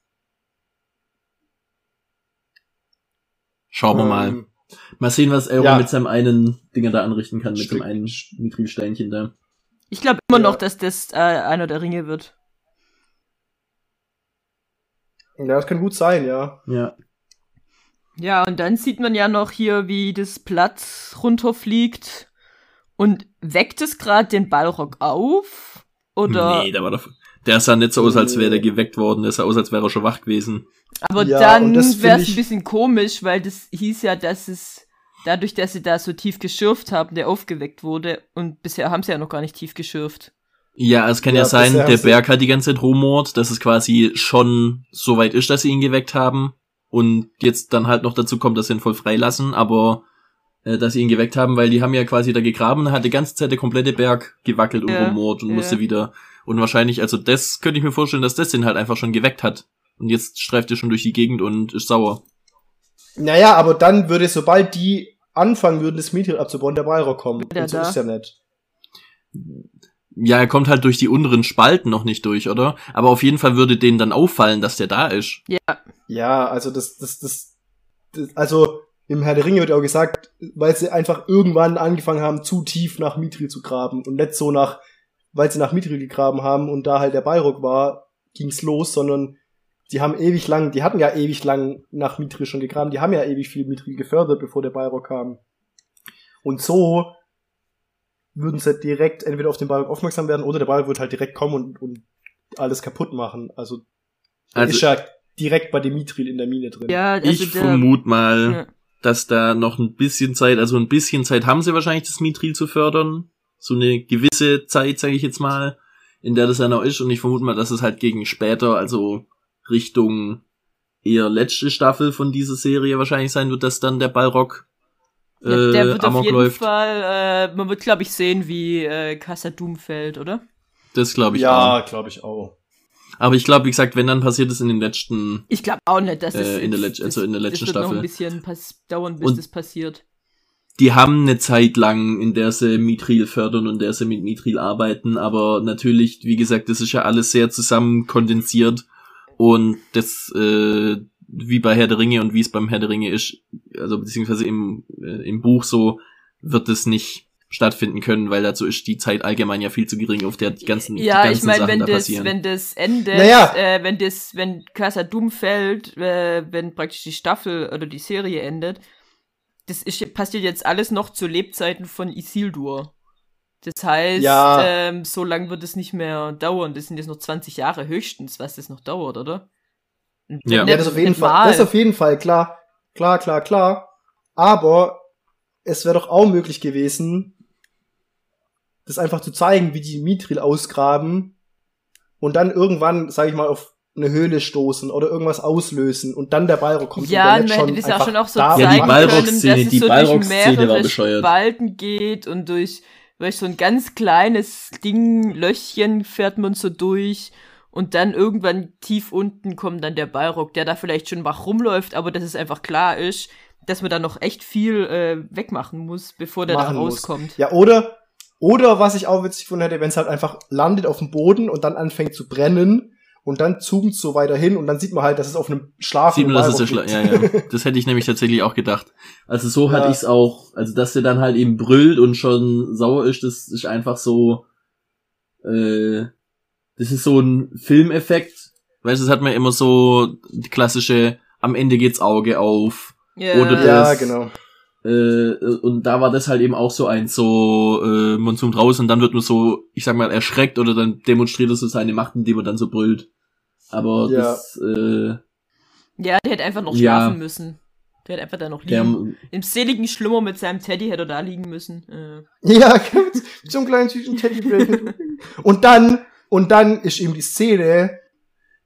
[SPEAKER 1] Schauen wir.
[SPEAKER 4] Ähm,
[SPEAKER 1] Mal sehen, was Elrond
[SPEAKER 4] ja.
[SPEAKER 1] mit seinem einen Dinger da anrichten kann, mit
[SPEAKER 4] Stück-
[SPEAKER 1] dem einen Mithril-Steinchen da.
[SPEAKER 5] Ich glaube immer
[SPEAKER 4] Ja.
[SPEAKER 5] noch, dass das äh, einer der Ringe wird.
[SPEAKER 4] Ja, das kann gut sein, ja.
[SPEAKER 1] Ja.
[SPEAKER 5] Ja, und dann sieht man ja noch hier, wie das Blatt runterfliegt. Und weckt es gerade den Ballrock auf? Oder.
[SPEAKER 1] Nee, der war doch, der sah nicht so aus, als wäre der geweckt worden, der sah aus, als wäre er schon wach gewesen.
[SPEAKER 5] Aber
[SPEAKER 4] Ja,
[SPEAKER 5] dann wäre es ein bisschen komisch, weil das hieß ja, dass es dadurch, dass sie da so tief geschürft haben, der aufgeweckt wurde. Und bisher haben sie ja noch gar nicht tief geschürft.
[SPEAKER 1] Ja, es kann ja,
[SPEAKER 4] Ja,
[SPEAKER 1] sein, der Berg hat die ganze Zeit rumort, dass es quasi schon so weit ist, dass sie ihn geweckt haben. Und jetzt dann halt noch dazu kommt, dass sie ihn voll freilassen, aber äh, dass sie ihn geweckt haben, weil die haben ja quasi da gegraben, hat die ganze Zeit der komplette Berg gewackelt und
[SPEAKER 5] Ja,
[SPEAKER 1] rumort und
[SPEAKER 5] ja.
[SPEAKER 1] musste wieder. Und wahrscheinlich, also das könnte ich mir vorstellen, dass das den halt einfach schon geweckt hat. Und jetzt streift er schon durch die Gegend und ist sauer.
[SPEAKER 4] Naja, aber dann würde, sobald die anfangen würden, das Mithril abzubauen, der Balrog kommen.
[SPEAKER 5] Der
[SPEAKER 4] Und so
[SPEAKER 5] da.
[SPEAKER 4] ist ja nicht.
[SPEAKER 1] Ja, er kommt halt durch die unteren Spalten noch nicht durch, oder? Aber auf jeden Fall würde denen dann auffallen, dass der da ist.
[SPEAKER 5] Ja,
[SPEAKER 4] Ja, also das, das, das, das also im Herr der Ringe wird ja auch gesagt, weil sie einfach irgendwann angefangen haben, zu tief nach Mithril zu graben und nicht so nach, weil sie nach Mithril gegraben haben und da halt der Balrog war, ging's los, sondern die haben ewig lang, die hatten ja ewig lang nach Mithril schon gegraben, die haben ja ewig viel Mithril gefördert, bevor der Balrog kam. Und so würden sie direkt entweder auf den Balrog aufmerksam werden oder der Balrog wird halt direkt kommen und, und alles kaputt machen. Also,
[SPEAKER 1] Also-
[SPEAKER 4] ist ja direkt bei dem Mithril in der Mine drin.
[SPEAKER 5] Ja, also
[SPEAKER 1] ich vermute mal,
[SPEAKER 5] ja.
[SPEAKER 1] dass da noch ein bisschen Zeit, also ein bisschen Zeit haben sie wahrscheinlich, das Mithril zu fördern. So eine gewisse Zeit, sage ich jetzt mal, in der das ja noch ist. Und ich vermute mal, dass es halt gegen später, also Richtung eher letzte Staffel von dieser Serie wahrscheinlich sein wird, dass dann der Balrog äh,
[SPEAKER 5] Ja, der wird auf
[SPEAKER 1] Amok
[SPEAKER 5] jeden
[SPEAKER 1] läuft.
[SPEAKER 5] Fall, äh, man wird, glaube ich, sehen, wie äh, Casa Doom fällt, oder?
[SPEAKER 1] Das glaube ich
[SPEAKER 4] ja,
[SPEAKER 1] auch.
[SPEAKER 4] glaube ich auch.
[SPEAKER 1] Aber ich glaube, wie gesagt, wenn dann passiert es in den letzten
[SPEAKER 5] Ich glaube auch nicht, dass
[SPEAKER 1] Äh,
[SPEAKER 5] es
[SPEAKER 1] in der Letz- also in der
[SPEAKER 5] das
[SPEAKER 1] letzten
[SPEAKER 5] wird noch
[SPEAKER 1] Staffel.
[SPEAKER 5] ein bisschen pass dauern, bis
[SPEAKER 1] Und-
[SPEAKER 5] das passiert.
[SPEAKER 1] Die haben eine Zeit lang, in der sie Mithril fördern und der sie mit Mithril arbeiten, aber natürlich, wie gesagt, das ist ja alles sehr zusammen kondensiert und das, äh, wie bei Herr der Ringe und wie es beim Herr der Ringe ist, also beziehungsweise im, äh, im Buch so, wird es nicht stattfinden können, weil dazu ist die Zeit allgemein ja viel zu gering, auf der die ganzen,
[SPEAKER 5] Ja,
[SPEAKER 1] die
[SPEAKER 5] ich
[SPEAKER 1] ganzen
[SPEAKER 5] meine,
[SPEAKER 1] Sachen
[SPEAKER 5] wenn
[SPEAKER 1] da
[SPEAKER 5] das,
[SPEAKER 1] passieren.
[SPEAKER 5] wenn das endet,
[SPEAKER 4] Naja.
[SPEAKER 5] äh, wenn das, wenn Casa Doom fällt, äh, wenn praktisch die Staffel oder die Serie endet, das ist, passiert jetzt alles noch zu Lebzeiten von Isildur. Das heißt,
[SPEAKER 4] Ja.
[SPEAKER 5] ähm, so lang wird es nicht mehr dauern. Das sind jetzt noch 20 Jahre höchstens, was das noch dauert, oder?
[SPEAKER 1] Ja.
[SPEAKER 4] Ja, das auf jeden Fall.
[SPEAKER 5] mal.
[SPEAKER 4] Das auf jeden Fall, klar. Klar, klar, klar. Aber es wäre doch auch möglich gewesen, das einfach zu zeigen, wie die Mithril ausgraben und dann irgendwann, sag ich mal, auf eine Höhle stoßen oder irgendwas auslösen und dann der Balrog kommt.
[SPEAKER 5] Ja,
[SPEAKER 4] und
[SPEAKER 5] man
[SPEAKER 4] der
[SPEAKER 5] hätte
[SPEAKER 4] nicht
[SPEAKER 5] das ja auch schon auch so
[SPEAKER 4] da
[SPEAKER 1] Ja, die
[SPEAKER 5] zeigen
[SPEAKER 4] machen.
[SPEAKER 1] Balrog-Szene-
[SPEAKER 5] können, dass es
[SPEAKER 1] die
[SPEAKER 5] so durch mehrere
[SPEAKER 1] bescheuert.
[SPEAKER 5] Spalten geht und durch, durch so ein ganz kleines Ding, Löchchen fährt man so durch und dann irgendwann tief unten kommt dann der Balrog, der da vielleicht schon wach rumläuft, aber dass es einfach klar ist, dass man da noch echt viel äh, wegmachen muss, bevor der da
[SPEAKER 4] machen muss.
[SPEAKER 5] rauskommt.
[SPEAKER 4] Ja, oder, oder was ich auch witzig gefunden hätte, wenn es halt einfach landet auf dem Boden und dann anfängt zu brennen und dann zoomt so weiter hin und dann sieht man halt, dass es auf einem
[SPEAKER 1] Sieht
[SPEAKER 4] schlafenden
[SPEAKER 1] man, dass es Schla
[SPEAKER 4] liegt.
[SPEAKER 1] ja, ja. Das hätte ich nämlich tatsächlich auch gedacht. Also so hatte
[SPEAKER 4] Ja.
[SPEAKER 1] ich's auch, also dass der dann halt eben brüllt und schon sauer ist, das ist einfach so, äh, das ist so ein Filmeffekt. Weißt du, das hat man immer so die klassische, am Ende geht's Auge auf.
[SPEAKER 5] Ja.
[SPEAKER 1] Oder der-
[SPEAKER 4] Ja,
[SPEAKER 1] Das-
[SPEAKER 4] genau.
[SPEAKER 1] Äh, und da war das halt eben auch so eins, so, äh, man zoomt raus und dann wird man so, ich sag mal, erschreckt oder dann demonstriert er so seine Macht, indem er dann so brüllt. Aber
[SPEAKER 4] Ja.
[SPEAKER 1] das, äh,
[SPEAKER 5] ja, der hätte einfach noch
[SPEAKER 1] Ja.
[SPEAKER 5] schlafen müssen. Der hätte einfach da noch
[SPEAKER 1] der,
[SPEAKER 5] liegen. Im seligen Schlummer mit seinem Teddy hätte er da liegen müssen. Äh.
[SPEAKER 4] Ja, mit so einem kleinen süßen Teddybär. und dann, und dann ist eben die Szene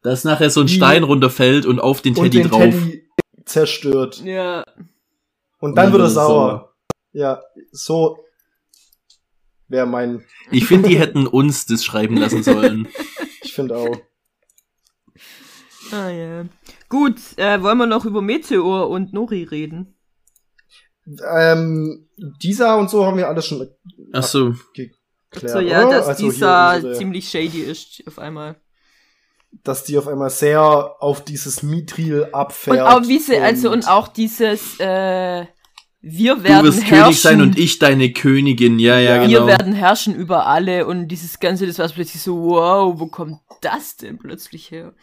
[SPEAKER 1] dass nachher so ein
[SPEAKER 4] Die-
[SPEAKER 1] Stein runterfällt und auf den
[SPEAKER 4] und
[SPEAKER 1] Teddy
[SPEAKER 4] den
[SPEAKER 1] drauf.
[SPEAKER 4] Teddy zerstört.
[SPEAKER 5] Ja,
[SPEAKER 4] Und dann
[SPEAKER 1] Und
[SPEAKER 4] wird er sauer. Ja, so wäre mein,
[SPEAKER 1] Ich finde, die hätten uns das schreiben lassen sollen.
[SPEAKER 4] ich finde auch.
[SPEAKER 5] Ah ja. Gut, äh, wollen wir noch über Meteor und Nori reden?
[SPEAKER 4] Ähm, dieser und so haben wir alles schon
[SPEAKER 1] Ach so.
[SPEAKER 4] geklärt.
[SPEAKER 5] so, ja,
[SPEAKER 4] oder?
[SPEAKER 5] dass
[SPEAKER 4] Also
[SPEAKER 5] dieser
[SPEAKER 4] unsere-
[SPEAKER 5] ziemlich shady ist auf einmal.
[SPEAKER 4] dass die auf einmal sehr auf dieses Mithril abfährt.
[SPEAKER 5] Und auch wie sie, also und auch dieses, äh, wir
[SPEAKER 1] Du
[SPEAKER 5] werden
[SPEAKER 1] wirst
[SPEAKER 5] herrschen.
[SPEAKER 1] König sein und ich deine Königin. Ja, ja,
[SPEAKER 4] Ja.
[SPEAKER 1] genau.
[SPEAKER 5] Wir werden herrschen über alle und dieses Ganze, das war plötzlich so, wow, wo kommt das denn plötzlich her?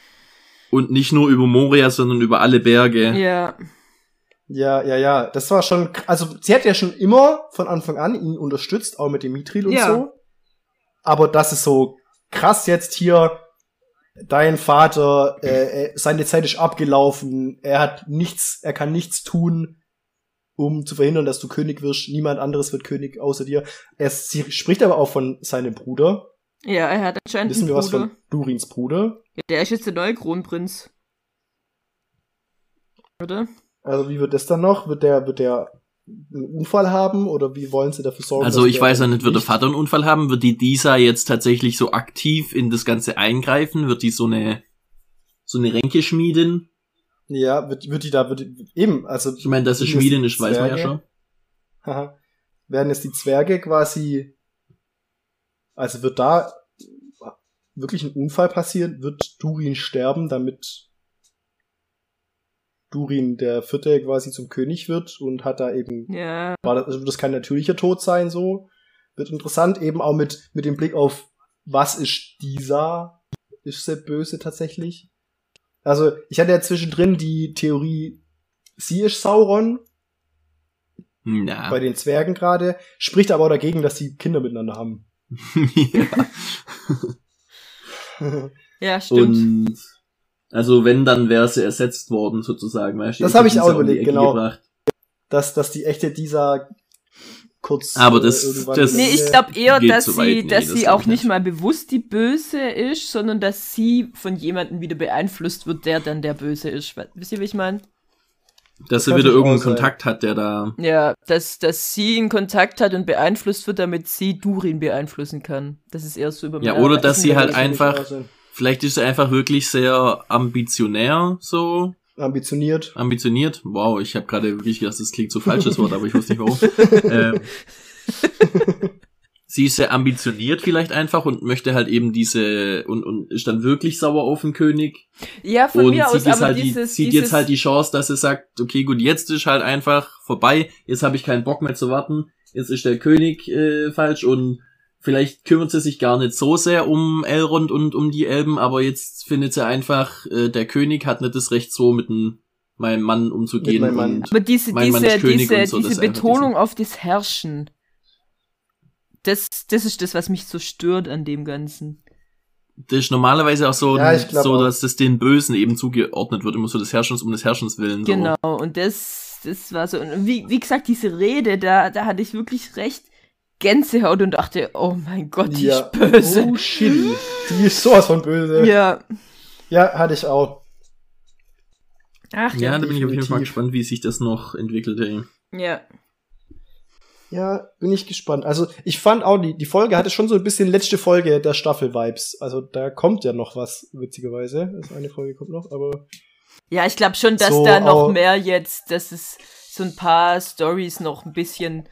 [SPEAKER 1] Und nicht nur über Moria, sondern über alle Berge.
[SPEAKER 5] Ja,
[SPEAKER 4] Ja, ja, ja. Das war schon, also sie hat ja schon immer von Anfang an ihn unterstützt, auch mit dem Mithril und
[SPEAKER 5] Ja.
[SPEAKER 4] so. Aber das ist so krass jetzt hier, dein Vater, äh, äh, seine Zeit ist abgelaufen, er hat nichts, er kann nichts tun, um zu verhindern, dass du König wirst. Niemand anderes wird König außer dir. Er, sie spricht aber auch von seinem Bruder.
[SPEAKER 5] Ja, er hat anscheinend
[SPEAKER 4] Wissen
[SPEAKER 5] einen
[SPEAKER 4] wir was von Durins Bruder?
[SPEAKER 5] Ja, der ist jetzt der neue Kronprinz. Oder?
[SPEAKER 4] Also wie wird das dann noch? Wird der, wird der einen Unfall haben oder wie wollen sie dafür sorgen?
[SPEAKER 1] Also
[SPEAKER 4] dass
[SPEAKER 1] ich weiß ja nicht, wird der Vater einen Unfall haben? Wird die Disa jetzt tatsächlich so aktiv in das Ganze eingreifen? Wird die so eine so eine Ränke schmieden?
[SPEAKER 4] Ja, wird, wird die da, wird die, eben, also.
[SPEAKER 1] Ich meine, dass sie schmieden ist, weiß man ja schon.
[SPEAKER 4] Haha. Werden jetzt die Zwerge quasi, also wird da wirklich ein Unfall passieren? Wird Durin sterben, damit Durin der Vierte quasi zum König wird und hat da eben,
[SPEAKER 5] Ja.
[SPEAKER 4] war das, also wird das kein natürlicher Tod sein, so. Wird interessant, eben auch mit, mit dem Blick auf, was ist dieser? Ist der Böse tatsächlich? Also, ich hatte ja zwischendrin die Theorie, sie ist Sauron,
[SPEAKER 1] Ja.
[SPEAKER 4] bei den Zwergen gerade, spricht aber auch dagegen, dass sie Kinder miteinander haben.
[SPEAKER 1] Ja.
[SPEAKER 5] Ja, stimmt.
[SPEAKER 1] Und also wenn, dann wäre sie ersetzt worden, sozusagen. Weißt du?
[SPEAKER 4] Das hab ich auch überlegt, genau.
[SPEAKER 1] gebracht.
[SPEAKER 4] dass, dass die echte dieser kurz.
[SPEAKER 1] Aber das-
[SPEAKER 4] äh,
[SPEAKER 1] das-
[SPEAKER 5] Nee, ich glaube eher, dass
[SPEAKER 1] zu
[SPEAKER 5] sie.
[SPEAKER 1] Nee,
[SPEAKER 5] dass
[SPEAKER 1] das
[SPEAKER 5] sie auch
[SPEAKER 1] ich
[SPEAKER 5] nicht
[SPEAKER 1] nicht.
[SPEAKER 5] mal bewusst die Böse ist, sondern dass sie von jemandem wieder beeinflusst wird, der dann der Böse ist. Wisst ihr, wie ich meine?
[SPEAKER 1] Dass
[SPEAKER 4] kann
[SPEAKER 1] wieder irgendeinen. Kontakt hat, der da.
[SPEAKER 5] Ja, dass, dass sie in Kontakt hat und beeinflusst wird, damit sie Durin beeinflussen kann. Das ist eher so über
[SPEAKER 1] Ja,
[SPEAKER 5] mehr-
[SPEAKER 1] oder dass sie halt einfach- Vielleicht ist sie einfach wirklich sehr ambitionär, so
[SPEAKER 4] ambitioniert.
[SPEAKER 1] ambitioniert. Wow, ich habe gerade wirklich gedacht, das klingt so falsch, das Wort, aber ich wusste nicht warum. ähm, sie ist sehr ambitioniert vielleicht einfach und möchte halt eben diese und, und ist dann wirklich sauer auf den König
[SPEAKER 5] Ja, von
[SPEAKER 1] und
[SPEAKER 5] mir aus,
[SPEAKER 1] sieht, jetzt
[SPEAKER 5] aber
[SPEAKER 1] halt die,
[SPEAKER 5] dieses,
[SPEAKER 1] sieht
[SPEAKER 5] dieses,
[SPEAKER 1] jetzt halt die Chance, dass sie sagt, okay, gut, jetzt ist halt einfach vorbei, jetzt habe ich keinen Bock mehr zu warten, jetzt ist der König äh, falsch und vielleicht kümmert sie sich gar nicht so sehr um Elrond und um die Elben, aber jetzt findet sie einfach, äh, der König hat nicht das Recht, so mit dem, meinem Mann umzugehen.
[SPEAKER 4] Mit meinem Mann.
[SPEAKER 1] und
[SPEAKER 5] aber diese,
[SPEAKER 1] mein Mann
[SPEAKER 5] diese,
[SPEAKER 1] ist König
[SPEAKER 5] diese,
[SPEAKER 1] und so,
[SPEAKER 5] diese Betonung auf das Herrschen. Das, das ist das, was mich so stört an dem Ganzen.
[SPEAKER 1] Das ist normalerweise auch so,
[SPEAKER 4] Ja,
[SPEAKER 1] ein- so
[SPEAKER 4] auch.
[SPEAKER 1] dass das den Bösen eben zugeordnet wird, immer so des Herrschens um des Herrschens willen. So.
[SPEAKER 5] Genau, und das, das war so. Und wie, wie gesagt, diese Rede, da, da hatte ich wirklich recht Gänsehaut und dachte, oh mein Gott, die
[SPEAKER 4] Ja.
[SPEAKER 5] ist böse.
[SPEAKER 4] Oh shit. Die ist sowas von böse.
[SPEAKER 5] Ja.
[SPEAKER 4] Ja, hatte ich auch.
[SPEAKER 5] Ach
[SPEAKER 1] Ja,
[SPEAKER 5] ja.
[SPEAKER 1] da bin ich auf jeden Fall gespannt, wie sich das noch entwickelt. Ey.
[SPEAKER 5] Ja.
[SPEAKER 4] Ja, bin ich gespannt. Also, ich fand auch, die, die Folge hatte schon so ein bisschen letzte Folge der Staffel-Vibes. Also, da kommt ja noch was, witzigerweise. Das eine Folge kommt noch, aber.
[SPEAKER 5] Ja, ich glaube schon, dass
[SPEAKER 4] So
[SPEAKER 5] da noch
[SPEAKER 4] auch-
[SPEAKER 5] mehr jetzt, dass es so ein paar Stories noch ein bisschen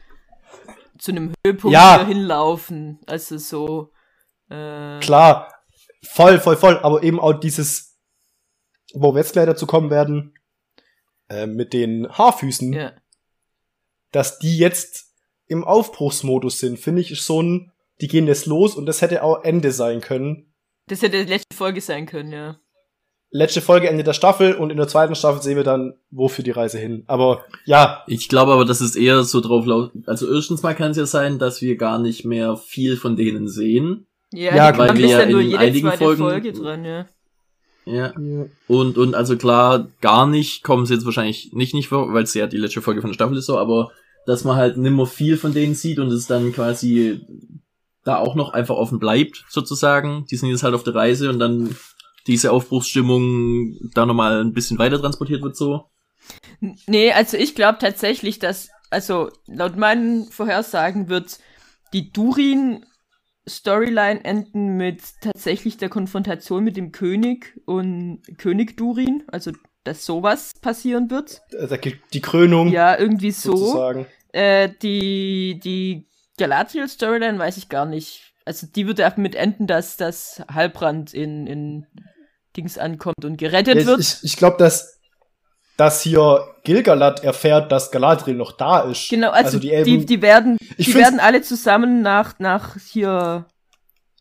[SPEAKER 5] zu einem Höhepunkt
[SPEAKER 4] Ja.
[SPEAKER 5] hinlaufen. Also so. Äh,
[SPEAKER 4] Klar, voll, voll, voll. Aber eben auch dieses, wo wir jetzt gleich dazu kommen werden, äh, mit den Haarfüßen,
[SPEAKER 5] ja.
[SPEAKER 4] dass die jetzt im Aufbruchsmodus sind, finde ich, ist so ein, die gehen jetzt los und das hätte auch Ende sein können.
[SPEAKER 5] Das hätte die letzte Folge sein können, ja.
[SPEAKER 4] Letzte Folge Ende der Staffel und in der zweiten Staffel sehen wir dann, wo führt die Reise hin. Aber ja,
[SPEAKER 1] Ich glaube aber, dass es eher so drauf läuft. Also erstens mal kann es ja sein, dass wir gar nicht mehr viel von denen sehen.
[SPEAKER 5] Ja,
[SPEAKER 4] Ja, weil
[SPEAKER 1] wir ja
[SPEAKER 5] ja nur
[SPEAKER 1] in
[SPEAKER 5] jede
[SPEAKER 1] einigen Folgen-
[SPEAKER 5] Folge dran, ja.
[SPEAKER 1] Ja. Und, und also klar, gar nicht kommen sie jetzt wahrscheinlich nicht, nicht vor, weil es ja die letzte Folge von der Staffel ist so, aber dass man halt nimmer viel von denen sieht und es dann quasi da auch noch einfach offen bleibt, sozusagen. Die sind jetzt halt auf der Reise und dann diese Aufbruchsstimmung da nochmal ein bisschen weiter transportiert wird so.
[SPEAKER 5] Nee, also ich glaube tatsächlich, dass, also laut meinen Vorhersagen wird die Durin-Storyline enden mit tatsächlich der Konfrontation mit dem König und König Durin, also dass sowas passieren wird.
[SPEAKER 4] Also die Krönung
[SPEAKER 5] Ja, irgendwie so.
[SPEAKER 4] sozusagen.
[SPEAKER 5] Äh, die, die Galadriel-Storyline weiß ich gar nicht. Also die wird damit enden, dass das Halbrand in, in Dings ankommt und gerettet
[SPEAKER 4] Ja,
[SPEAKER 5] wird.
[SPEAKER 4] ich ich glaube, dass, dass hier Gilgalad erfährt, dass Galadriel noch da ist.
[SPEAKER 5] Genau, also,
[SPEAKER 4] Also die
[SPEAKER 5] die,
[SPEAKER 4] Elben-
[SPEAKER 5] die, werden,
[SPEAKER 4] Ich
[SPEAKER 5] die werden alle zusammen nach, nach hier,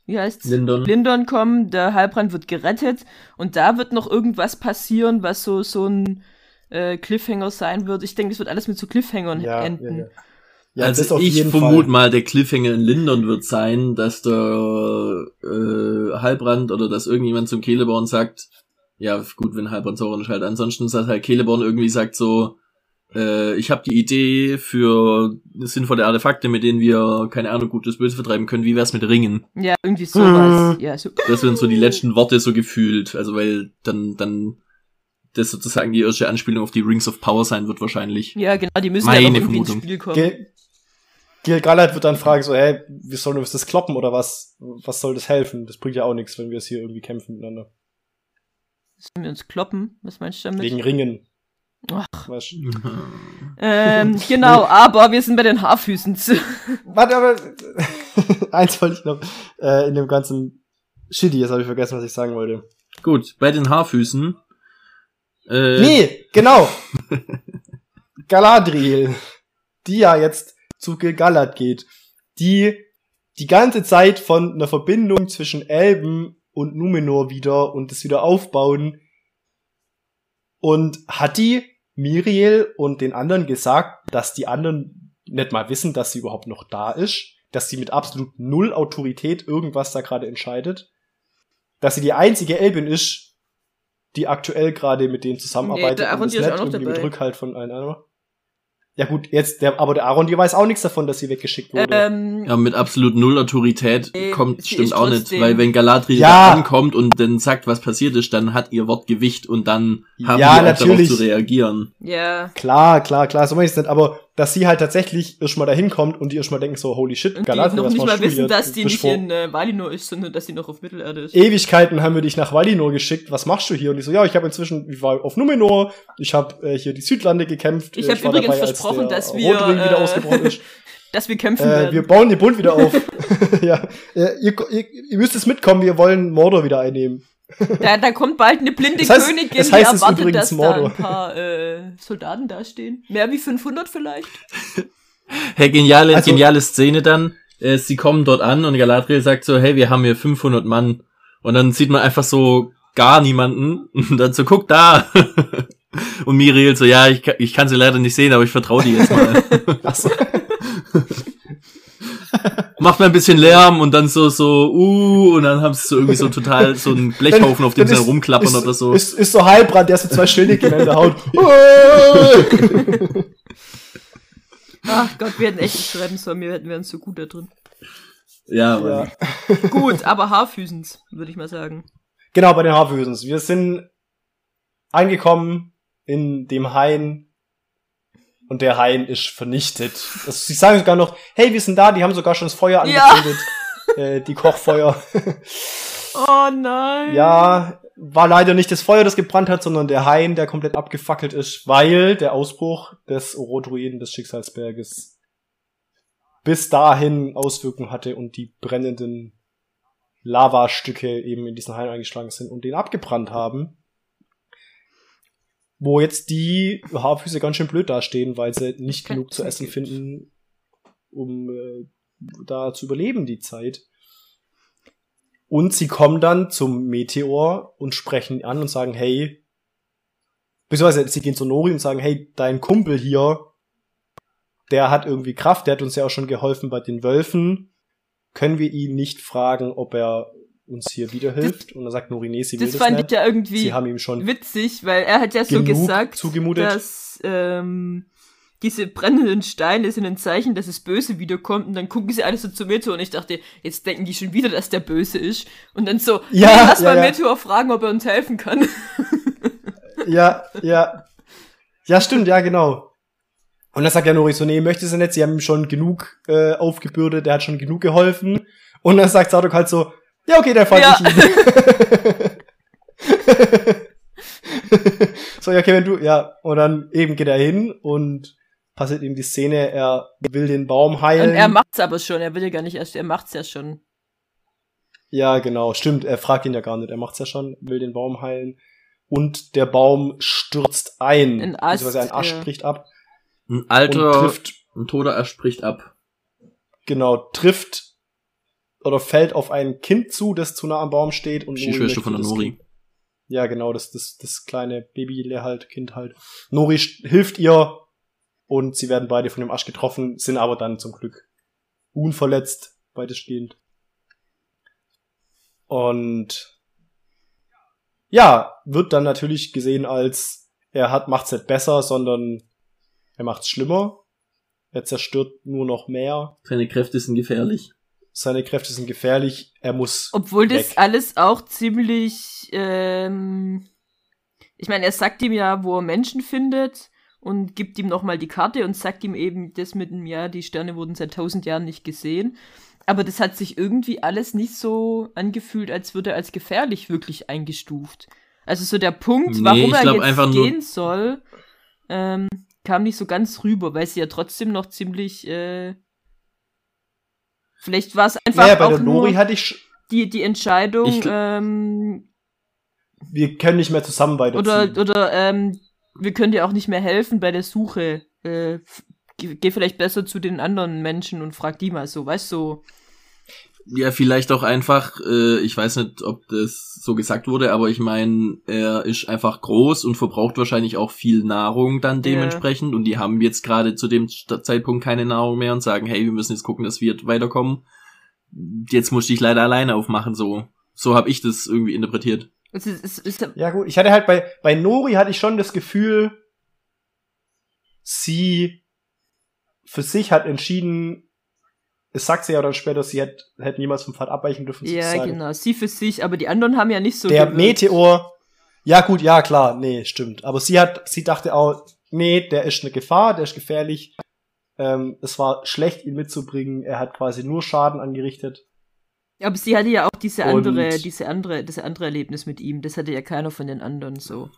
[SPEAKER 5] wie heißt's?
[SPEAKER 1] Lindon.
[SPEAKER 5] Lindon kommen, der Halbrand wird gerettet und da wird noch irgendwas passieren, was so, so ein äh, Cliffhanger sein wird. Ich denke, es wird alles mit so Cliffhangern
[SPEAKER 4] Ja, ja,
[SPEAKER 5] enden.
[SPEAKER 4] ja. Ja, das
[SPEAKER 1] also
[SPEAKER 4] auf
[SPEAKER 1] ich vermute mal, der Cliffhanger in Lindern wird sein, dass der äh, Halbrand oder dass irgendjemand zum Celeborn sagt, ja gut, wenn Halbrand Sauron ist halt, ansonsten sagt halt Celeborn irgendwie sagt so, äh, ich habe die Idee für sinnvolle Artefakte, mit denen wir, keine Ahnung, gutes Böse vertreiben können, wie wär's mit Ringen?
[SPEAKER 5] Ja, irgendwie sowas.
[SPEAKER 4] Mhm.
[SPEAKER 5] Ja, so.
[SPEAKER 1] Das wären so die letzten Worte so gefühlt, also weil dann, dann das sozusagen die erste Anspielung auf die Rings of Power sein wird wahrscheinlich.
[SPEAKER 5] ja, genau, die müssen
[SPEAKER 1] Meine
[SPEAKER 5] ja noch irgendwie ins
[SPEAKER 1] Vermutung.
[SPEAKER 5] Spiel kommen.
[SPEAKER 4] Gil Gilgalad wird dann fragen so, hey, wie sollen wir uns das kloppen oder was? Was soll das helfen? Das bringt ja auch nichts, wenn wir es hier irgendwie kämpfen miteinander.
[SPEAKER 5] Sollen wir uns kloppen? Was meinst du damit?
[SPEAKER 4] Wegen Ringen.
[SPEAKER 5] Ach.
[SPEAKER 4] Was?
[SPEAKER 5] Ähm, genau, aber wir sind bei den Haarfüßen.
[SPEAKER 4] Warte, aber eins wollte ich noch äh, in dem ganzen Shitty, jetzt habe ich vergessen, was ich sagen wollte.
[SPEAKER 1] Gut, bei den Haarfüßen Äh,
[SPEAKER 4] Nee, genau. Galadriel, die ja jetzt zu Gilgalad geht, die die ganze Zeit von einer Verbindung zwischen Elben und Numenor wieder und das wieder aufbauen. Und hat die Miriel und den anderen gesagt, dass die anderen nicht mal wissen, dass sie überhaupt noch da ist, dass sie mit absolut null Autorität irgendwas da gerade entscheidet, dass sie die einzige Elbin ist, die aktuell gerade mit denen zusammenarbeitet
[SPEAKER 5] der
[SPEAKER 4] und
[SPEAKER 5] ist
[SPEAKER 4] nicht irgendwie mit
[SPEAKER 5] dabei.
[SPEAKER 4] Rückhalt von allen anderen. Ja gut, jetzt der, aber der Aaron, die weiß auch nichts davon, dass sie weggeschickt wurde.
[SPEAKER 5] Ähm,
[SPEAKER 1] Ja, mit absolut null Autorität
[SPEAKER 5] Nee,
[SPEAKER 1] kommt, stimmt auch nicht, weil wenn Galadriel
[SPEAKER 4] Ja.
[SPEAKER 1] da ankommt und dann sagt, was passiert ist, dann hat ihr Wort Gewicht und dann haben
[SPEAKER 4] Ja,
[SPEAKER 1] wir auch
[SPEAKER 4] natürlich.
[SPEAKER 1] darauf zu reagieren.
[SPEAKER 5] ja.
[SPEAKER 4] Klar, klar, klar, so meine ich es nicht, aber dass sie halt tatsächlich erstmal dahin kommt und die erstmal denken so, holy shit,
[SPEAKER 5] Und die
[SPEAKER 4] Galadriel,
[SPEAKER 5] noch
[SPEAKER 4] was
[SPEAKER 5] nicht mal
[SPEAKER 4] du
[SPEAKER 5] wissen, dass die nicht in äh, Valinor ist, sondern dass die noch auf Mittelerde ist.
[SPEAKER 4] Ewigkeiten haben wir dich nach Valinor geschickt, was machst du hier? Und ich so, ja, ich habe inzwischen, ich war auf Numenor, ich habe äh, hier die Südlande gekämpft.
[SPEAKER 5] Ich hab
[SPEAKER 4] war
[SPEAKER 5] übrigens
[SPEAKER 4] dabei,
[SPEAKER 5] versprochen, dass wir, äh,
[SPEAKER 4] ausgebrochen ist.
[SPEAKER 5] Dass wir kämpfen
[SPEAKER 4] Äh,
[SPEAKER 5] werden.
[SPEAKER 4] wir bauen den Bund wieder auf. ja, äh, ihr, ihr, ihr müsst es mitkommen, wir wollen Mordor wieder einnehmen.
[SPEAKER 5] Da, da kommt bald eine blinde
[SPEAKER 4] Das heißt-
[SPEAKER 5] Königin,
[SPEAKER 4] das heißt
[SPEAKER 5] die erwartet, dass da
[SPEAKER 4] Mordor.
[SPEAKER 5] ein paar äh, Soldaten dastehen. Mehr wie 500 vielleicht?
[SPEAKER 1] Hey, geniale,
[SPEAKER 4] Also-
[SPEAKER 1] geniale Szene dann. Äh, sie kommen dort an und Galadriel sagt so, hey, wir haben hier 500 Mann. Und dann sieht man einfach so gar niemanden. Und dann so, guck da. Und Miriel so, ja, ich, kann- ich kann sie leider nicht sehen, aber ich vertraue dir jetzt mal. Macht mal ein bisschen Lärm und dann so, so, uh, und dann haben sie so irgendwie so total so einen Blechhaufen, auf dem sie rumklappern
[SPEAKER 4] ist,
[SPEAKER 1] oder so.
[SPEAKER 4] Ist, ist so Heilbrand, der so zwei Schilde gegeneinander haut.
[SPEAKER 5] Ach Gott, wir hätten echt nicht schreiben sollen, wir hätten wären so gut da drin.
[SPEAKER 1] ja,
[SPEAKER 4] ja.
[SPEAKER 1] aber
[SPEAKER 5] Gut, aber Haarfüßens, würde ich mal sagen.
[SPEAKER 4] Genau, bei den Haarfüßens. Wir sind angekommen in dem Hain und der Hain ist vernichtet. Also, sie sagen sogar noch, hey, wir sind da, die haben sogar schon das Feuer
[SPEAKER 5] Ja.
[SPEAKER 4] angezündet. Äh, die Kochfeuer.
[SPEAKER 5] Oh nein.
[SPEAKER 4] ja, war leider nicht das Feuer, das gebrannt hat, sondern der Hain, der komplett abgefackelt ist, weil der Ausbruch des Orodruiden des Schicksalsberges bis dahin Auswirkungen hatte und die brennenden Lavastücke eben in diesen Hain eingeschlagen sind und den abgebrannt haben. Wo jetzt die Haarfüße ganz schön blöd dastehen, weil sie nicht genug zu essen finden, um äh, da zu überleben die Zeit. Und sie kommen dann zum Meteor und sprechen ihn an und sagen, hey, beziehungsweise sie gehen zu Nori und sagen, hey, dein Kumpel hier, der hat irgendwie Kraft, der hat uns ja auch schon geholfen bei den Wölfen. Können wir ihn nicht fragen, ob er uns hier wieder hilft? Und dann sagt Nori, nee, sie will
[SPEAKER 5] Das
[SPEAKER 4] das,
[SPEAKER 5] fand
[SPEAKER 4] nicht.
[SPEAKER 5] ich ja irgendwie
[SPEAKER 4] sie haben ihm schon
[SPEAKER 5] witzig, weil er hat ja so gesagt,
[SPEAKER 4] zugemutet.
[SPEAKER 5] dass ähm, diese brennenden Steine sind ein Zeichen, dass es Böse wiederkommt und dann gucken sie alle so zu Meteor und ich dachte, jetzt denken die schon wieder, dass der Böse ist und dann so,
[SPEAKER 4] Ja,
[SPEAKER 5] nee, lass
[SPEAKER 4] ja,
[SPEAKER 5] mal
[SPEAKER 4] ja.
[SPEAKER 5] Meteor fragen, ob er uns helfen kann.
[SPEAKER 4] Ja, ja. Ja, stimmt, ja, genau. Und dann sagt ja Nori so, nee, möchte sie nicht, sie haben ihm schon genug äh, aufgebürdet, der hat schon genug geholfen. Und dann sagt Sadok halt so, ja, okay, der fand
[SPEAKER 5] Ja.
[SPEAKER 4] ich ihn. so, ja, okay, wenn du, ja, und dann eben geht er hin und passiert ihm die Szene, er will den Baum heilen.
[SPEAKER 5] Und er macht's aber schon, er will ja gar nicht erst, er macht's ja schon.
[SPEAKER 4] Ja, genau, stimmt. Er fragt ihn ja gar nicht. Er macht's ja schon, will den Baum heilen. Und der Baum stürzt ein.
[SPEAKER 5] Ein Ast,
[SPEAKER 4] beziehungsweise ein Ast
[SPEAKER 5] ja.
[SPEAKER 4] bricht ab
[SPEAKER 1] ein
[SPEAKER 4] und
[SPEAKER 1] alter,
[SPEAKER 4] trifft,
[SPEAKER 1] ein toter Asch bricht ab.
[SPEAKER 4] genau, trifft oder fällt auf ein Kind zu, das zu nah am Baum steht und
[SPEAKER 1] Die
[SPEAKER 4] Nori
[SPEAKER 1] von Nori.
[SPEAKER 4] Ja, genau, das, das, das kleine Baby halt, Kind halt. Nori hilft ihr und sie werden beide von dem Asch getroffen, sind aber dann zum Glück unverletzt, beide stehend. Und ja, wird dann natürlich gesehen als er hat macht's nicht besser, sondern er macht's schlimmer. Er zerstört nur noch mehr.
[SPEAKER 1] Seine Kräfte sind gefährlich.
[SPEAKER 4] Seine Kräfte sind gefährlich. Er muss
[SPEAKER 5] Obwohl das
[SPEAKER 4] weg.
[SPEAKER 5] alles auch ziemlich, ähm, ich meine, er sagt ihm ja, wo er Menschen findet und gibt ihm nochmal die Karte und sagt ihm eben das mit dem, ja, die Sterne wurden seit tausend Jahren nicht gesehen. Aber das hat sich irgendwie alles nicht so angefühlt, als würde er als gefährlich wirklich eingestuft. Also so der Punkt,
[SPEAKER 1] Nee,
[SPEAKER 5] warum er jetzt gehen soll, ähm, kam nicht so ganz rüber, weil sie ja trotzdem noch ziemlich, äh, vielleicht war es einfach
[SPEAKER 4] Naja, bei
[SPEAKER 5] auch
[SPEAKER 4] der Nori
[SPEAKER 5] nur
[SPEAKER 4] hatte ich
[SPEAKER 5] die, die Entscheidung,
[SPEAKER 1] Ich
[SPEAKER 5] ähm,
[SPEAKER 4] wir können nicht mehr zusammen weiterziehen.
[SPEAKER 5] Oder, oder ähm, wir können dir auch nicht mehr helfen bei der Suche. Äh, geh vielleicht besser zu den anderen Menschen und frag die mal so, weißt du? So.
[SPEAKER 1] Ja, vielleicht auch einfach, äh, ich weiß nicht, ob das so gesagt wurde, aber ich meine, er ist einfach groß und verbraucht wahrscheinlich auch viel Nahrung dann dementsprechend und die haben jetzt gerade zu dem Zeitpunkt keine Nahrung mehr und sagen, hey, wir müssen jetzt gucken, dass wir weiterkommen. Jetzt muss ich leider alleine aufmachen, so. So habe ich das irgendwie interpretiert.
[SPEAKER 5] Es ist, es ist,
[SPEAKER 4] Ja gut, ich hatte halt bei, bei Nori hatte ich schon das Gefühl, sie für sich hat entschieden, es sagt sie ja dann später, sie hätte, hätte niemals vom Pfad abweichen dürfen.
[SPEAKER 5] ja,
[SPEAKER 4] sozusagen.
[SPEAKER 5] genau. Sie für sich, aber die anderen haben ja nicht so.
[SPEAKER 4] Der
[SPEAKER 5] gewirkt.
[SPEAKER 4] Meteor, ja gut, ja klar, nee, stimmt. Aber sie hat, sie dachte auch, nee, der ist eine Gefahr, der ist gefährlich. Ähm, es war schlecht, ihn mitzubringen. Er hat quasi nur Schaden angerichtet.
[SPEAKER 5] Aber sie hatte ja auch diese
[SPEAKER 4] Und-
[SPEAKER 5] andere, diese andere, das andere Erlebnis mit ihm. Das hatte ja keiner von den anderen so.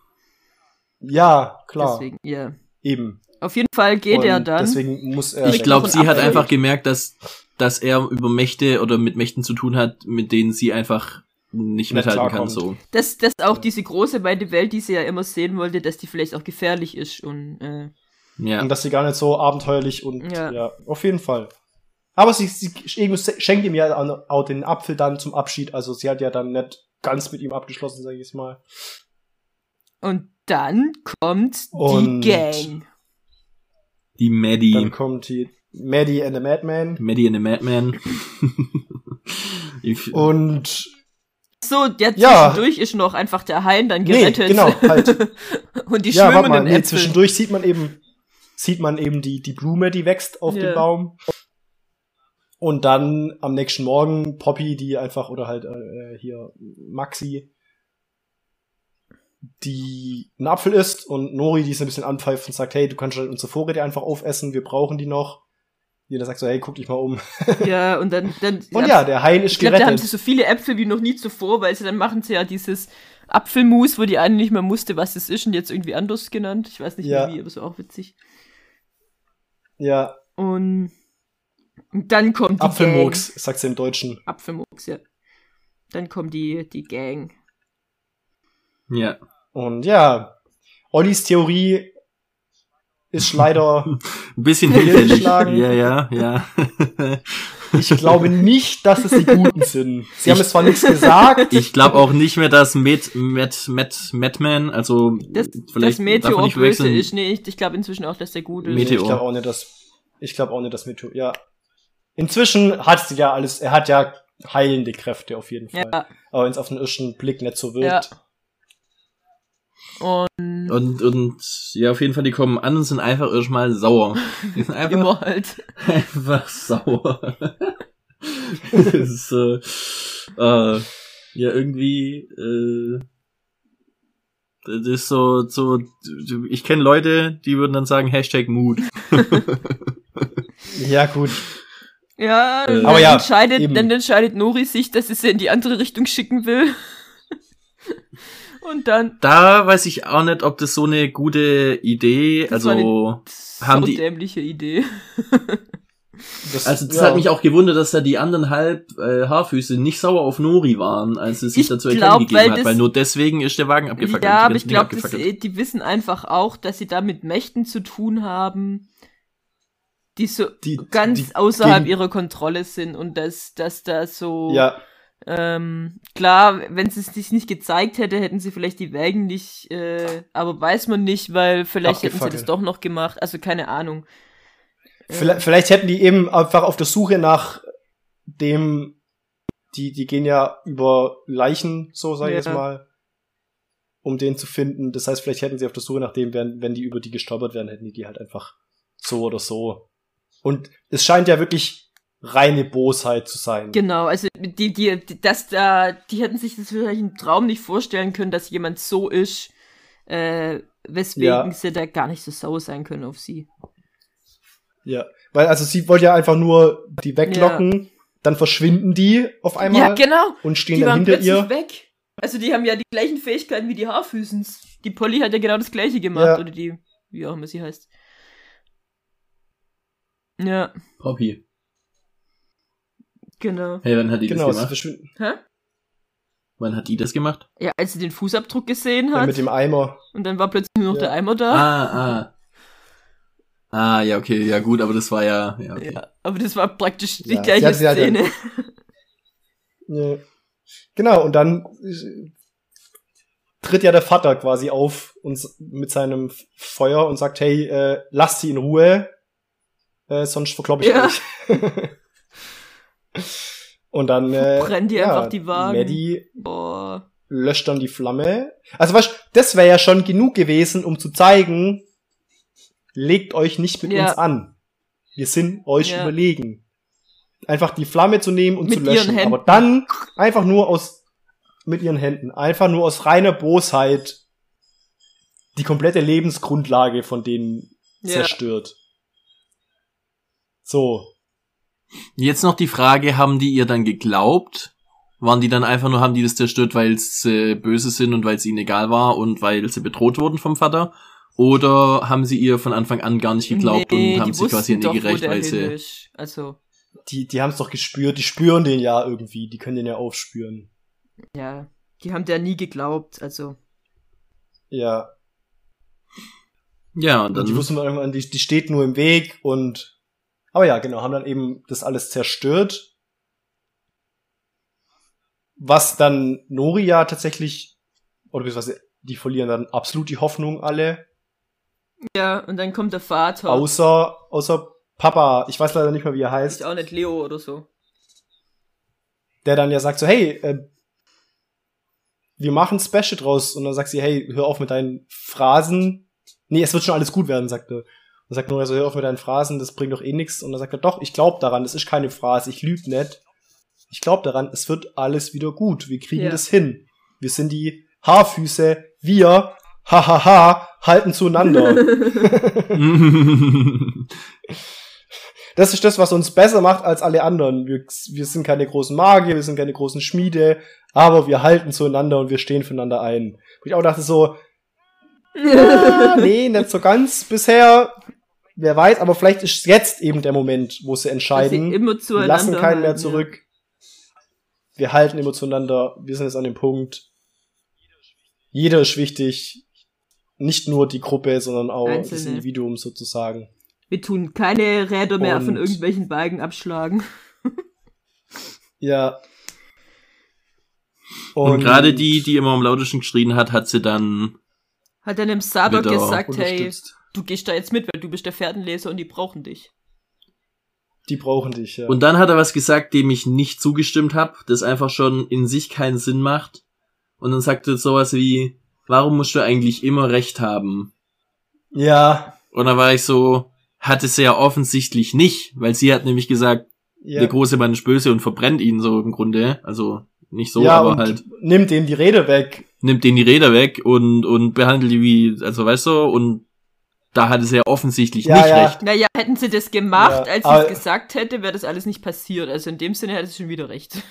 [SPEAKER 4] Ja, klar,
[SPEAKER 5] Deswegen, ja.
[SPEAKER 4] Eben.
[SPEAKER 5] Auf jeden Fall geht
[SPEAKER 4] Und
[SPEAKER 5] er dann.
[SPEAKER 4] Deswegen muss er.
[SPEAKER 1] ich glaube, sie hat einfach gemerkt, dass, dass er über Mächte oder mit Mächten zu tun hat, mit denen sie einfach nicht mithalten kann, so.
[SPEAKER 5] dass, dass auch diese große weite Welt, die sie ja immer sehen wollte, dass die vielleicht auch gefährlich ist und äh,
[SPEAKER 1] Ja.
[SPEAKER 4] Und dass sie gar nicht so abenteuerlich und ja,
[SPEAKER 5] Ja.
[SPEAKER 4] auf jeden Fall. Aber sie, sie schenkt ihm ja auch- auch den Apfel dann zum Abschied. Also sie hat ja dann nicht ganz mit ihm abgeschlossen, sage ich jetzt mal.
[SPEAKER 5] und dann kommt
[SPEAKER 4] Und-
[SPEAKER 5] die Gang.
[SPEAKER 1] Die Maddie.
[SPEAKER 4] Dann kommt die Maddie and the Madman.
[SPEAKER 1] Maddie and the Madman.
[SPEAKER 4] Und
[SPEAKER 5] So, ja,
[SPEAKER 4] Ja.
[SPEAKER 5] zwischendurch ist noch einfach der Hain dann
[SPEAKER 4] Nee,
[SPEAKER 5] gerettet.
[SPEAKER 4] genau, halt.
[SPEAKER 5] und die
[SPEAKER 4] ja,
[SPEAKER 5] schwimmenden
[SPEAKER 4] mal, nee,
[SPEAKER 5] Äpfel.
[SPEAKER 4] zwischendurch sieht man eben, sieht man eben die, die Blume, die wächst auf
[SPEAKER 5] Ja.
[SPEAKER 4] dem Baum. Und dann am nächsten Morgen Poppy, die einfach, oder halt äh, hier Maxi, die einen Apfel isst und Nori, die es ein bisschen anpfeift und sagt, hey, du kannst halt unsere Vorräte einfach aufessen, wir brauchen die noch. Jeder sagt so, hey, guck dich mal um.
[SPEAKER 5] Ja, und dann, dann
[SPEAKER 4] Und ja, der Hain ist
[SPEAKER 5] ich glaube, da haben sie
[SPEAKER 4] gerettet.
[SPEAKER 5] so viele Äpfel wie noch nie zuvor, weil sie dann machen sie ja dieses Apfelmus, wo die eine nicht mehr musste, was es ist und jetzt irgendwie anders genannt. Ich weiß nicht
[SPEAKER 4] Ja.
[SPEAKER 5] mehr wie, aber so auch witzig.
[SPEAKER 4] Ja,
[SPEAKER 5] Und, und dann kommt die
[SPEAKER 4] Apfelmurks, sagt sie im Deutschen.
[SPEAKER 5] Gang. Apfelmurks, ja. Dann kommt die, die Gang.
[SPEAKER 1] ja.
[SPEAKER 4] Und ja, Ollis Theorie ist leider
[SPEAKER 1] Ein bisschen hinfällig. Ja, ja, ja.
[SPEAKER 4] Ich glaube nicht, dass es die Guten sind. Sie haben es zwar nichts gesagt.
[SPEAKER 1] Ich glaube auch nicht mehr, dass Matt, Matt, Matt, Madman, also
[SPEAKER 5] Das,
[SPEAKER 1] vielleicht
[SPEAKER 5] das Meteor
[SPEAKER 1] nicht
[SPEAKER 5] böse ist. Nee, ich, ich glaube inzwischen auch, dass der gut ist.
[SPEAKER 1] Meteor.
[SPEAKER 4] Ich glaube auch nicht, dass. Ich glaube auch nicht, dass Meteor. Ja. Inzwischen hat sie ja alles. Er hat ja heilende Kräfte auf jeden Fall.
[SPEAKER 5] Ja.
[SPEAKER 4] Aber wenn es auf den ersten Blick nicht so
[SPEAKER 5] Ja. Und
[SPEAKER 1] Und, und ja, auf jeden Fall, die kommen an und sind einfach erstmal sauer. Die sind einfach,
[SPEAKER 5] immer halt.
[SPEAKER 1] einfach sauer. das ist, äh, äh, ja, irgendwie, äh, das ist so, so, ich kenne Leute, die würden dann sagen, Hashtag Mood.
[SPEAKER 4] Ja, gut.
[SPEAKER 5] Ja,
[SPEAKER 1] Äh,
[SPEAKER 5] dann,
[SPEAKER 4] Aber ja,
[SPEAKER 5] entscheidet,
[SPEAKER 4] eben.
[SPEAKER 5] dann entscheidet Nori sich, dass sie sie in die andere Richtung schicken will. Und dann
[SPEAKER 1] Da weiß ich auch nicht, ob das so eine gute Idee,
[SPEAKER 5] Das war
[SPEAKER 1] also,
[SPEAKER 5] so
[SPEAKER 1] Haben die-
[SPEAKER 5] dämliche Idee.
[SPEAKER 4] Das,
[SPEAKER 1] also das
[SPEAKER 4] ja.
[SPEAKER 1] hat mich auch gewundert, dass da die anderen halb äh, Haarfüße nicht sauer auf Nori waren, als es sich
[SPEAKER 5] Ich
[SPEAKER 1] dazu
[SPEAKER 5] glaub,
[SPEAKER 1] erkennen
[SPEAKER 5] weil
[SPEAKER 1] gegeben hat,
[SPEAKER 5] das-
[SPEAKER 1] weil nur deswegen ist der Wagen abgefackelt.
[SPEAKER 5] ja, aber ich glaube,
[SPEAKER 1] abgefackelt.
[SPEAKER 5] die wissen einfach auch, dass sie da mit Mächten zu tun haben, die so
[SPEAKER 4] Die-
[SPEAKER 5] ganz
[SPEAKER 4] die
[SPEAKER 5] außerhalb ihrer Kontrolle sind und dass, dass da so
[SPEAKER 4] Ja,
[SPEAKER 5] Ähm, klar, wenn sie es sich nicht gezeigt hätte, hätten sie vielleicht die Wägen nicht, äh, aber weiß man nicht, weil vielleicht hätten sie das doch noch gemacht. Also keine Ahnung.
[SPEAKER 4] vielleicht, vielleicht hätten die eben einfach auf der Suche nach dem, die, die gehen ja über Leichen, so sag ich
[SPEAKER 5] Ja.
[SPEAKER 4] jetzt mal, um den zu finden. Das heißt, vielleicht hätten sie auf der Suche nach dem, wenn, wenn die über die gestolpert wären, hätten die die halt einfach so oder so. Und es scheint ja wirklich reine Bosheit zu sein.
[SPEAKER 5] Genau, also die, die, die, das da, die hätten sich das vielleicht im Traum nicht vorstellen können, dass jemand so ist, äh, weswegen
[SPEAKER 4] Ja.
[SPEAKER 5] sie da gar nicht so sauer sein können auf sie.
[SPEAKER 4] Ja, weil also sie wollte ja einfach nur die weglocken, dann verschwinden die auf einmal
[SPEAKER 5] Ja, genau.
[SPEAKER 4] und stehen
[SPEAKER 5] Die
[SPEAKER 4] dann
[SPEAKER 5] waren
[SPEAKER 4] hinter
[SPEAKER 5] plötzlich
[SPEAKER 4] ihr.
[SPEAKER 5] weg. Also die haben ja die gleichen Fähigkeiten wie die Haarfüßens. Die Polly hat ja genau das gleiche gemacht,
[SPEAKER 4] Ja.
[SPEAKER 5] oder die, wie auch immer sie heißt. Ja,
[SPEAKER 1] Poppy.
[SPEAKER 5] Genau.
[SPEAKER 1] Hey, wann hat die
[SPEAKER 4] Genau,
[SPEAKER 1] das
[SPEAKER 4] sie
[SPEAKER 1] gemacht?
[SPEAKER 4] verschwinden.
[SPEAKER 5] Hä?
[SPEAKER 1] Wann hat die das gemacht?
[SPEAKER 5] Ja, als sie den Fußabdruck gesehen
[SPEAKER 4] Ja,
[SPEAKER 5] hat.
[SPEAKER 4] mit dem Eimer.
[SPEAKER 5] und dann war plötzlich nur noch
[SPEAKER 4] Ja.
[SPEAKER 5] der Eimer da.
[SPEAKER 1] Ah, ah. Ah, ja, okay, ja gut, aber das war ja, ja, okay.
[SPEAKER 5] Ja, aber das war praktisch die
[SPEAKER 4] Ja, sie
[SPEAKER 5] gleiche
[SPEAKER 4] hat sie halt-
[SPEAKER 5] Szene.
[SPEAKER 4] Ja. Genau, und dann tritt ja der Vater quasi auf und s- mit seinem Feuer und sagt, hey, äh, lasst sie in Ruhe, äh, sonst verklopp ich
[SPEAKER 5] Ja.
[SPEAKER 4] euch. und dann äh,
[SPEAKER 5] Brennt die
[SPEAKER 4] ja,
[SPEAKER 5] einfach die Wagen.
[SPEAKER 4] Maddie
[SPEAKER 5] Boah.
[SPEAKER 4] löscht dann die Flamme. Also weißt, das wäre ja schon genug gewesen, um zu zeigen, legt euch nicht mit
[SPEAKER 5] Ja.
[SPEAKER 4] uns an. Wir sind euch
[SPEAKER 5] Ja.
[SPEAKER 4] überlegen. Einfach die Flamme zu nehmen und
[SPEAKER 5] Mit
[SPEAKER 4] zu löschen. Aber dann einfach nur aus, mit ihren Händen, einfach nur aus reiner Bosheit die komplette Lebensgrundlage von denen zerstört. So.
[SPEAKER 1] Jetzt noch die Frage, haben die ihr dann geglaubt? Waren die dann einfach nur, haben die das zerstört, weil sie böse sind und weil es ihnen egal war und weil sie bedroht wurden vom Vater? Oder haben sie ihr von Anfang an gar nicht geglaubt
[SPEAKER 5] Nee,
[SPEAKER 1] und haben
[SPEAKER 5] die
[SPEAKER 1] sich quasi an ihr gerecht, weil sie...
[SPEAKER 5] Also,
[SPEAKER 4] Die, die haben es doch gespürt, die spüren den ja irgendwie, die können den ja aufspüren.
[SPEAKER 5] ja. Die haben der nie geglaubt, also.
[SPEAKER 4] Ja.
[SPEAKER 1] Ja, und
[SPEAKER 4] Und
[SPEAKER 1] dann...
[SPEAKER 4] die wussten irgendwann, die, die steht nur im Weg und aber ja, genau, haben dann eben das alles zerstört. Was dann Nori ja tatsächlich, oder beziehungsweise die verlieren dann absolut die Hoffnung alle,
[SPEAKER 5] Ja, und dann kommt der Vater.
[SPEAKER 4] außer, außer Papa, ich weiß leider nicht mehr, wie er heißt,
[SPEAKER 5] Ist auch nicht Leo oder so.
[SPEAKER 4] der dann ja sagt so, hey, äh, wir machen Special draus. Und dann sagt sie, hey, hör auf mit deinen Phrasen. Nee, es wird schon alles gut werden, sagt er. Und sagt Nora so, hör auf mit deinen Phrasen, das bringt doch eh nichts. Und dann sagt er, doch, ich glaube daran, das ist keine Phrase, ich lüg nicht. Ich glaube daran, es wird alles wieder gut. Wir kriegen
[SPEAKER 5] Ja.
[SPEAKER 4] das hin. Wir sind die Haarfüße, wir, hahaha, halten zueinander. Das ist das, was uns besser macht als alle anderen. Wir, wir sind keine großen Magier, wir sind keine großen Schmiede, aber wir halten zueinander und wir stehen füreinander ein. Wo ich auch dachte so, ah, nee, nicht so ganz bisher. Wer weiß, aber vielleicht ist jetzt eben der Moment, wo sie entscheiden.
[SPEAKER 5] sie immer
[SPEAKER 4] Wir lassen keinen mehr zurück. Wir halten immer zueinander. Wir sind jetzt an dem Punkt. Jeder ist wichtig. Nicht nur die Gruppe, sondern auch das
[SPEAKER 5] Einzelne.
[SPEAKER 4] Individuum sozusagen.
[SPEAKER 5] Ja. Wir tun keine Räder mehr
[SPEAKER 4] Und-
[SPEAKER 5] von irgendwelchen Balken abschlagen.
[SPEAKER 4] Ja.
[SPEAKER 1] Und gerade die, die immer am lautesten geschrien hat, hat sie dann
[SPEAKER 5] Hat dann Sadok
[SPEAKER 1] wieder
[SPEAKER 5] gesagt, hey,
[SPEAKER 4] unterstützt.
[SPEAKER 5] Du gehst da jetzt mit, weil du bist der Pferdenleser und die brauchen dich.
[SPEAKER 4] Die brauchen dich, ja.
[SPEAKER 1] Und dann hat er was gesagt, dem ich nicht zugestimmt habe, das einfach schon in sich keinen Sinn macht. Und dann sagte er sowas wie, warum musst du eigentlich immer recht haben?
[SPEAKER 4] ja,
[SPEAKER 1] Und dann war ich so, hatte sie ja offensichtlich nicht, weil sie hat nämlich gesagt,
[SPEAKER 4] ja.
[SPEAKER 1] der große Mann ist böse und verbrennt ihn so im Grunde. Also nicht so,
[SPEAKER 4] ja,
[SPEAKER 1] aber
[SPEAKER 4] und
[SPEAKER 1] halt
[SPEAKER 4] nimmt ihm die Rede weg.
[SPEAKER 1] nimmt den die Räder weg und, und behandelt die wie, also weißt du, und da hatte sie ja offensichtlich
[SPEAKER 4] Ja,
[SPEAKER 1] nicht
[SPEAKER 4] ja.
[SPEAKER 1] recht.
[SPEAKER 5] Naja, hätten sie das gemacht,
[SPEAKER 4] Ja,
[SPEAKER 5] als sie es gesagt hätte, wäre das alles nicht passiert. Also in dem Sinne hätte sie schon wieder recht.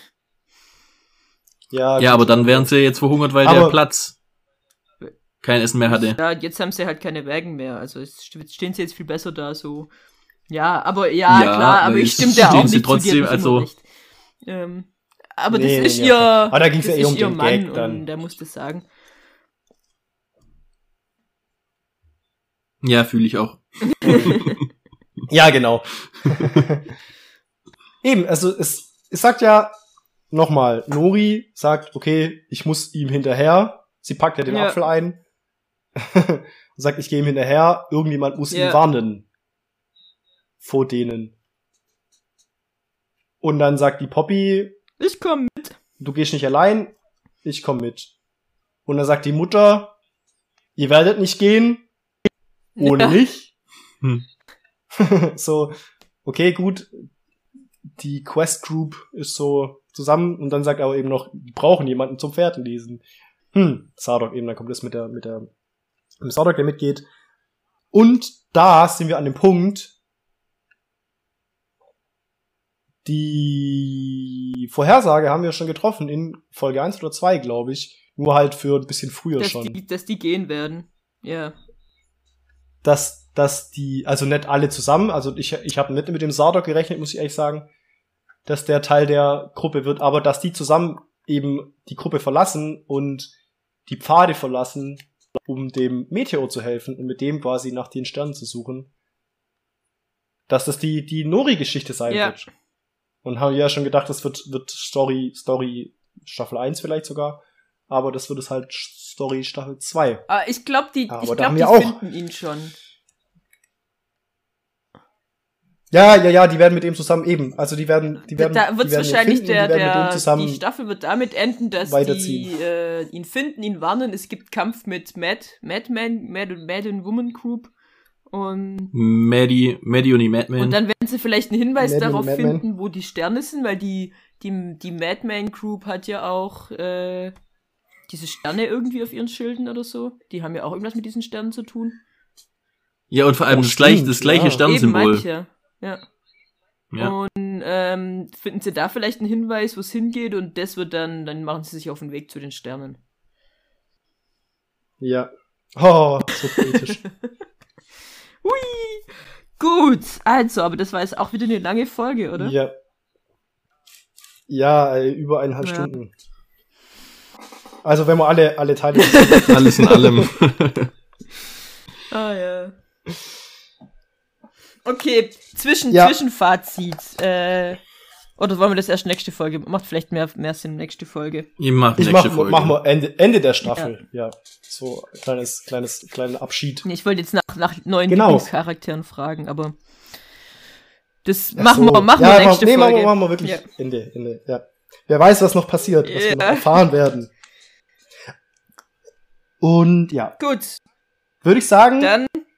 [SPEAKER 4] Ja,
[SPEAKER 1] Ja, aber dann wären sie jetzt verhungert, weil der
[SPEAKER 4] Aber-
[SPEAKER 1] Platz kein Essen mehr hatte.
[SPEAKER 5] Ja, jetzt haben sie halt keine Wägen mehr. Also stehen sie jetzt viel besser da so. Ja, aber ja,
[SPEAKER 1] Ja,
[SPEAKER 5] klar, aber ich stimme
[SPEAKER 1] stehen
[SPEAKER 5] auch
[SPEAKER 1] sie
[SPEAKER 5] nicht zu, hat
[SPEAKER 1] trotzdem,
[SPEAKER 5] nicht
[SPEAKER 1] also-.
[SPEAKER 5] Ähm, aber
[SPEAKER 4] Nee,
[SPEAKER 5] das ist
[SPEAKER 4] nee,
[SPEAKER 5] ihr,
[SPEAKER 4] ja. Aber da ging's
[SPEAKER 5] das
[SPEAKER 4] ja eh
[SPEAKER 5] ist
[SPEAKER 4] um den
[SPEAKER 5] Mann
[SPEAKER 4] Gag dann.
[SPEAKER 5] und der muss das sagen.
[SPEAKER 1] Ja, fühle ich auch.
[SPEAKER 4] Ja, genau. Eben, also es, es sagt ja nochmal, Nori sagt, okay, ich muss ihm hinterher. Sie packt ja den
[SPEAKER 5] Ja.
[SPEAKER 4] Apfel ein und sagt, ich gehe ihm hinterher. Irgendjemand muss
[SPEAKER 5] Ja.
[SPEAKER 4] ihn warnen. Vor denen. Und dann sagt die Poppy,
[SPEAKER 5] Ich komm mit.
[SPEAKER 4] du gehst nicht allein, ich komm mit. Und dann sagt die Mutter, ihr werdet nicht gehen, ohne
[SPEAKER 5] Ja.
[SPEAKER 4] mich.
[SPEAKER 1] Hm.
[SPEAKER 4] so, okay, gut. Die Quest Group ist so zusammen und dann sagt er aber eben noch, die brauchen jemanden zum Pferdenlesen. Hm, Sardok eben, dann kommt das mit der, mit der, mit Sardok, der mitgeht. Und da sind wir an dem Punkt, die Vorhersage haben wir schon getroffen in Folge 1 oder 2, glaube ich. Nur halt für ein bisschen früher
[SPEAKER 5] Dass
[SPEAKER 4] schon.
[SPEAKER 5] die, dass die gehen werden. Ja.
[SPEAKER 4] Dass, dass die, also nicht alle zusammen, also ich, ich habe nicht mit dem Sardok gerechnet, muss ich ehrlich sagen, dass der Teil der Gruppe wird, aber dass die zusammen eben die Gruppe verlassen und die Pfade verlassen, um dem Meteor zu helfen und mit dem quasi nach den Sternen zu suchen. Dass das die, die Nori-Geschichte sein
[SPEAKER 5] Ja.
[SPEAKER 4] wird. Und haben ja schon gedacht, das wird, wird Story, Story Staffel 1 vielleicht sogar. Aber das wird es halt Story Staffel 2.
[SPEAKER 5] Ah, ich glaube, die,
[SPEAKER 4] Aber
[SPEAKER 5] ich glaub, die
[SPEAKER 4] auch-
[SPEAKER 5] finden ihn schon.
[SPEAKER 4] Ja, ja, ja, die werden mit ihm zusammen eben. Also die werden, die werden,
[SPEAKER 5] da wird
[SPEAKER 4] die werden ihn
[SPEAKER 5] wahrscheinlich
[SPEAKER 4] finden und
[SPEAKER 5] der,
[SPEAKER 4] die werden mit
[SPEAKER 5] der
[SPEAKER 4] ihm zusammen.
[SPEAKER 5] die Staffel wird damit enden, dass die äh, ihn finden, ihn warnen. Es gibt Kampf mit Mad, Madman, Mad, Mad and Woman Group und
[SPEAKER 1] Maddie, Maddie und die Madman.
[SPEAKER 5] Und dann werden sie vielleicht einen Hinweis
[SPEAKER 4] Madman,
[SPEAKER 5] darauf finden, wo die Sterne sind, weil die, die, die Madman Group hat ja auch äh, diese Sterne irgendwie auf ihren Schilden oder so. Die haben ja auch irgendwas mit diesen Sternen zu tun.
[SPEAKER 1] ja, und vor allem
[SPEAKER 4] Oh,
[SPEAKER 1] das, gleich, das gleiche
[SPEAKER 4] ja.
[SPEAKER 5] Eben,
[SPEAKER 1] Sternsymbol.
[SPEAKER 5] manche. Ja.
[SPEAKER 1] Ja.
[SPEAKER 5] Und ähm, finden sie da vielleicht einen Hinweis, wo es hingeht und das wird dann, dann machen sie sich auf den Weg zu den Sternen.
[SPEAKER 4] Ja. Oh, so poetisch.
[SPEAKER 5] Hui! Gut, also, aber das war jetzt auch wieder eine lange Folge, oder?
[SPEAKER 4] Ja. Ja, äh, über eineinhalb
[SPEAKER 5] Ja.
[SPEAKER 4] Stunden. Also wenn wir alle, alle Teile.
[SPEAKER 1] Alles in allem.
[SPEAKER 5] Ah ja. Okay, Zwischen,
[SPEAKER 4] Ja.
[SPEAKER 5] Zwischenfazit. Äh, oder wollen wir das erst nächste Folge? Macht vielleicht mehr, mehr Sinn nächste Folge.
[SPEAKER 1] Ihr macht
[SPEAKER 4] Ich
[SPEAKER 1] nächste
[SPEAKER 4] mach,
[SPEAKER 1] Folge.
[SPEAKER 4] mach mal Ende, Ende der Staffel. Ja. So ein kleines, kleines, kleiner Abschied.
[SPEAKER 5] Nee, ich wollte jetzt nach, nach neuen
[SPEAKER 4] Genau.
[SPEAKER 5] Lieblingscharakteren fragen, aber das
[SPEAKER 4] Ach
[SPEAKER 5] machen
[SPEAKER 4] so.
[SPEAKER 5] wir, machen
[SPEAKER 4] ja,
[SPEAKER 5] wir nächste
[SPEAKER 4] nee, machen
[SPEAKER 5] Folge.
[SPEAKER 4] wir, machen wir wirklich
[SPEAKER 5] Ja.
[SPEAKER 4] Ende, Ende, ja. Wer weiß, was noch passiert, was wir noch
[SPEAKER 5] Ja.
[SPEAKER 4] erfahren werden. Und ja,
[SPEAKER 5] Gut,
[SPEAKER 4] würde ich sagen,
[SPEAKER 5] dann